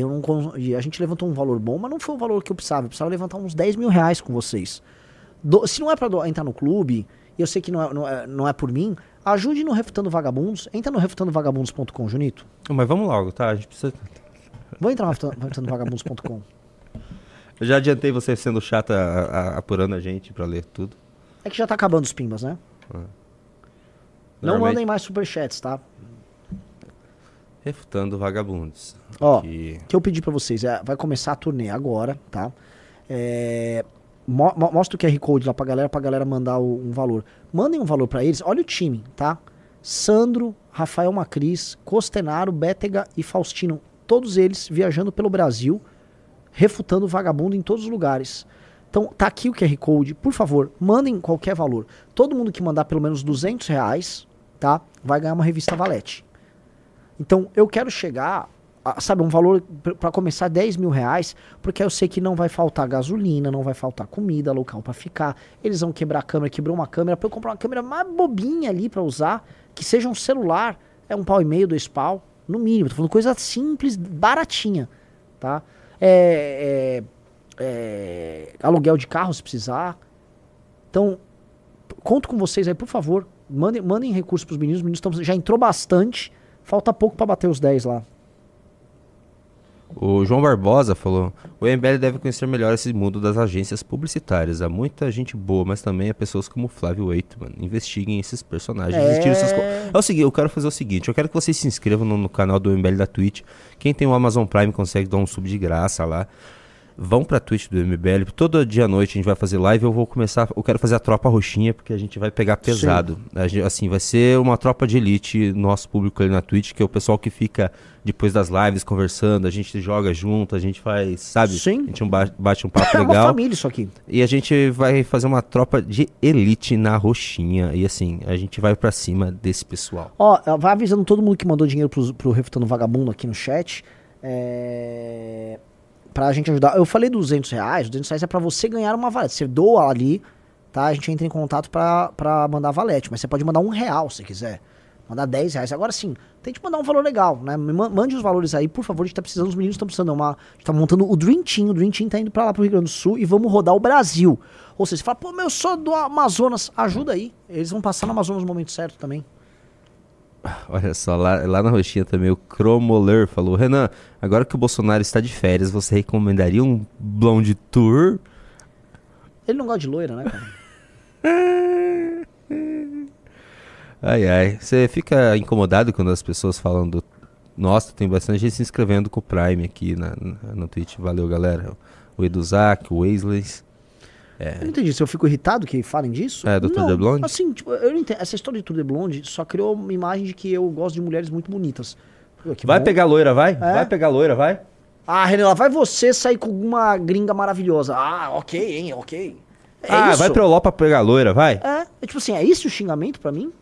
B: Eu não, a gente levantou um valor bom, mas não foi o valor que eu precisava. Eu precisava levantar uns 10 mil reais com vocês. Do- se não é pra do- entrar no clube, e eu sei que não é, não é, não é por mim, ajude no Refutando Vagabundos. Entra no refutandovagabundos.com, Junito.
A: Mas vamos logo, tá? A gente precisa.
B: Vou entrar no refutando- refutandovagabundos.com.
A: Eu já adiantei você sendo chata a- a- apurando a gente pra ler tudo.
B: É que já tá acabando os pimbas, né? Não
A: Normalmente-
B: mandem mais superchats, tá?
A: Refutando vagabundos.
B: Ó,
A: Que-
B: que eu pedi pra vocês, é, vai começar a turnê agora, tá? É, mo- mo- mostra o QR Code lá pra galera, pra galera mandar o- um valor. Mandem um valor pra eles, olha o time, tá? Sandro, Rafael Macris, Costenaro, Bétega e Faustino. Todos eles viajando pelo Brasil, refutando vagabundo em todos os lugares. Então, tá aqui o QR Code. Por favor, mandem qualquer valor. Todo mundo que mandar pelo menos 200 reais, tá? Vai ganhar uma revista Valete. Então, eu quero chegar, a, sabe, um valor para começar 10 mil reais, porque eu sei que não vai faltar gasolina, não vai faltar comida, local para ficar. Eles vão quebrar a câmera, quebrou uma câmera, para eu comprar uma câmera mais bobinha ali para usar, que seja um celular, é um pau e meio, dois pau, no mínimo. Tô falando coisa simples, baratinha, tá? É, é, é, aluguel de carro se precisar. Então, conto com vocês aí, por favor. Mandem, mandem recursos pros meninos. Os meninos tão, já entrou bastante. Falta pouco pra bater os 10 lá.
A: O João Barbosa falou: o MBL deve conhecer melhor esse mundo das agências publicitárias. Há muita gente boa, mas também há pessoas como Flávio Waitman. Investiguem esses personagens.
B: É.
A: É o seguinte, eu quero fazer o seguinte: eu quero que vocês se inscrevam no, no canal do MBL da Twitch. Quem tem o Amazon Prime consegue dar um sub de graça lá. Vão pra Twitch do MBL. Todo dia à noite a gente vai fazer live. Eu vou começar. Eu quero fazer a tropa roxinha, porque a gente vai pegar pesado. Gente- assim, vai ser uma tropa de elite, nosso público ali na Twitch, que é o pessoal que fica depois das lives conversando. A gente joga junto, a gente faz, sabe?
B: Sim.
A: A gente ba- bate um papo
B: É uma
A: legal.
B: família isso aqui.
A: E a gente vai fazer uma tropa de elite na roxinha. E assim, a gente vai pra cima desse pessoal.
B: Ó, vai avisando todo mundo que mandou dinheiro pro, pro Refutando Vagabundo aqui no chat. É... Pra gente ajudar. Eu falei 200 reais. 200 reais é pra você ganhar uma valete. Você doa ali, tá? A gente entra em contato pra, pra mandar valete. Mas você pode mandar um real se quiser. Mandar 10 reais. Agora sim, tente mandar um valor legal, né? Mande os valores aí, por favor. A gente tá precisando, os meninos estão precisando. É uma, a gente tá montando o Dream Team. O Dream Team tá indo pra lá pro Rio Grande do Sul e vamos rodar o Brasil. Ou seja, você fala, pô, meu, eu sou do Amazonas. Ajuda aí. Eles vão passar no Amazonas no momento certo também.
A: Olha só, lá, lá na roxinha também o Cromoler falou: Renan, agora que o Bolsonaro está de férias, você recomendaria um blonde tour?
B: Ele não gosta de loira, né, cara?
A: Ai, ai. Você fica incomodado quando as pessoas falam do. Nossa, tem bastante gente se inscrevendo com o Prime aqui na, na- no Twitch. Valeu, galera. O Eduzak, o Weasley.
B: Eu não entendi. Se eu fico irritado que falem disso?
A: É, Dr.
B: Não,
A: DeBlonde?
B: Assim, tipo, eu não entendo. Essa história de Tour de Blonde só criou uma imagem de que eu gosto de mulheres muito bonitas. Pô,
A: Vai
B: bom.
A: pegar loira, vai?
B: É.
A: Vai pegar loira, vai?
B: Ah, Renan, vai você sair com uma gringa maravilhosa. Ah, ok, hein, ok. É
A: ah,
B: isso.
A: vai pra Europa pegar loira, vai?
B: É, é tipo assim, é isso o xingamento pra mim?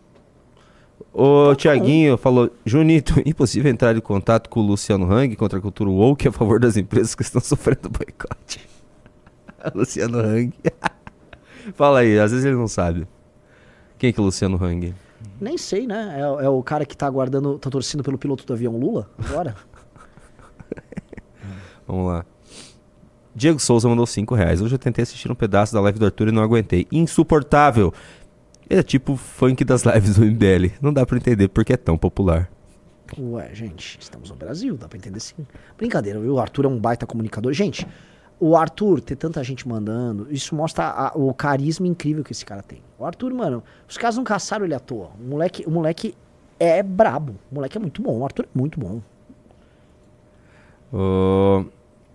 A: O Tiaguinho falou: Junito, impossível entrar em contato com o Luciano Hang contra a cultura woke a favor das empresas que estão sofrendo boicote. Luciano Hang. Fala aí, às vezes ele não sabe. Quem que é o Luciano Hang?
B: Nem sei, né? É, é o cara que tá aguardando, tá torcendo pelo piloto do avião Lula agora?
A: Vamos lá. Diego Souza mandou 5 reais. Hoje eu tentei assistir um pedaço da live do Arthur e não aguentei. Insuportável. Ele é tipo funk das lives do MBL. Não dá pra entender porque é tão popular.
B: Ué, gente, estamos no Brasil, dá pra entender sim. Brincadeira, viu? O Arthur é um baita comunicador. Gente, o Arthur ter tanta gente mandando, isso mostra a- o carisma incrível que esse cara tem. O Arthur, mano, os caras não caçaram ele à toa. O moleque, o moleque é brabo. O moleque é muito bom. O Arthur é muito bom.
A: Ô,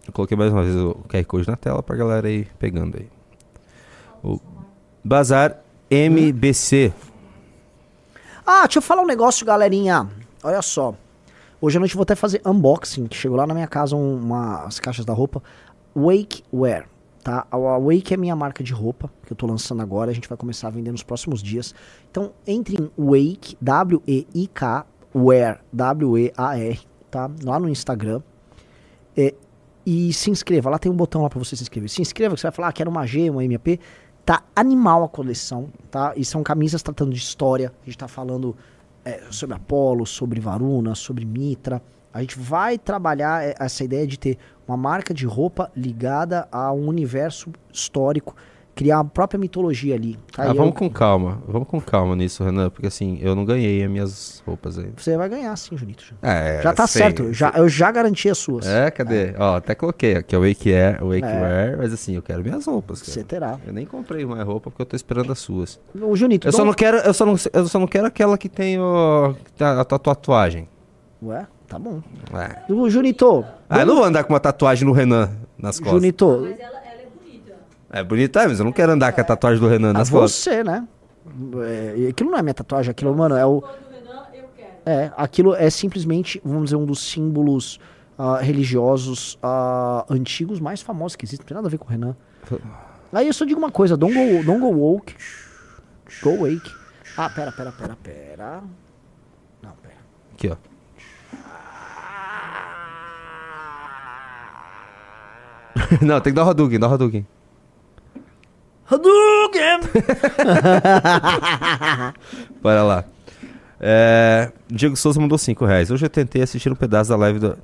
A: eu coloquei mais uma vez o QR Code na tela pra galera aí pegando aí. O Bazar MBC.
B: Ah, deixa eu falar um negócio, galerinha. olha só. Hoje à noite eu vou até fazer unboxing, que chegou lá na minha casa um- uma, as caixas da roupa. Wake Wear, tá? A Wake é minha marca de roupa, que eu tô lançando agora, a gente vai começar a vender nos próximos dias. Então, entre em Wake, W-E-I-K, Wear, W-E-A-R, tá? Lá no Instagram. É, e se inscreva, lá tem um botão lá pra você se inscrever. Se inscreva, que você vai falar, ah, quero uma G, uma MP. Tá animal a coleção, tá? E são camisas tratando de história. A gente tá falando é, sobre Apolo, sobre Varuna, sobre Mitra. A gente vai trabalhar é, essa ideia de ter uma marca de roupa ligada a um universo histórico, criar a própria mitologia ali. Tá?
A: Ah,
B: E eu-
A: vamos com calma. Vamos com calma nisso, Renan, porque assim, eu não ganhei as minhas roupas ainda.
B: Você vai ganhar sim, Junito.
A: É,
B: já tá
A: sim.
B: certo, já, eu já garanti as suas.
A: É, cadê? Ó, até coloquei aqui, é o Wake Air, o Wake
B: É.
A: Wear, mas assim, eu quero minhas roupas. cara.
B: Você terá.
A: Eu nem comprei mais roupa porque eu tô esperando as suas.
B: O Junito,
A: Eu só não quero, eu só não, eu só não quero aquela que tem o que tá a tua tatuagem.
B: Ué, tá bom.
A: É.
B: O Junito.
A: Ah, eu não vou andar com uma tatuagem do Renan nas costas.
B: Junito.
A: É bonita, mas eu não quero andar com a tatuagem do Renan
B: A
A: nas costas.
B: você, né? É, aquilo não é minha tatuagem, aquilo, mano, é o. É, aquilo é simplesmente, vamos dizer, um dos símbolos ah, religiosos ah, antigos mais famosos que existem. Não tem nada a ver com o Renan. Aí eu só digo uma coisa: don't go, don't go woke. Go wake. Ah, pera, pera, pera, pera. Não, pera.
A: Aqui, ó. não, tem que dar o Hadouken, dá o Hadouken.
B: Hadouken!
A: Bora lá. É, Diego Souza mandou 5 reais. Hoje eu tentei assistir um pedaço da live do.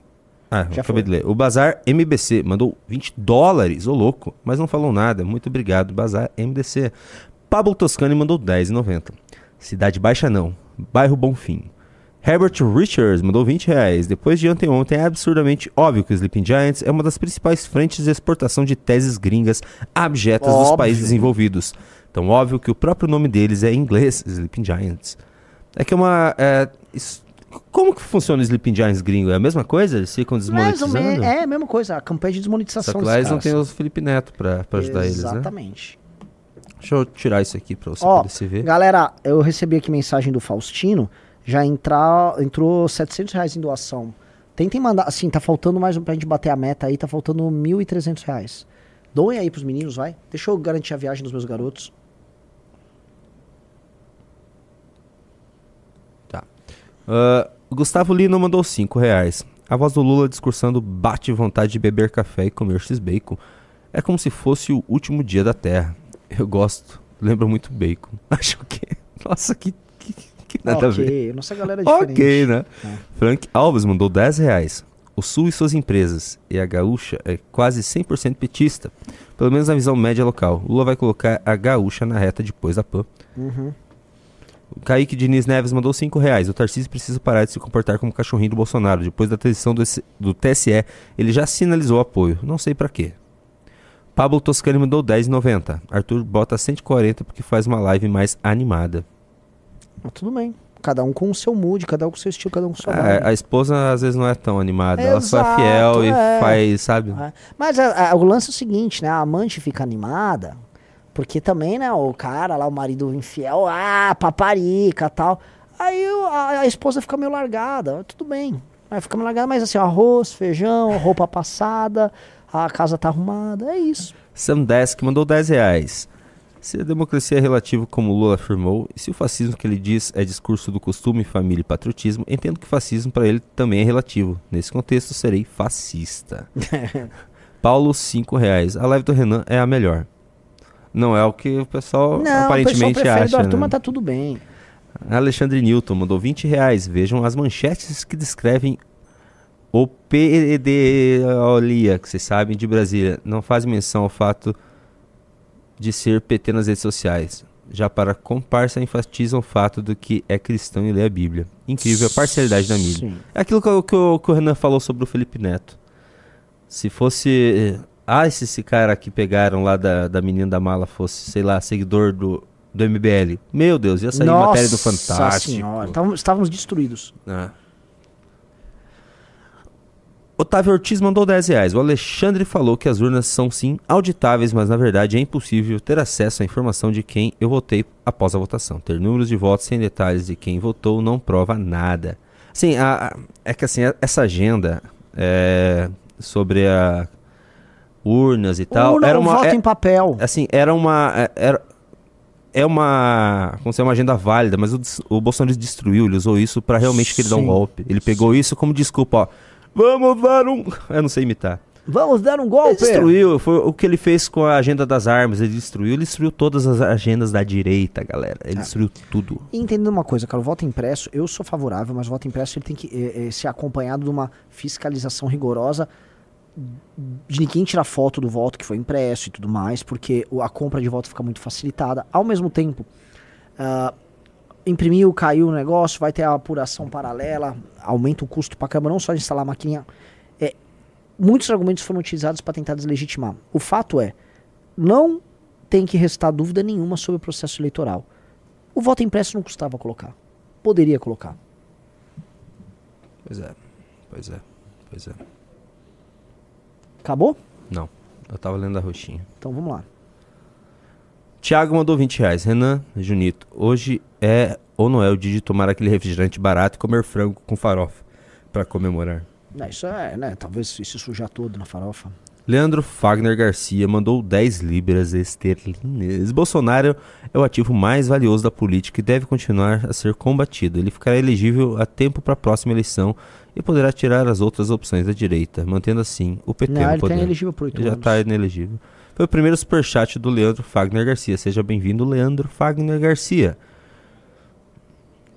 A: Ah,
B: Já
A: acabei
B: foi.
A: de ler. O Bazar MBC mandou 20 dólares, ô louco, mas não falou nada. Muito obrigado, Bazar MBC. Pablo Toscani mandou 10,90. Cidade Baixa não, bairro Bonfim. Herbert Richards mandou 20 reais. Depois de anteontem, é absurdamente óbvio que o Sleeping Giants é uma das principais frentes de exportação de teses gringas abjetas dos
B: Óbvio.
A: países desenvolvidos. Tão óbvio que o próprio nome deles é em inglês, Sleeping Giants. É que é uma. é, isso- como que funciona o Sleeping Giants gringo? É a mesma coisa? Eles ficam desmonetizando?
B: menos, é a mesma coisa, a campanha de desmonetização
A: Só que
B: dos
A: lá eles não têm os Felipe Neto pra, pra ajudar eles, né?
B: Exatamente.
A: Deixa eu tirar isso aqui pra você
B: Ó,
A: poder se ver.
B: galera, eu recebi aqui mensagem do Faustino, já entrar, entrou 700 reais em doação. Tentem mandar, assim, tá faltando mais um pra gente bater a meta aí, tá faltando 1.300 reais. Doem aí pros meninos, vai. Deixa eu garantir a viagem dos meus garotos.
A: Ah, Gustavo Lino mandou 5 reais. A voz do Lula discursando bate vontade de beber café e comer x-bacon. É como se fosse o último dia da Terra. Eu gosto. Lembra muito bacon. Acho que... Nossa, que, que, nada a ver.
B: ok, nossa galera é diferente.
A: Ok, né?
B: É.
A: Frank Alves mandou 10 reais. O Sul e suas empresas. E a gaúcha é quase 100% petista. Pelo menos na visão média local. Lula vai colocar a gaúcha na reta depois da PAN.
B: Uhum.
A: O Kaique Diniz Neves mandou 5 reais. O Tarcísio precisa parar de se comportar como cachorrinho do Bolsonaro. Depois da decisão do, do TSE, ele já sinalizou apoio. Não sei pra quê. Pablo Toscani mandou 10,90. Arthur bota 140 porque faz uma live mais animada.
B: Mas tudo bem. Cada um com o seu mood, cada um com o seu estilo, cada um com sua
A: É,
B: vibe.
A: a esposa às vezes não é tão animada. ela só é fiel e
B: é.
A: faz, sabe?
B: É. Mas a- a- o lance é o seguinte, né? A amante fica animada, porque também, né, o cara lá, o marido infiel, ah, paparica tal. Aí o- a, a esposa fica meio largada, tudo bem. Aí fica meio largada, mas assim, arroz, feijão, roupa passada, a casa tá arrumada, é isso.
A: Sam Desk mandou 10 reais. Se a democracia é relativa como Lula afirmou, e se o fascismo que ele diz é discurso do costume, família e patriotismo, entendo que fascismo para ele também é relativo. Nesse contexto, serei fascista. Paulo, 5 reais. A live do Renan é a melhor. Não é o que o pessoal
B: Não, o pessoal
A: aparentemente acha.
B: do Arthur,
A: né?
B: mas tá tudo bem.
A: Alexandre Newton mandou 20 reais. Vejam as manchetes que descrevem o PDOLIA, que vocês sabem, de Brasília. Não faz menção ao fato de ser PT nas redes sociais. Já para comparsa, enfatizam o fato do que é cristão e lê a Bíblia. Incrível a parcialidade da mídia.
B: Sim.
A: É aquilo que, o- que que o Renan falou sobre o Felipe Neto. Se fosse. Ah, se esse cara que pegaram lá da, da menina da mala fosse, sei lá, seguidor do, do MBL. Meu Deus, ia sair matéria do
B: Nossa
A: Fantástico.
B: senhora, távamos- estávamos destruídos.
A: É. Otávio Ortiz mandou 10 reais. O Alexandre falou que as urnas são sim auditáveis, mas na verdade é impossível ter acesso à informação de quem eu votei após a votação. Ter números de votos sem detalhes de quem votou não prova nada. Sim, é que assim, a- essa agenda é, sobre a urnas e tal,
B: Urna
A: era uma
B: voto
A: é-
B: em papel.
A: assim, era uma é- era é uma, como se é uma agenda válida, mas o, o Bolsonaro destruiu, ele usou isso pra realmente querer dar um
B: Sim.
A: golpe. Ele pegou isso como desculpa, ó. Vamos dar um, eu não sei imitar.
B: Vamos dar um
A: Ele
B: golpe.
A: destruiu, foi o que ele fez com a agenda das armas, ele destruiu, ele destruiu todas as agendas da direita, galera.
B: É.
A: Ele destruiu tudo.
B: Entendendo uma coisa, cara, o voto impresso, eu sou favorável, mas o voto impresso ele tem que eh, eh, ser acompanhado de uma fiscalização rigorosa de ninguém tirar foto do voto que foi impresso e tudo mais, porque a compra de voto fica muito facilitada. Ao mesmo tempo, ah, imprimiu, caiu o negócio, vai ter a apuração paralela, aumenta o custo pra câmara, não só de instalar a maquininha. É, muitos argumentos foram utilizados para tentar deslegitimar. O fato é, não tem que restar dúvida nenhuma sobre o processo eleitoral. O voto impresso não custava colocar. Poderia colocar.
A: Pois é. Pois é. Pois é.
B: Acabou?
A: Não. Eu tava lendo a roxinha.
B: Então vamos lá.
A: Tiago mandou 20 reais. Renan, Junito, hoje é ou não é o dia de tomar aquele refrigerante barato e comer frango com farofa pra comemorar.
B: Não, isso é, né? Talvez se sujar todo na farofa.
A: Leandro Fagner Garcia mandou 10 libras esterlinas. Bolsonaro é o ativo mais valioso da política e deve continuar a ser combatido. Ele ficará elegível a tempo para a próxima eleição e poderá tirar as outras opções da direita, mantendo assim o PT
B: Não,
A: no
B: ele tá
A: poder.
B: por oito
A: Ele já está inelegível. Foi o primeiro superchat do Leandro Fagner Garcia. Seja bem-vindo, Leandro Fagner Garcia.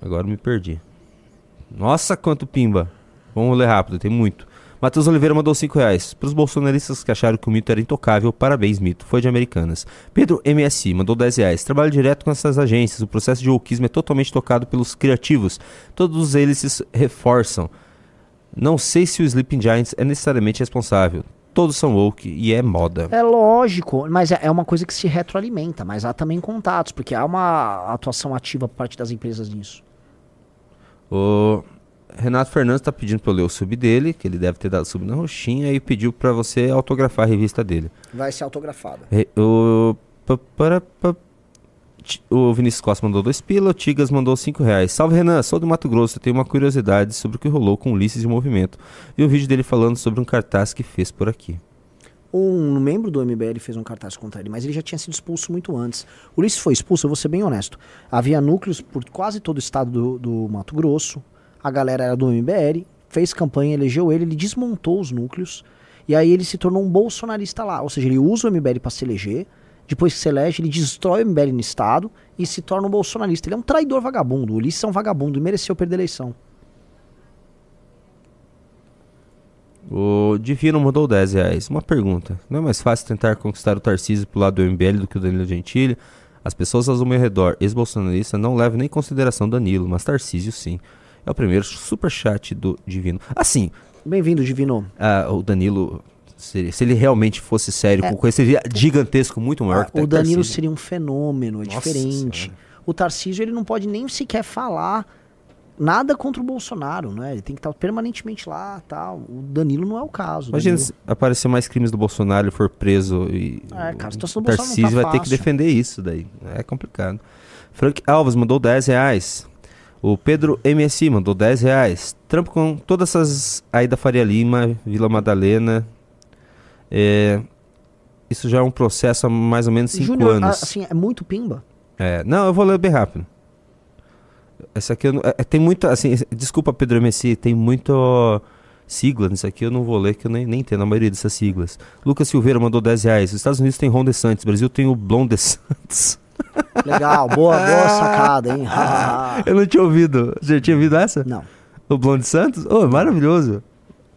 A: Agora me perdi. Nossa, quanto pimba. Vamos ler rápido, tem muito. Matheus Oliveira mandou 5 reais. Para os bolsonaristas que acharam que o mito era intocável, parabéns, mito. Foi de Americanas. Pedro MSI mandou 10 reais. Trabalho direto com essas agências. O processo de wokeismo é totalmente tocado pelos criativos. Todos eles se reforçam. Não sei se o Sleeping Giants é necessariamente responsável. Todos são woke e é moda.
B: É lógico, mas é, é uma coisa que se retroalimenta, mas há também contatos, porque há uma atuação ativa por parte das empresas nisso.
A: O Renato Fernandes tá pedindo pra eu ler o sub dele, que ele deve ter dado sub na roxinha, e pediu pra você autografar a revista dele.
B: Vai ser autografada.
A: Re- O, pa- para- pa- o Vinícius Costa mandou dois pila, o Tigas mandou cinco reais. Salve Renan, sou do Mato Grosso, eu tenho uma curiosidade sobre o que rolou com o Ulisses de Movimento. Vi um vídeo dele falando sobre um cartaz que fez por aqui.
B: Um membro do MBL fez um cartaz contra ele, mas ele já tinha sido expulso muito antes. O Ulisses foi expulso, eu vou ser bem honesto. Havia núcleos por quase todo o estado do, do Mato Grosso. A galera era do MBL, fez campanha, elegeu ele, ele desmontou os núcleos. E aí ele se tornou um bolsonarista lá. Ou seja, ele usa o MBL para se eleger. Depois que se elege, ele destrói o MBL no estado e se torna um bolsonarista. Ele é um traidor vagabundo. O Ulisses é um vagabundo e mereceu perder a eleição.
A: O Divino mandou 10 reais. Uma pergunta. Não é mais fácil tentar conquistar o Tarcísio pro lado do MBL do que o Danilo Gentili? As pessoas ao meu redor, ex-bolsonarista, não levam nem em consideração Danilo, mas Tarcísio sim. É o primeiro superchat do Divino. Assim,
B: Bem-vindo, Divino.
A: ah, o Danilo, se, se ele realmente fosse sério,
B: É.
A: com coisa, seria gigantesco, muito maior que
B: o Danilo
A: Tarcísio.
B: seria um fenômeno, é
A: Nossa
B: diferente.
A: Senhora.
B: O Tarcísio ele não pode nem sequer falar nada contra o Bolsonaro, né? Ele tem que estar permanentemente lá, tal. O Danilo não é o caso.
A: Imagina
B: Danilo-
A: se aparecer mais crimes do Bolsonaro, ele for preso e
B: É, cara,
A: o Tarcísio
B: tá
A: vai ter que
B: fácil.
A: defender isso daí. É complicado. Frank Alves mandou 10 reais. O Pedro MSI mandou 10 reais. Trampo com todas essas aí da Faria Lima, Vila Madalena. É, isso já é um processo há mais ou menos 5
B: Júnior,
A: anos.
B: assim, é muito pimba.
A: É, não, eu vou ler bem rápido. Essa aqui eu é, é, tem muita, assim, desculpa Pedro MSI, tem muito sigla nisso aqui, eu não vou ler que eu nem, nem entendo a maioria dessas siglas. Lucas Silveira mandou 10 reais. Os Estados Unidos tem Ron DeSantis, Brasil tem o Blon DeSantis.
B: Legal, boa, boa sacada, hein?
A: eu não tinha ouvido. Você já tinha ouvido essa?
B: Não.
A: O Blon DeSantis? Oh, maravilhoso.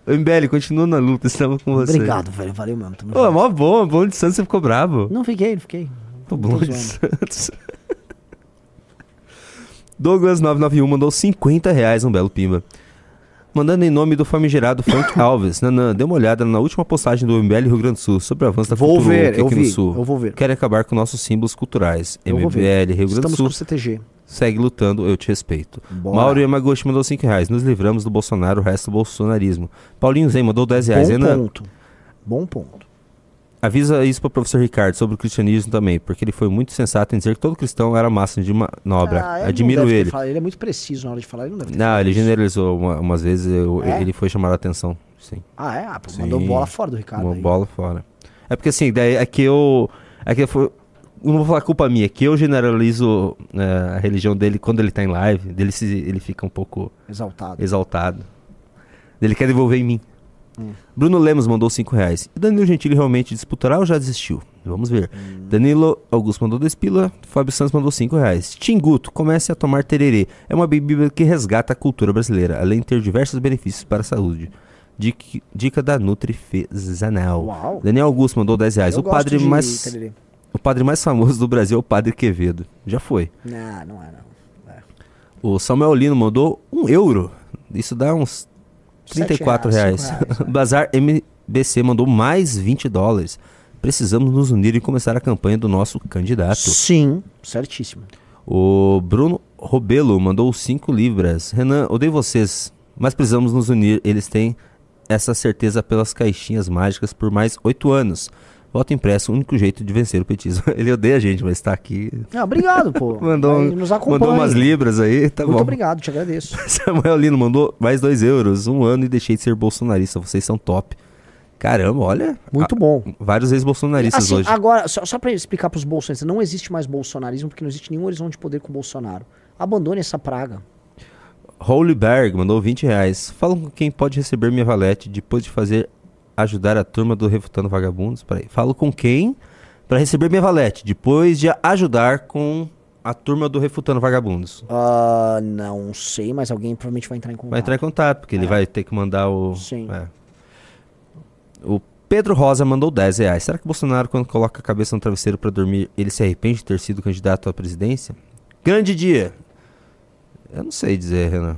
A: MBL, continua na luta, estamos com você.
B: Obrigado, velho. Valeu mesmo. tamo
A: Ô, é mó bom, o Blon DeSantis você ficou bravo.
B: Não fiquei, não fiquei. Tô
A: Blon
B: zoando.
A: DeSantis. Douglas991 mandou 50 reais, um belo pimba. Mandando em nome do famigerado Frank Alves. Nanã, dê uma olhada na última postagem do MBL Rio Grande do Sul sobre o avanço da
B: Vou
A: cultura
B: ver,
A: woke
B: eu
A: aqui
B: vi,
A: no Sul.
B: eu vou ver.
A: Querem acabar com nossos símbolos culturais.
B: Eu
A: MBL. Rio Grande
B: Estamos
A: do Sul.
B: com o CTG.
A: Segue lutando, eu te respeito.
B: Bora.
A: Mauro Yamaguchi mandou 5 reais. Nos livramos do Bolsonaro, o resto do bolsonarismo. Paulinho Zen mandou 10 reais.
B: Bom
A: Renan,
B: ponto. Bom ponto.
A: avisa isso para o professor Ricardo sobre o cristianismo também, porque ele foi muito sensato em dizer que todo cristão era massa de uma.
B: Ah, ele
A: Admiro ele.
B: ele é muito preciso na hora de falar, ele não deve
A: Não, ele
B: isso.
A: generalizou uma- umas vezes, eu-
B: É?
A: ele foi chamar a atenção. Sim.
B: Ah, é? Ah, mandou
A: Sim.
B: bola fora do Ricardo aí.
A: bola fora. É porque assim, daí é que eu. É que foi. Não vou falar culpa minha, que eu generalizo é, a religião dele quando ele tá em live, dele se, ele fica um pouco
B: Exaltado.
A: exaltado. Ele quer devolver em mim.
B: Hum.
A: Bruno Lemos mandou 5 reais. Danilo Gentili realmente disputará ou já desistiu? Vamos ver.
B: Hum.
A: Danilo Augusto mandou 2 pila. Fábio Santos mandou 5 reais. Tinguto, comece a tomar tererê. É uma bebida que resgata a cultura brasileira, além de ter diversos benefícios para a saúde. Dica, dica da Nutrifezanal. Daniel Augusto mandou 10 reais.
B: Eu
A: O padre mais.
B: tererê.
A: O padre mais famoso do Brasil é o Padre Quevedo. Já foi.
B: Não, não é não.
A: O Samuel Lino mandou um euro. Isso dá uns
B: Sete
A: 34
B: reais,
A: reais.
B: reais,
A: Bazar MBC mandou mais 20 dólares. Precisamos nos unir e começar a campanha do nosso candidato.
B: Sim, certíssimo.
A: O Bruno Robelo mandou 5 libras. Renan, odeio vocês, mas precisamos nos unir. Eles têm essa certeza pelas caixinhas mágicas por mais 8 anos. Voto impresso, o único jeito de vencer o petismo. Ele odeia a gente, mas tá aqui.
B: Ah, obrigado, pô.
A: Mandou, mandou umas libras aí, tá
B: Muito
A: bom.
B: obrigado, te agradeço.
A: Samuel Lino mandou mais 2 euros, um ano e deixei de ser bolsonarista. Vocês são top. Caramba, olha.
B: Muito bom.
A: Vários ex-bolsonaristas
B: Assim,
A: hoje.
B: agora, só, só pra explicar pros bolsonaristas, não existe mais bolsonarismo porque não existe nenhum horizonte de poder com o Bolsonaro. Abandone essa praga.
A: Holyberg mandou 20 reais. Falam com quem pode receber minha valete depois de fazer ajudar a turma do Refutando Vagabundos. Peraí. Falo com quem para receber minha valete depois de ajudar com a turma do Refutando Vagabundos.
B: Ah, não sei, mas alguém provavelmente vai entrar em contato.
A: Vai entrar em contato, porque ele
B: É.
A: vai ter que mandar o.
B: Sim.
A: é. O Pedro Rosa mandou 10 reais. Será que o Bolsonaro, quando coloca a cabeça no travesseiro para dormir, ele se arrepende de ter sido candidato à presidência? Grande dia! Eu não sei dizer, Renan.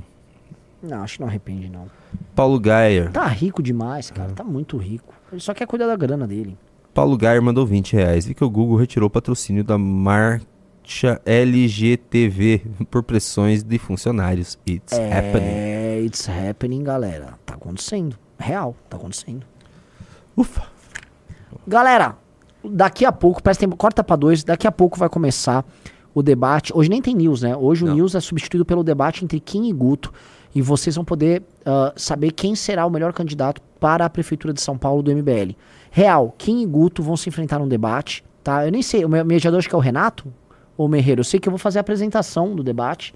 B: Não, acho que não arrepende, não.
A: Paulo Gayer.
B: Tá rico demais, cara. Tá muito rico. Ele só quer cuidar da grana dele.
A: Paulo Gayer mandou 20 reais. Vi que o Google retirou o patrocínio da marcha LGTV por pressões de funcionários. It's happening.
B: É, it's happening, galera. Tá acontecendo. Real, tá acontecendo.
A: Ufa.
B: Galera, daqui a pouco, prestem, corta pra dois, daqui a pouco vai começar o debate. Hoje nem tem news, né? Hoje o news é substituído pelo debate entre Kim e Guto. E vocês vão poder ah, saber quem será o melhor candidato para a Prefeitura de São Paulo do MBL. Real, Kim e Guto vão se enfrentar num debate, tá? Eu nem sei, o meu mediador acho que é o Renato ou o Merreiro. Eu sei que eu vou fazer a apresentação do debate.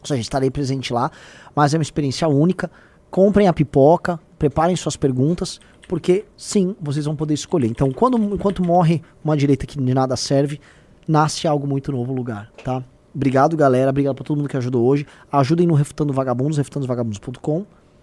B: Ou seja, estarei presente lá, mas é uma experiência única. Comprem a pipoca, preparem suas perguntas, porque sim, vocês vão poder escolher. Então, quando, enquanto morre uma direita que de nada serve, nasce algo muito novo no lugar, tá? Obrigado, galera. Obrigado pra todo mundo que ajudou hoje. Ajudem no Refutando Vagabundos, refutandovagabundos.com.